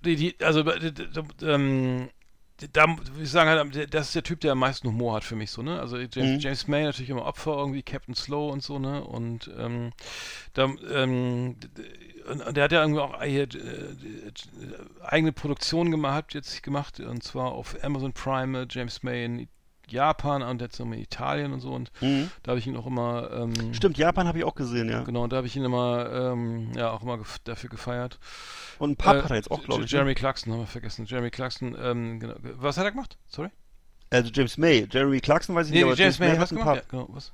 Die, die, also, äh, ähm, da würde ich sagen, halt, das ist der Typ, der am meisten Humor hat für mich so, ne? Also James, Mhm. James May natürlich immer Opfer, irgendwie Captain Slow und so, ne? Und ähm, da, ähm, der hat ja irgendwie auch hier, äh, äh, eigene Produktion gemacht, jetzt gemacht, und zwar auf Amazon Prime, äh, James May in Japan und jetzt noch in Italien und so. Und Mhm. da habe ich ihn auch immer. Ähm, Stimmt, Japan habe ich auch gesehen, ja. Genau, da habe ich ihn immer, ähm, ja, auch immer gef dafür gefeiert. Und ein Pub Äh, hat er jetzt auch, glaube ich. ne? Jeremy Clarkson haben wir vergessen. Jeremy Clarkson, ähm, genau. Was hat er gemacht? Sorry? Also James May. Jeremy Clarkson weiß ich Nee, nicht, aber James May hat was gemacht? Ja, genau, was?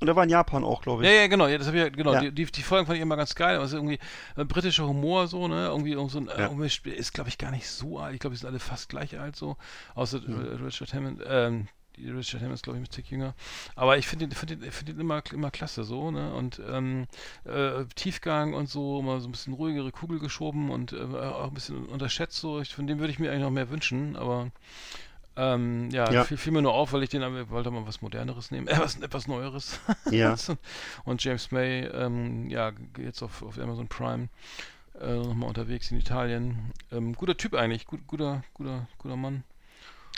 Und er war in Japan auch, glaube ich. Ja, ja, genau, ja, das habe ich ja, genau, Ja. Die, die, die Folgen fand ich immer ganz geil, also irgendwie äh, britischer Humor so, ne, irgendwie irgend so ein, Ja. äh, irgendwie sp- ist glaube ich gar nicht so alt, ich glaube, die sind alle fast gleich alt so, außer Mhm. Richard Hammond, ähm, Richard Hammond ist glaube ich ein Tick jünger, aber ich finde ihn, finde ihn, finde ihn immer, immer klasse so, ne, und ähm, äh, Tiefgang und so, immer so ein bisschen ruhigere Kugel geschoben und äh, auch ein bisschen unterschätzt so, ich, von dem würde ich mir eigentlich noch mehr wünschen, aber ähm, ja, Ja. Fiel, fiel mir nur auf, weil ich den wollte mal was Moderneres nehmen, äh, was etwas Neueres. Ja. Und James May, ähm, ja, jetzt auf, auf Amazon Prime äh, nochmal unterwegs in Italien. Ähm, guter Typ eigentlich, gut, guter, guter, guter Mann.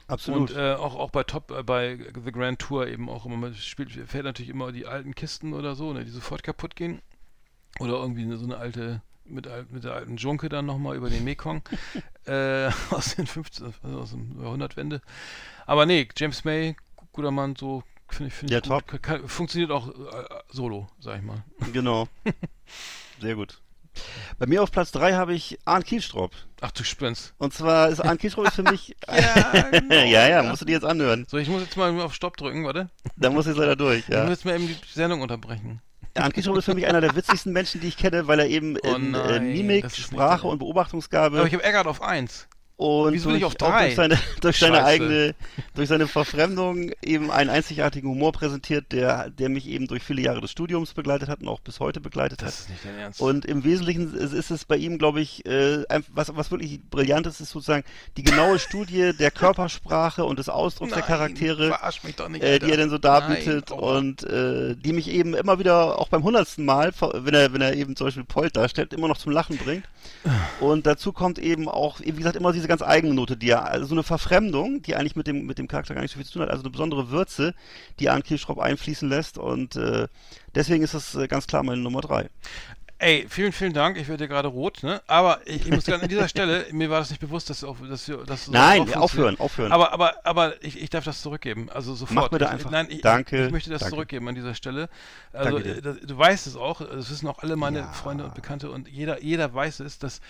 Absolut. Und äh, auch, auch bei Top, äh, bei The Grand Tour eben auch immer, man spielt, fährt natürlich immer die alten Kisten oder so, ne, die sofort kaputt gehen. Oder irgendwie so eine alte, mit, mit der alten Junke dann nochmal über den Mekong äh, aus den 50, also aus dem Jahrhundertwende. Aber nee, James May, gu- guter Mann, so finde ich, finde Ja, ich gut. Kann, funktioniert auch äh, solo, sag ich mal. Genau. Sehr gut. Bei mir auf Platz 3 habe ich Arndt Kielstrop. Ach du spinnst. Und zwar ist Arndt Kielstrop ist für mich. Ja, genau, ja, ja, musst du dir jetzt anhören. So, ich muss jetzt mal auf Stopp drücken, warte. Da muss ich leider durch, Ich ja. muss jetzt mal eben die Sendung unterbrechen. Arndt Kielstrop ist für mich einer der witzigsten Menschen, die ich kenne, weil er eben Oh in äh, nein, Mimik, ist nicht Sprache und Beobachtungsgabe Aber ich habe Eckart auf 1. und wieso durch, auf drei? durch seine, durch seine Scheiße. eigene, durch seine Verfremdung eben einen einzigartigen Humor präsentiert, der, der mich eben durch viele Jahre des Studiums begleitet hat und auch bis heute begleitet hat. Das ist nicht dein Ernst. Und im Wesentlichen ist, es bei ihm, glaube ich, äh, was, was wirklich brillant ist, ist sozusagen die genaue Studie der Körpersprache und des Ausdrucks der Nein, Charaktere, mich doch nicht, äh, die er dann so darbietet Nein, aua. und äh, die mich eben immer wieder, auch beim hundertsten Mal, wenn er, wenn er eben zum Beispiel Polt darstellt, immer noch zum Lachen bringt. Und dazu kommt eben auch, wie gesagt, immer diese ganz eigene Note, die er, also so eine Verfremdung, die eigentlich mit dem, mit dem Charakter gar nicht so viel zu tun hat, also eine besondere Würze, die Arndt Kielschrop einfließen lässt und äh, deswegen ist das äh, ganz klar meine Nummer drei. Ey, vielen, vielen Dank. Ich werde gerade rot, ne? Aber ich, ich muss gerade an dieser Stelle, mir war das nicht bewusst, dass, auch, dass, dass so Nein, funktioniert. aufhören, aufhören. Aber, aber, aber ich, ich darf das zurückgeben. Also sofort. bitte ich, einfach. Nein, ich, Danke, ich möchte das danke. zurückgeben an dieser Stelle. Also dir. äh, das, du weißt es auch, das wissen auch alle meine Ja. Freunde und Bekannte und jeder, jeder weiß es, dass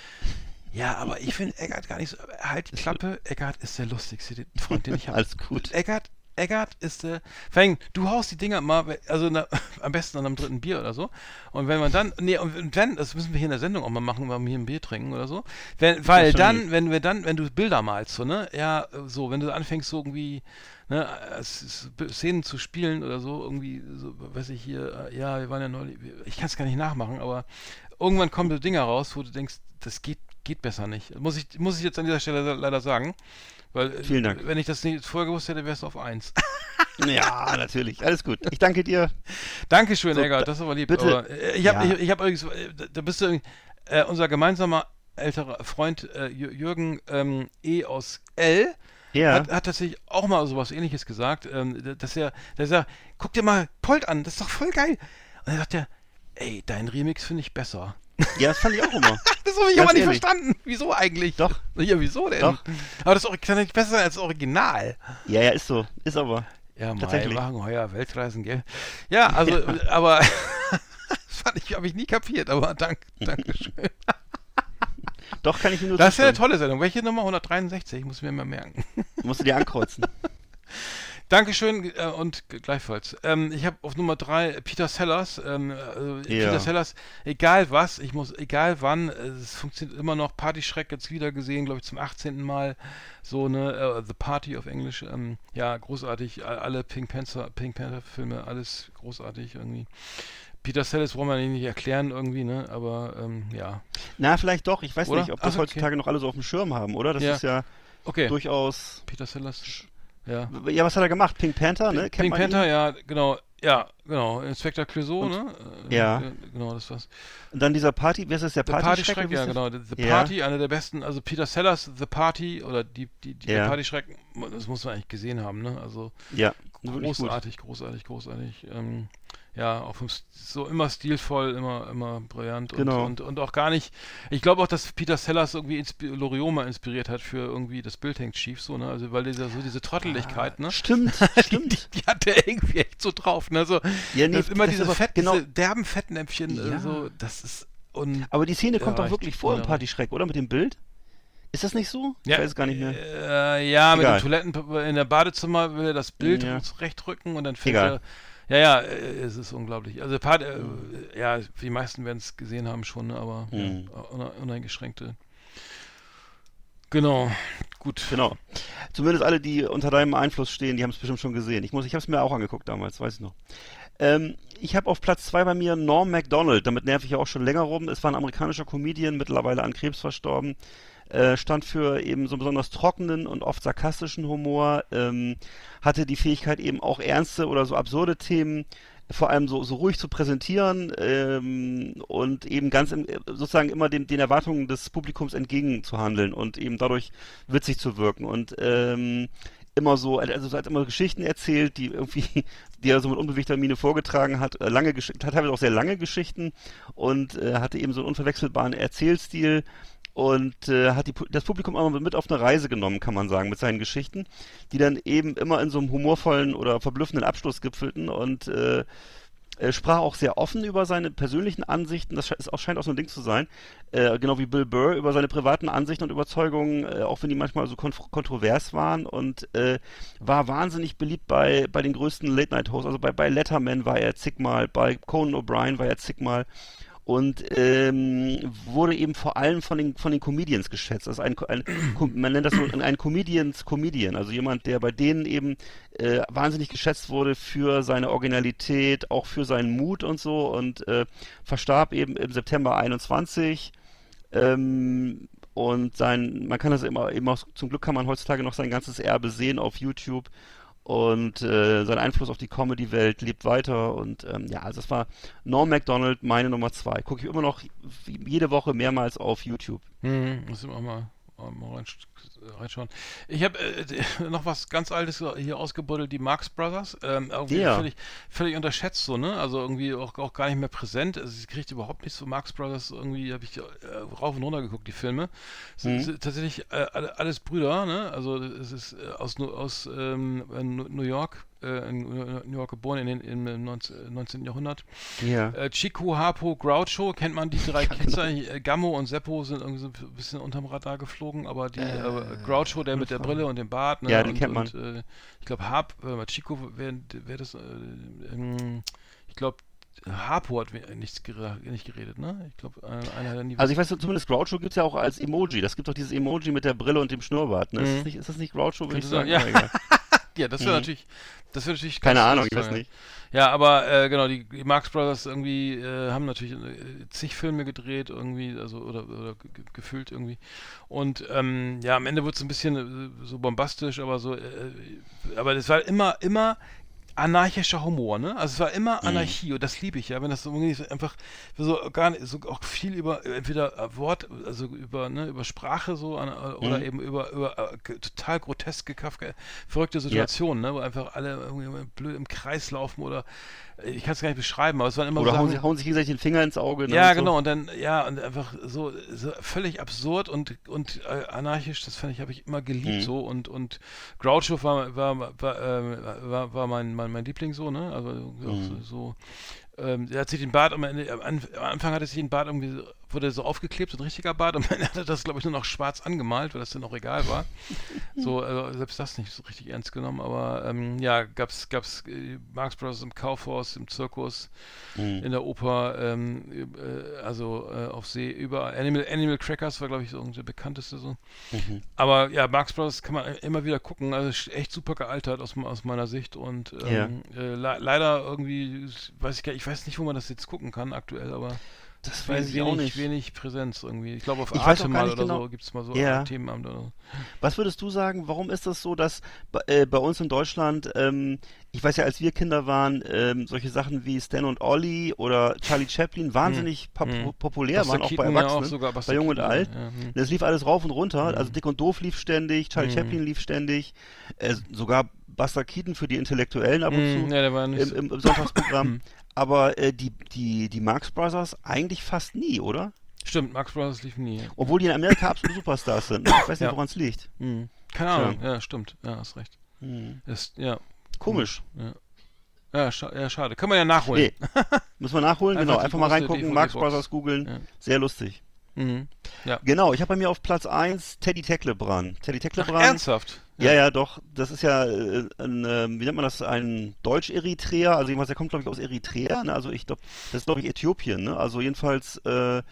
ja, aber ich finde Eckart gar nicht so. Halt die Klappe, Eckart ist der lustigste Freund, den ich habe. Alles gut. Eckart, Eckart ist der. Vor allem, du haust die Dinger mal, also na, am besten an einem dritten Bier oder so. Und wenn man dann, nee, und wenn, das müssen wir hier in der Sendung auch mal machen, wenn wir hier ein Bier trinken oder so. Wenn, weil dann, lieb. wenn wir dann, wenn du Bilder malst, so, ne, ja, so, wenn du anfängst, so irgendwie, ne, Szenen zu spielen oder so, irgendwie, so, weiß ich hier, äh, ja, wir waren ja neulich, ich kann es gar nicht nachmachen, aber irgendwann kommen so Dinger raus, wo du denkst, das geht, geht besser nicht. Muss ich, muss ich jetzt an dieser Stelle leider sagen. Weil, äh, Vielen Dank. wenn ich das nicht vorher gewusst hätte, wärst du auf 1. Ja, natürlich. Alles gut. Ich danke dir. Dankeschön, So, Egger, da- das ist aber lieb. bitte. Aber, äh, ich habe Ja. ich, ich hab übrigens, äh, da bist du, äh, unser gemeinsamer älterer Freund äh, Jür- Jürgen ähm, E. aus L. Ja. Hat, hat tatsächlich auch mal sowas ähnliches gesagt, ähm, dass er, dass er, guck dir mal Polt an, das ist doch voll geil. Und dann sagt er, ey, dein Remix finde ich besser. Ja, das fand ich auch immer. Das habe ich aber nicht verstanden. Wieso eigentlich? Doch. Ja, wieso denn? Doch. Aber das ist nicht besser als das Original. Ja, ja, ist so. Ist aber. Ja, Tatsächlich. machen heuer Weltreisen, gell? Ja, also, äh, aber das fand ich, habe ich nie kapiert, aber dank, danke schön. Doch, kann ich nur Das ist ja eine tolle Sendung. Welche Nummer? 163, muss ich mir mal merken. Musst du dir ankreuzen. Dankeschön äh, und gleichfalls. Ähm, ich habe auf Nummer 3 Peter Sellers. Ähm, äh, Ja. Peter Sellers, egal was, ich muss, egal wann, äh, es funktioniert immer noch. Partyschreck jetzt wieder gesehen, glaube ich, zum 18. Mal. So, ne, äh, The Party auf Englisch. Ähm, ja, großartig. Alle Pink Panther, Pink Panther Filme, alles großartig irgendwie. Peter Sellers wollen wir nicht erklären irgendwie, ne, aber ähm, ja. Na, vielleicht doch. Ich weiß Oder? nicht, ob das Ach, okay. heutzutage noch alle so auf dem Schirm haben, oder? Das Ja. ist ja Okay, durchaus. Peter Sellers, ja. Ja, was hat er gemacht? Pink Panther, ne? Kennt Pink Panther, ihn? ja, genau. Ja, genau. Inspector Clouseau, ne? Ja. äh, Genau, das war's. Und dann dieser Party, wer ist das, der The Party? Party ja, genau. The, The Ja. Party, einer der besten, also Peter Sellers, The Party oder die, die, die Ja. der Party Schreck, das muss man eigentlich gesehen haben, ne? Also Ja, gut. großartig, großartig, großartig. Ähm, ja, auch so immer stilvoll, immer, immer brillant und, Genau. und, und auch gar nicht. Ich glaube auch, dass Peter Sellers irgendwie inspi Loriot mal inspiriert hat für irgendwie das Bild hängt schief, so, ne? Also weil dieser so diese Trotteligkeit, ne? Stimmt, Die, stimmt. die, die hat der irgendwie echt so drauf, ne? So, Ja, nee, immer diese, Fett, genau- diese derben Fettnäpfchen, Ja. äh, so, das ist un Aber die Szene kommt Ja, doch wirklich vor im. Partyschreck, oder? Mit dem Bild? Ist das nicht so? Ich weiß es gar nicht mehr. Äh, ja, mit Egal. dem Toiletten in der Badezimmer will er das Bild Ja. zurechtrücken und dann fällt er. Ja, ja, äh, es ist unglaublich. Also, Part, äh, ja, die meisten werden es gesehen haben schon, aber Mhm. ja, une- uneingeschränkte. Genau, gut. Genau. Zumindest alle, die unter deinem Einfluss stehen, die haben es bestimmt schon gesehen. Ich muss, ich habe es mir auch angeguckt damals, weiß ich noch. Ähm, ich habe auf Platz zwei bei mir Norm MacDonald. Damit nerv ich ja auch schon länger rum. Es war ein amerikanischer Comedian, mittlerweile an Krebs verstorben. Äh, stand für eben so besonders trockenen und oft sarkastischen Humor. Ähm, hatte die Fähigkeit eben auch ernste oder so absurde Themen vor allem so, so ruhig zu präsentieren ähm, und eben ganz im, sozusagen immer den, den Erwartungen des Publikums entgegenzuhandeln und eben dadurch witzig zu wirken und ähm, immer so, also er hat immer Geschichten erzählt, die irgendwie, die er so mit unbewegter Miene vorgetragen hat, äh, lange Gesch- teilweise auch sehr lange Geschichten und äh, hatte eben so einen unverwechselbaren Erzählstil und äh, hat die, das Publikum immer mit auf eine Reise genommen, kann man sagen, mit seinen Geschichten, die dann eben immer in so einem humorvollen oder verblüffenden Abschluss gipfelten und äh, er sprach auch sehr offen über seine persönlichen Ansichten, das ist auch, scheint auch so ein Ding zu sein, äh, genau wie Bill Burr, über seine privaten Ansichten und Überzeugungen, äh, auch wenn die manchmal so kontrovers waren und äh, war wahnsinnig beliebt bei, bei den größten Late-Night-Hosts, also bei, bei Letterman war er zigmal, bei Conan O'Brien war er zigmal und ähm, wurde eben vor allem von den von den Comedians geschätzt. Also ein, ein man nennt das so ein, Comedians Comedian, also jemand, der bei denen eben äh, wahnsinnig geschätzt wurde für seine Originalität, auch für seinen Mut und so und äh, verstarb eben im September 21. Ähm, und sein, man kann das immer, eben auch, zum Glück kann man heutzutage noch sein ganzes Erbe sehen auf YouTube. Und äh, sein Einfluss auf die Comedy-Welt lebt weiter. Und ähm, ja, also das war Norm MacDonald, meine Nummer zwei. Gucke ich immer noch jede Woche mehrmals auf YouTube. Hm, muss ich auch mal, mal rein, reinschauen. Ich habe äh, noch was ganz Altes hier ausgebuddelt, die Marx Brothers. Ähm, irgendwie Ja. völlig, völlig unterschätzt so, ne? Also irgendwie auch, auch gar nicht mehr präsent. Also ich kriegte überhaupt nicht so Marx Brothers, irgendwie habe ich äh, rauf und runter geguckt, die Filme. Es Mhm. sind tatsächlich äh, alle, alles Brüder, ne? Also es ist äh, aus, aus ähm, äh, New York, äh, in New York geboren in den, im 19, 19. Jahrhundert. Ja. Äh, Chico, Harpo, Groucho, kennt man die drei eigentlich? Äh, Gammo und Seppo sind irgendwie so ein bisschen unterm Radar geflogen, aber die äh, Groucho, der mit der Brille und dem Bart, ne? Ja, den und, kennt man. Und, äh, ich glaube, Harp, Chico, wer, wer das, äh, ähm, ich glaube, Harpo hat nichts nicht geredet, ne? Ich glaube, einer, hat nie Also ich weiß, zumindest Groucho gibt es ja auch als Emoji. Das gibt doch dieses Emoji mit der Brille und dem Schnurrbart. Ne? Ist, Mhm. das nicht, ist das nicht Groucho, würde ich sagen? ja. Ja, das wäre Mhm. natürlich, das wäre natürlich Keine Ahnung, ich weiß nicht. Ja, aber äh, genau, die, die Marx Brothers irgendwie äh, haben natürlich äh, zig Filme gedreht irgendwie, also oder, oder ge- ge- gefüllt irgendwie. Und ähm, ja, am Ende wurde es ein bisschen äh, so bombastisch, aber so, äh, aber es war immer, immer anarchischer Humor, ne? Also es war immer Anarchie und das liebe ich ja, wenn das so einfach so gar nicht, so auch viel über entweder äh, Wort, also über ne, über Sprache so an, äh, oder eben über über äh, total groteske Kafka verrückte Situationen, ne, wo einfach alle irgendwie blöd im Kreis laufen oder äh, ich kann es gar nicht beschreiben, aber es waren immer Oder so hauen, Sachen, sie- hauen sich gegenseitig den Finger ins Auge. ne, ja, und so. genau, und dann, ja, und einfach so, so völlig absurd und, und äh, anarchisch, das fand ich, habe ich immer geliebt Mhm. so und, und Groucho war, war, war, äh, war, war mein, mein, mein Liebling so, ne? Also Mhm. so, so ähm, er hat sich den Bart am, Ende, am Anf- am Anfang hatte sich den Bart irgendwie, wurde so aufgeklebt, so ein richtiger Bart, und dann hat er das, glaube ich, nur noch schwarz angemalt, weil das dann auch egal war. so, also selbst das nicht so richtig ernst genommen, aber ähm, ja, gab's, gab's äh, Marx Brothers im Kaufhaus, im Zirkus, Mhm. in der Oper, ähm, äh, also äh, auf See, überall. Animal, Animal Crackers war, glaube ich, so der bekannteste so. Mhm. Aber ja, Marx Brothers kann man immer wieder gucken. Also echt super gealtert aus, aus meiner Sicht. Und ähm, äh, le leider irgendwie, weiß ich gar ich weiß nicht, wo man das jetzt gucken kann aktuell, aber Das wenig, weiß ich auch nicht. wenig Präsenz irgendwie. Ich glaube, auf Ich Arte auch mal oder genau. so gibt es mal so Ja. ein Themenabend oder so. Was würdest du sagen, warum ist das so, dass bei- äh, bei uns in Deutschland, ähm, ich weiß ja, als wir Kinder waren, ähm, solche Sachen wie Stan und Ollie oder Charlie Chaplin wahnsinnig pop Hm. populär Buster waren, auch bei Keaton ja Erwachsenen, sogar, Buster bei Jung und Keaton, Alt. Ja, hm. Das lief alles rauf und runter, Mhm. also Dick und Doof lief ständig, Charlie Mhm. Chaplin lief ständig, äh, sogar Buster Keaton für die Intellektuellen ab und Hm, zu ja, der war nicht im, im, Sonntagsprogramm. Aber äh, die, die, die Marx Brothers eigentlich fast nie, oder? Stimmt, Marx Brothers lief nie. Obwohl die in Amerika absolute Superstars sind. Ich weiß nicht, Ja. woran es liegt. Hm. Keine Ahnung, ja, stimmt. Ja, hast recht. Hm. Ist, ja. Komisch. Ja, scha ja, schade. Kann man ja nachholen. Nee. Müssen wir nachholen, Einfach genau. Einfach mal reingucken, Marx. Brothers googeln. Ja. Sehr lustig. Mhm. Ja. Genau, ich habe bei mir auf Platz 1 Teddy Tecklebrand. Teddy Ach, Tecklebrand. ernsthaft? Ja, ja, doch. Das ist ja äh, ein, ähm, wie nennt man das, ein Deutsch-Eritreer. Also jedenfalls, der kommt, glaube ich, aus Eritrea. Ne? Also ich glaube, das ist, glaube ich, Äthiopien. Ne? Also jedenfalls, äh,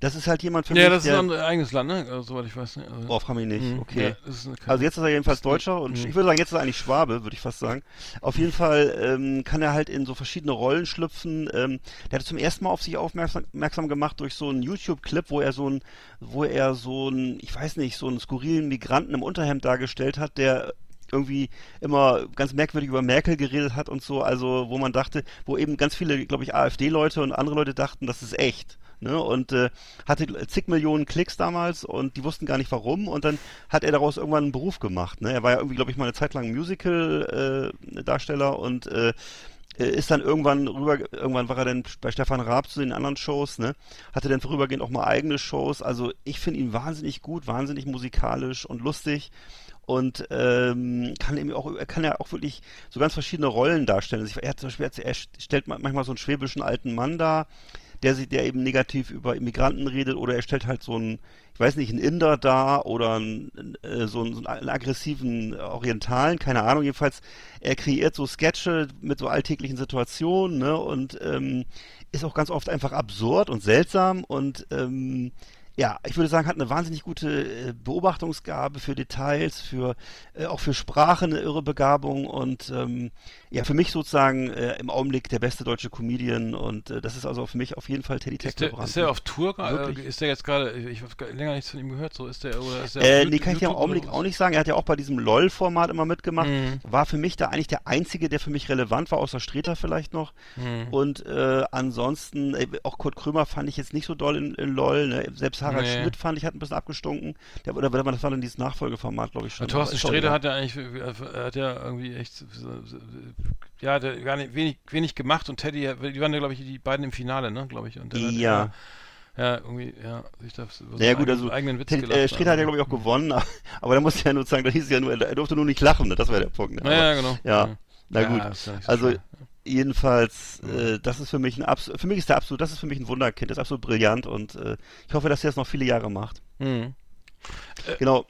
das ist halt jemand für Ja, mich, das ist der... ein eigenes Land, ne? Also, soweit ich weiß. Ne? Also, Oh, frag mich nicht. Mhm. Okay. Ja, das ist Also jetzt ist er jedenfalls Das ist Deutscher und Mhm. ich würde sagen, jetzt ist er eigentlich Schwabe, würde ich fast sagen. Auf jeden Fall ähm, kann er halt in so verschiedene Rollen schlüpfen. Ähm, der hat zum ersten Mal auf sich aufmerksam aufmerksam gemacht durch so einen YouTube-Clip, wo er so ein, wo er so ein, ich weiß nicht, so einen skurrilen Migranten im Unterhemd dargestellt hat, der irgendwie immer ganz merkwürdig über Merkel geredet hat und so, also wo man dachte, wo eben ganz viele, glaube ich, AfD-Leute und andere Leute dachten, das ist echt. Ne, und äh, hatte zig Millionen Klicks damals und die wussten gar nicht warum und dann hat er daraus irgendwann einen Beruf gemacht. Ne? Er war ja irgendwie, glaube ich, mal eine Zeit lang Musical-Darsteller und äh, äh, ist dann irgendwann rüber, irgendwann war er dann bei Stefan Raab zu den anderen Shows, ne? Hatte dann vorübergehend auch mal eigene Shows. Also ich finde ihn wahnsinnig gut, wahnsinnig musikalisch und lustig und ähm, kann eben auch, er kann ja auch wirklich so ganz verschiedene Rollen darstellen. Also ich, er, zum Beispiel, er stellt manchmal so einen schwäbischen alten Mann dar, der sich, der eben negativ über Immigranten redet, oder er stellt halt so einen, ich weiß nicht, einen Inder dar oder einen, äh, so, einen, so einen aggressiven Orientalen, keine Ahnung. Jedenfalls, er kreiert so Sketche mit so alltäglichen Situationen, ne, und ähm, ist auch ganz oft einfach absurd und seltsam und ähm, ja, ich würde sagen, hat eine wahnsinnig gute äh, Beobachtungsgabe für Details, für äh, auch für Sprache eine irre Begabung und ähm, ja, für mich sozusagen äh, im Augenblick der beste deutsche Comedian und äh, das ist also für mich auf jeden Fall Teddy Tecklebrand. ist der auf Tour gerade? Wirklich? Ist der jetzt gerade, ich habe länger nichts von ihm gehört, so ist der, oder ist der Äh, nee, kann ich dir im Augenblick auch nicht sagen. Er hat ja auch bei diesem LOL-Format immer mitgemacht. Mhm. War für mich da eigentlich der einzige, der für mich relevant war, außer Streter vielleicht noch. Mhm. Und äh, ansonsten, äh, auch Kurt Krömer fand ich jetzt nicht so doll in, in LOL. Ne? Selbst Harald Nee. Schmidt fand ich hat ein bisschen abgestunken. Der, oder oder das war dann dieses Nachfolgeformat, glaube ich schon. Ja, Thorsten Aber Sträter hat ja eigentlich, er hat ja irgendwie echt, ja, hat er gar nicht, wenig, wenig gemacht und Teddy, die waren ja, glaube ich, die beiden im Finale, ne, glaube ich. Und hat Ja. ja, irgendwie, ja, sich da über seinen gut, also eigenen Witz gelacht. äh, Streter hat ja glaube ich auch gewonnen, aber da musste ja nur sagen, da hieß es ja nur, er durfte nur nicht lachen, ne? das war der Punkt. Ne? Ja, ja, Aber- genau. Ja, na Ja, gut. ist ja Also. Jedenfalls, äh, das ist für mich ein absolut, für mich ist der absolut, das ist für mich ein Wunderkind, das ist absolut brillant und äh, ich hoffe, dass er es noch viele Jahre macht. Mhm. Genau.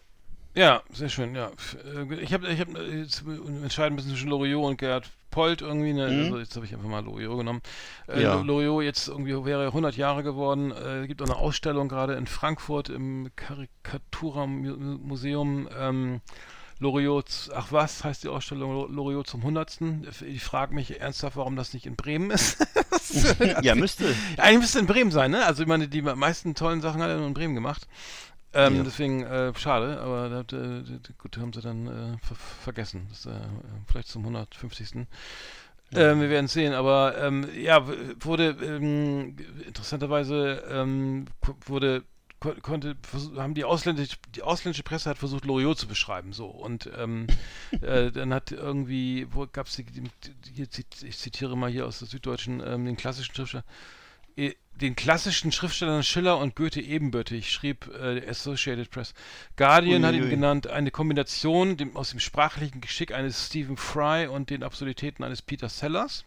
Ja, sehr schön, ja. F- äh, Ich habe ich hab äh, jetzt entscheiden müssen zwischen Loriot und Gerhard Polt irgendwie, ne? Mhm. also jetzt habe ich einfach mal Loriot genommen. Äh, Ja. Lo- Loriot jetzt irgendwie wäre 100 Jahre geworden, äh, gibt auch eine Ausstellung gerade in Frankfurt im Karikatura-Museum, ähm, Loriot, ach was, heißt die Ausstellung Loriot zum 100. Ich frage mich ernsthaft, warum das nicht in Bremen ist. ja, müsste. Eigentlich müsste in Bremen sein, ne? Also ich meine, die meisten tollen Sachen hat er nur in Bremen gemacht. Ähm, Ja. Deswegen, äh, schade, aber da, gut, haben sie dann äh, ver vergessen. Das, äh, vielleicht zum 150. Ähm, wir werden sehen, aber ähm, ja, wurde ähm, interessanterweise ähm, wurde konnte haben die ausländische die ausländische Presse hat versucht Loriot zu beschreiben so und ähm, äh, dann hat irgendwie wo gab es die, ich zitiere mal hier aus der Süddeutschen ähm, den klassischen Schriftsteller eh, den klassischen Schriftstellern Schiller und Goethe ebenbürtig, schrieb äh, Associated Press. Guardian hat ihn Uiuiui. genannt, eine Kombination dem, aus dem sprachlichen Geschick eines Stephen Fry und den Absurditäten eines Peter Sellers.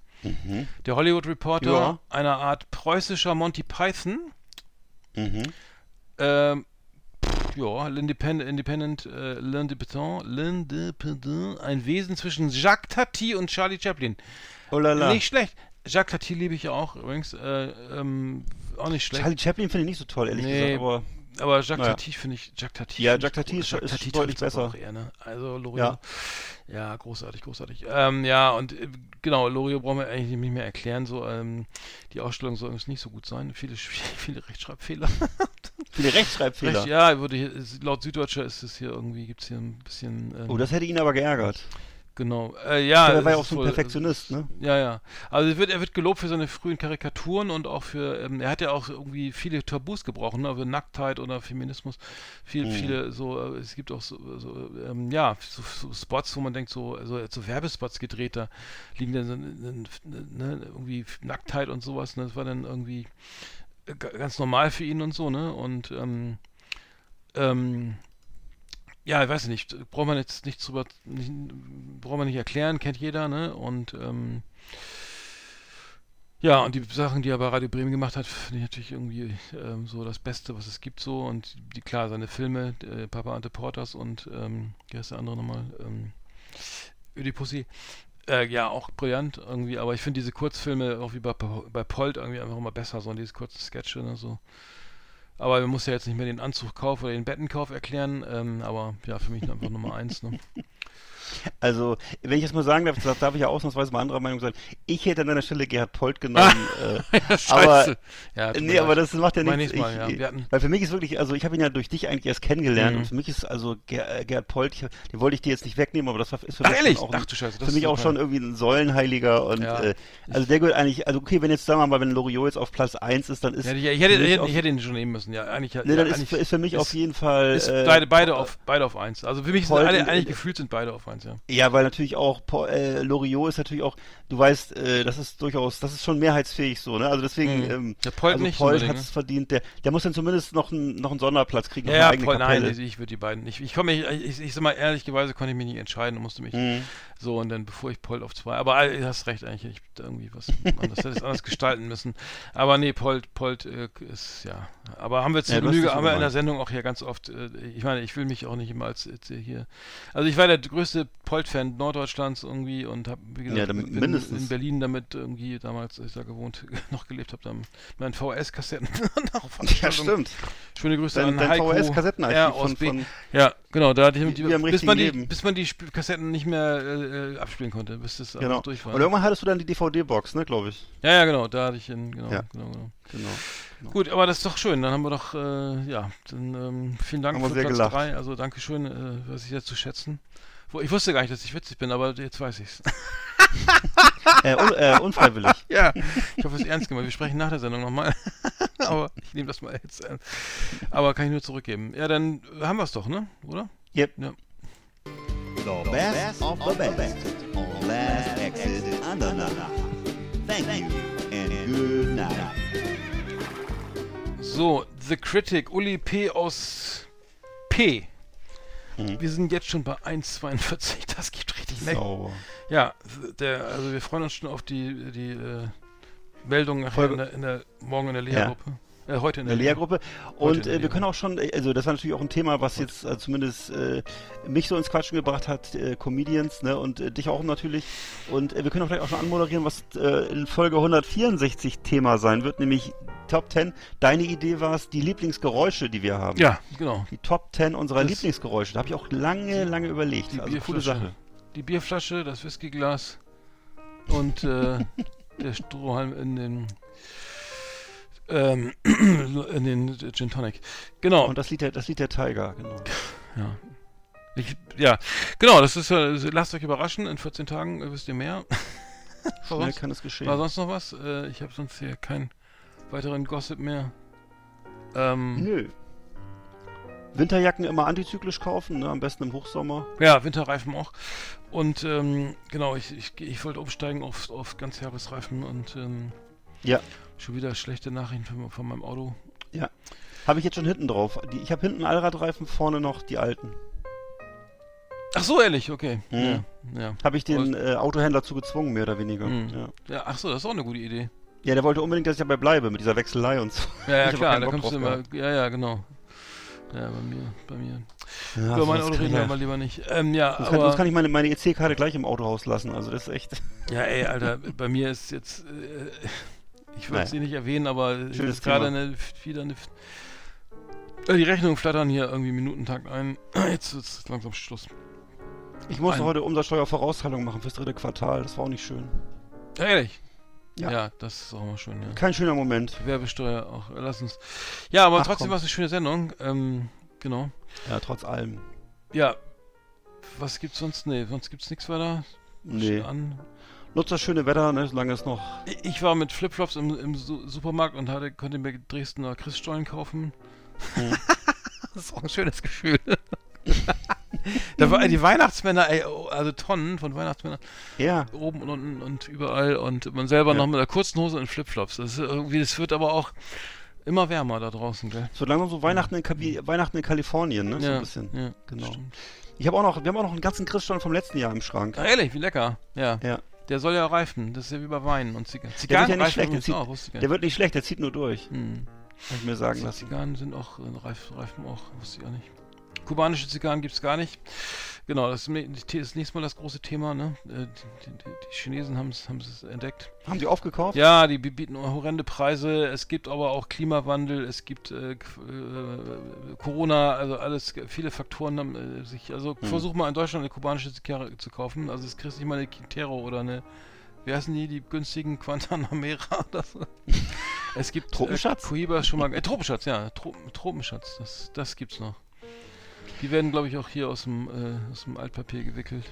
Der Hollywood Reporter, Ja. eine Art preußischer Monty Python. Mhm. Ähm, pff, ja, l'Independent, Independent, äh, l'Independent, l'Independent, ein Wesen zwischen Jacques Tati und Charlie Chaplin. Oh la la. Nicht schlecht. Jacques Tati liebe ich ja auch übrigens. Äh, ähm, auch nicht schlecht. Charlie Chaplin finde ich nicht so toll, ehrlich Nee, gesagt, aber Aber Jacques Naja. Tati finde ich, Jacques Tati. Ja, Jacques Tati ist- Jacques Tati deutlich besser. Auch eher, ne? Also Loriot. Ja. Ja. großartig, großartig. Ähm, ja, und äh, genau, Loriot brauchen wir eigentlich nicht mehr erklären. So, ähm, die Ausstellung soll uns nicht so gut sein. Viele, viele Rechtschreibfehler. viele Rechtschreibfehler. Recht, ja, würde hier, laut Süddeutscher ist es hier irgendwie, gibt es hier ein bisschen. Ähm, Oh, das hätte ihn aber geärgert. Genau. Äh, ja, er war ja auch so ein wohl- Perfektionist, ne? ja, ja. Also er wird, er wird gelobt für seine frühen Karikaturen und auch für, ähm, er hat ja auch irgendwie viele Tabus gebrochen, ne, für Nacktheit oder Feminismus. Viel, Mhm. viele so, äh, es gibt auch so, so ähm, ja, so, so Spots, wo man denkt, so, also so Werbespots gedreht, da liegen dann so, ne, ne, irgendwie Nacktheit und sowas, ne, das war dann irgendwie äh, ga- ganz normal für ihn und so, ne, und ähm, ähm, ja, ich weiß nicht, braucht man jetzt nicht drüber, nicht, braucht man nicht erklären, kennt jeder, ne? Und ähm, ja, und die Sachen, die er bei Radio Bremen gemacht hat, finde ich natürlich irgendwie ähm, so das Beste, was es gibt so. Und die klar, seine Filme, äh, Papa Ante Porters und ähm, wie heißt der andere nochmal? Ähm, Ödipussy. Äh, ja, auch brillant irgendwie, aber ich finde diese Kurzfilme, auch wie bei, bei Polt, irgendwie einfach immer besser, so diese kurzen Sketche und so. Aber man muss ja jetzt nicht mehr den Anzug kaufen oder den Bettenkauf erklären, ähm, aber ja, für mich einfach Nummer eins, ne? Also, wenn ich jetzt mal sagen darf, das darf ich ja ausnahmsweise mal anderer Meinung sein. Ich hätte an deiner Stelle Gerhard Polt genommen. äh, Scheiße. aber, ja, nee, aber das macht ja nichts. nächstes Mal, ich, ja. Weil für mich ist wirklich, also ich habe ihn ja durch dich eigentlich erst kennengelernt Mhm. und für mich ist also Ger äh, Gerhard Polt, ich, den wollte ich dir jetzt nicht wegnehmen, aber das war, ist für Ach, mich ehrlich? auch, ein, Ach Scheiße, das für mich auch schon irgendwie ein Säulenheiliger und Ja. äh, also der gehört eigentlich, also okay, wenn jetzt sagen wir mal, wenn Loriot jetzt auf Platz 1 ist, dann ist Ja, ich, ich, hätte, ich, hätte, auf- ich hätte ihn schon nehmen müssen, ja. Eigentlich, nee, ja, dann ist, ist für mich ist- auf jeden Fall äh, beide, beide, auf, beide auf eins. Also für mich sind alle, in- eigentlich gefühlt sind beide auf eins, ja. Ja, weil natürlich auch äh, Loriot ist natürlich auch, du weißt, äh, das ist durchaus, das ist schon mehrheitsfähig so, ne? Also deswegen, Mhm. ähm, Der Polt also nicht Polt hat es verdient, der, der muss dann zumindest noch, einen noch einen Sonderplatz kriegen, Ja, ja, voll, nein, ich, ich würde die beiden nicht. Ich komme, ich, ich, ich sag mal ehrlicherweise konnte ich mich nicht entscheiden und musste mich Mhm. So und dann bevor ich Polt auf zwei. Aber äh, du hast recht eigentlich, ich hab da irgendwie was anders, hätte es anders gestalten müssen. Aber nee, Polt, Polt äh, ist ja. Aber haben wir zur Ja, Genüge, haben wir in der. Sendung auch hier ganz oft. Äh, ich meine, ich will mich auch nicht immer als äh, hier. Also ich war der größte Polt-Fan Norddeutschlands irgendwie und habe wie gesagt Ja, dann bin mindestens. in Berlin damit irgendwie damals, als ich da gewohnt noch gelebt habe, dann meinen VHS-Kassetten. Ja, stimmt. Schöne Grüße Dein- an dein Heiko. VHS-Kassettenarchiv ja, von- von- ja, genau, da hatte ich die, am bis, man die, Leben. bis man die Sp Kassetten nicht mehr äh, abspielen konnte, bis das Genau. durch war. Und irgendwann hattest du dann die DVD-Box, ne, glaube ich. ja, ja, genau, da hatte ich ihn, genau, Ja. genau, genau. Genau. Gut, aber das ist doch schön, dann haben wir doch, äh, ja, dann ähm, vielen Dank Haben für Platz gelacht. 3, also danke schön, äh, weiß ich jetzt zu schätzen. Ich wusste gar nicht, dass ich witzig bin, aber jetzt weiß ich's. Äh, un, äh, unfreiwillig. ja, ich hoffe, es ist ernst gemeint. Wir sprechen nach der Sendung nochmal. aber ich nehme das mal jetzt. Äh, aber kann ich nur zurückgeben. Ja, dann haben wir es doch, ne? Oder? Yep. Ja. The best of the best on Last Exit Andernach. Thank you and good night. So, The Critic, Uli P. aus P. Mhm. Wir sind jetzt schon bei 1,42. Das gibt richtig Leck. So. Ja, der, also wir freuen uns schon auf die, die äh, Meldung nachher in der, in der, morgen in der Lehrgruppe. Äh, heute in der Lehrgruppe. Und der äh, wir können auch schon, äh, also das war natürlich auch ein Thema, was jetzt äh, zumindest mich so ins Quatschen gebracht hat, Comedians, ne, und dich auch natürlich. Und wir können auch vielleicht auch schon anmoderieren, was in Folge 164 Thema sein wird, nämlich Top 10. Deine Idee war es, die Lieblingsgeräusche, die wir haben. Ja, genau. Die Top 10 unserer Das- Lieblingsgeräusche. Da habe ich auch lange, lange überlegt. Die also coole. Sache. Die Bierflasche, das Whiskyglas und äh, der Strohhalm in den ähm, in den Gin Tonic. Genau. Und das Lied der, das Lied der Tiger, genau. Ja. Ich, ja, genau, das ist ja, lasst euch überraschen, in 14 Tagen äh, wisst ihr mehr. Schnell sonst, kann es geschehen. war sonst noch was? Äh, ich habe sonst hier keinen weiteren Gossip mehr. Ähm, Nö. Winterjacken immer antizyklisch kaufen, ne? am besten im Hochsommer. Ja, Winterreifen auch. Und ähm, genau, ich, ich, ich wollte umsteigen auf, auf Ganzjahresreifen und ähm, Ja. Schon wieder schlechte Nachrichten von, meinem Auto. Habe ich jetzt schon hinten drauf. Die, ich habe hinten Allradreifen, vorne noch die alten. Ach so, ehrlich, okay. Mhm. Ja, ja. Habe ich den äh, Autohändler zu gezwungen, mehr oder weniger. Mhm. Ja. ja, ach so, das ist auch eine gute Idee. ja, der wollte unbedingt, dass ich dabei bleibe, mit dieser Wechselei und so. Ja, ja klar, da Bock kommst du immer. Ja, ja, genau. Ja, bei mir, bei mir. Ja, Über mein Auto reden wir ja- mal lieber nicht. Ähm, ja, sonst kann, sonst aber, kann ich meine, meine EC-Karte gleich im Autohaus lassen. Also das ist echt. ja, ey, Alter, bei mir ist jetzt, äh, ich Naja. sie nicht erwähnen, aber es Schönes ist gerade eine, wieder eine, äh, die Rechnungen flattern hier irgendwie Minutentakt ein. Jetzt ist langsam Schluss. Ich musste Ein- heute Umsatzsteuervorauszahlung machen fürs dritte Quartal. Das war auch nicht schön. Ehrlich? Ja. Ja, das ist auch mal schön, ja. Kein schöner Moment. Gewerbesteuer auch, äh, lass uns. Ja, aber Ach, trotzdem komm. war es eine schöne Sendung. Ähm, genau. Ja, trotz allem. Ja, was gibt's sonst? Nee, sonst gibt's nichts weiter. Nee. An. Nutzt das schöne Wetter, ne, solange es noch. Ich- war mit Flipflops im, im Su Supermarkt und hatte, konnte mir Dresdner Christstollen kaufen. Hm. das ist auch ein schönes Gefühl. da war die Weihnachtsmänner, ey, oh, also Tonnen von Weihnachtsmännern, Ja. oben und unten und überall und man selber Ja. noch mit einer kurzen Hose und Flipflops. Das ist irgendwie, das wird aber auch immer wärmer da draußen, gell? Wird langsam so Weihnachten in, Kabi Weihnachten in Kalifornien, ne? So ein bisschen. ja, Genau. stimmt. Ich habe auch noch, wir haben auch noch einen ganzen Christstollen vom letzten Jahr im Schrank. Ah, ehrlich, wie lecker. Ja. Ja. Der soll ja reifen. Das ist ja wie bei Wein und Zigarren. Der wird ja nicht schlecht, der, zieht, auch, der wird nicht schlecht, der zieht nur durch, Hm. hab ich mir sagen lassen. Zigarren sind auch, äh, Reif, Reifen auch, wusste ich auch nicht. Kubanische Zigarren gibt's gar nicht. Genau, das ist das nächste Mal das große Thema, ne? Äh, Die, die, die Chinesen haben es entdeckt. Haben Sie aufgekauft? Ja, die bi- bieten horrende Preise. Es gibt aber auch Klimawandel, es gibt äh, äh, Corona, also alles, viele Faktoren haben äh, sich. Also Hm. versuch mal in Deutschland eine kubanische Zigarre zu kaufen. Also es kriegst nicht mal eine Quintero oder eine. Wie heißen die, die günstigen Guantanamera oder so? Es gibt Tropenschatz? Äh, Cohiba schon mal. Äh, Tropenschatz, ja. Tro Tropenschatz, das, das gibt's noch. Die werden, glaube ich, auch hier aus dem, äh, aus dem Altpapier gewickelt.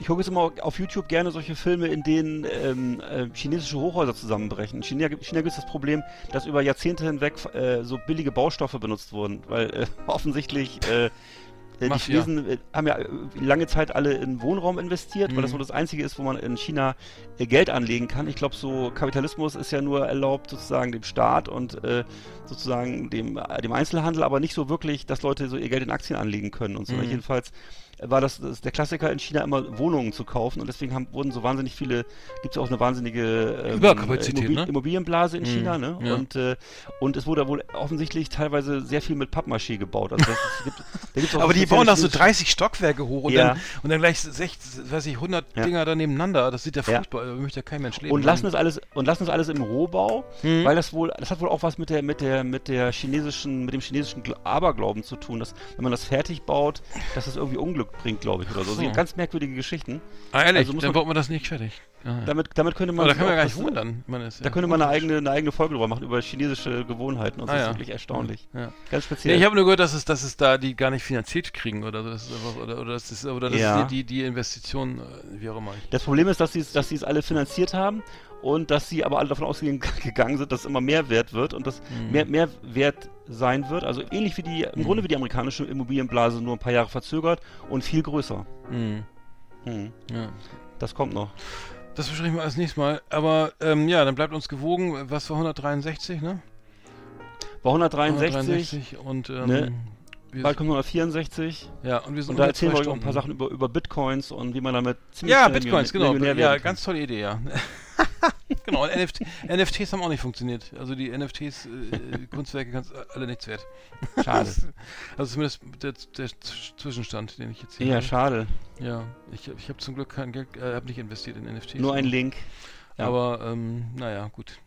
Ich gucke jetzt immer auf YouTube gerne solche Filme, in denen ähm, äh, chinesische Hochhäuser zusammenbrechen. In China, gibt- China gibt es das Problem, dass über Jahrzehnte hinweg äh, so billige Baustoffe benutzt wurden, weil äh, offensichtlich äh, die Mafia. Chinesen äh, haben ja äh, lange Zeit alle in Wohnraum investiert, weil das Mhm. so das Einzige ist, wo man in China äh, Geld anlegen kann. Ich glaube, so Kapitalismus ist ja nur erlaubt sozusagen dem Staat und äh, sozusagen dem, äh, dem Einzelhandel, aber nicht so wirklich, dass Leute so ihr Geld in Aktien anlegen können und so. Mhm. Jedenfalls war das, das der Klassiker in China immer Wohnungen zu kaufen und deswegen haben, wurden so wahnsinnig viele, gibt es auch eine wahnsinnige ähm, Überkapazität, Immobil ne? Immobilienblase in Mhm, China, ne? ja. Und, äh, und es wurde wohl offensichtlich teilweise sehr viel mit Pappmaché gebaut. Also das, es gibt, da gibt's auch Aber die bauen da so chinesische- 30 Stockwerke hoch und, Ja. dann, und dann gleich 60, weiß ich, 100 Ja. Dinger da nebeneinander. Das sieht ja Ja. furchtbar, da möchte ja kein Mensch leben. und lassen es alles und lassen es alles im Rohbau, Mhm. weil das wohl das hat wohl auch was mit der mit der mit der chinesischen mit dem chinesischen Gl- Aberglauben zu tun, dass wenn man das fertig baut, dass das irgendwie Unglück bringt, glaube ich oder so. So. Also ganz merkwürdige Geschichten. ah, ehrlich, also muss dann man- baut man das nicht fertig. Ja. Damit damit könnte man Aber da kann man gar nicht das- das ist Da ja könnte man eine eigene, eine eigene Folge drüber machen über chinesische Gewohnheiten und Ah, das ja. ist wirklich erstaunlich. Ganz Nee, speziell. ich habe nur gehört, dass es, dass es da die gar nicht finanziert kriegen oder so. Das ist einfach, oder, oder das ist, oder das ist die, die, die Investition, äh, wie auch immer. das Problem ist, dass sie dass sie es alle finanziert haben und dass sie aber alle davon ausgegangen sind, dass es immer mehr wert wird und dass Mhm. mehr, mehr wert sein wird. Also ähnlich wie die, im Mhm. Grunde wie die amerikanische Immobilienblase, nur ein paar Jahre verzögert und viel größer. Mhm. Hm. Ja. Das kommt noch. Das besprechen wir als nächstes Mal. Aber ähm, ja, dann bleibt uns gewogen. Was war 163, ne? War 163, 163 und ähm, Ne? Wir, bald kommt 164 ja, und wir sind und da erzählen wir euch auch ein paar. Sachen über, über Bitcoins und wie man damit ziemlich Ja, Bitcoins, genau. Ja, ganz tolle Idee, ja. Genau, und NFT, NFTs haben auch nicht funktioniert. Also die NFTs, äh, Kunstwerke kannst alle nichts wert. Schade. Also zumindest der, der Zwischenstand, den ich jetzt hier Ja, habe. schade. Ja, ich, ich habe zum Glück kein Geld, äh, habe nicht investiert in NFTs. Nur ein Link. Ja. Aber, ähm, naja, gut.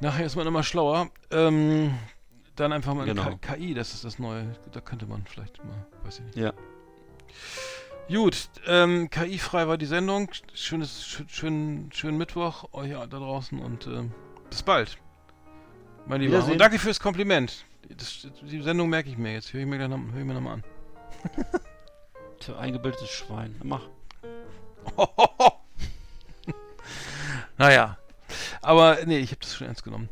Nachher ist man immer schlauer. Ähm, dann einfach mal Genau. KI, das ist das Neue. Da könnte man vielleicht mal, weiß ich nicht. Ja. Gut, ähm, KI-frei war die Sendung. Schönes, schön, schönen, schönen Mittwoch euch da draußen und ähm, bis bald. Mein Lieber. Und danke fürs Kompliment. Das, die Sendung merke ich mir jetzt. Höre ich mir, gleich noch- hör ich mir nochmal an. Tja, eingebildetes Schwein. Mach. naja. Aber nee, ich habe das schon ernst genommen.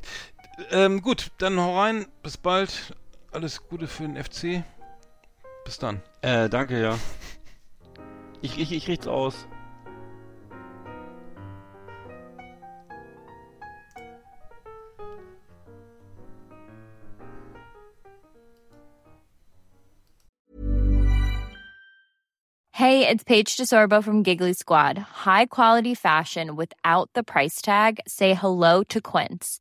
Ähm, gut, dann hau rein. Bis bald. Alles Gute für den FC. Bis dann. Äh, danke, ja. Ich, ich, ich richt's aus. Hey, it's Paige DeSorbo from Giggly Squad. High quality fashion without the price tag. Say hello to Quince.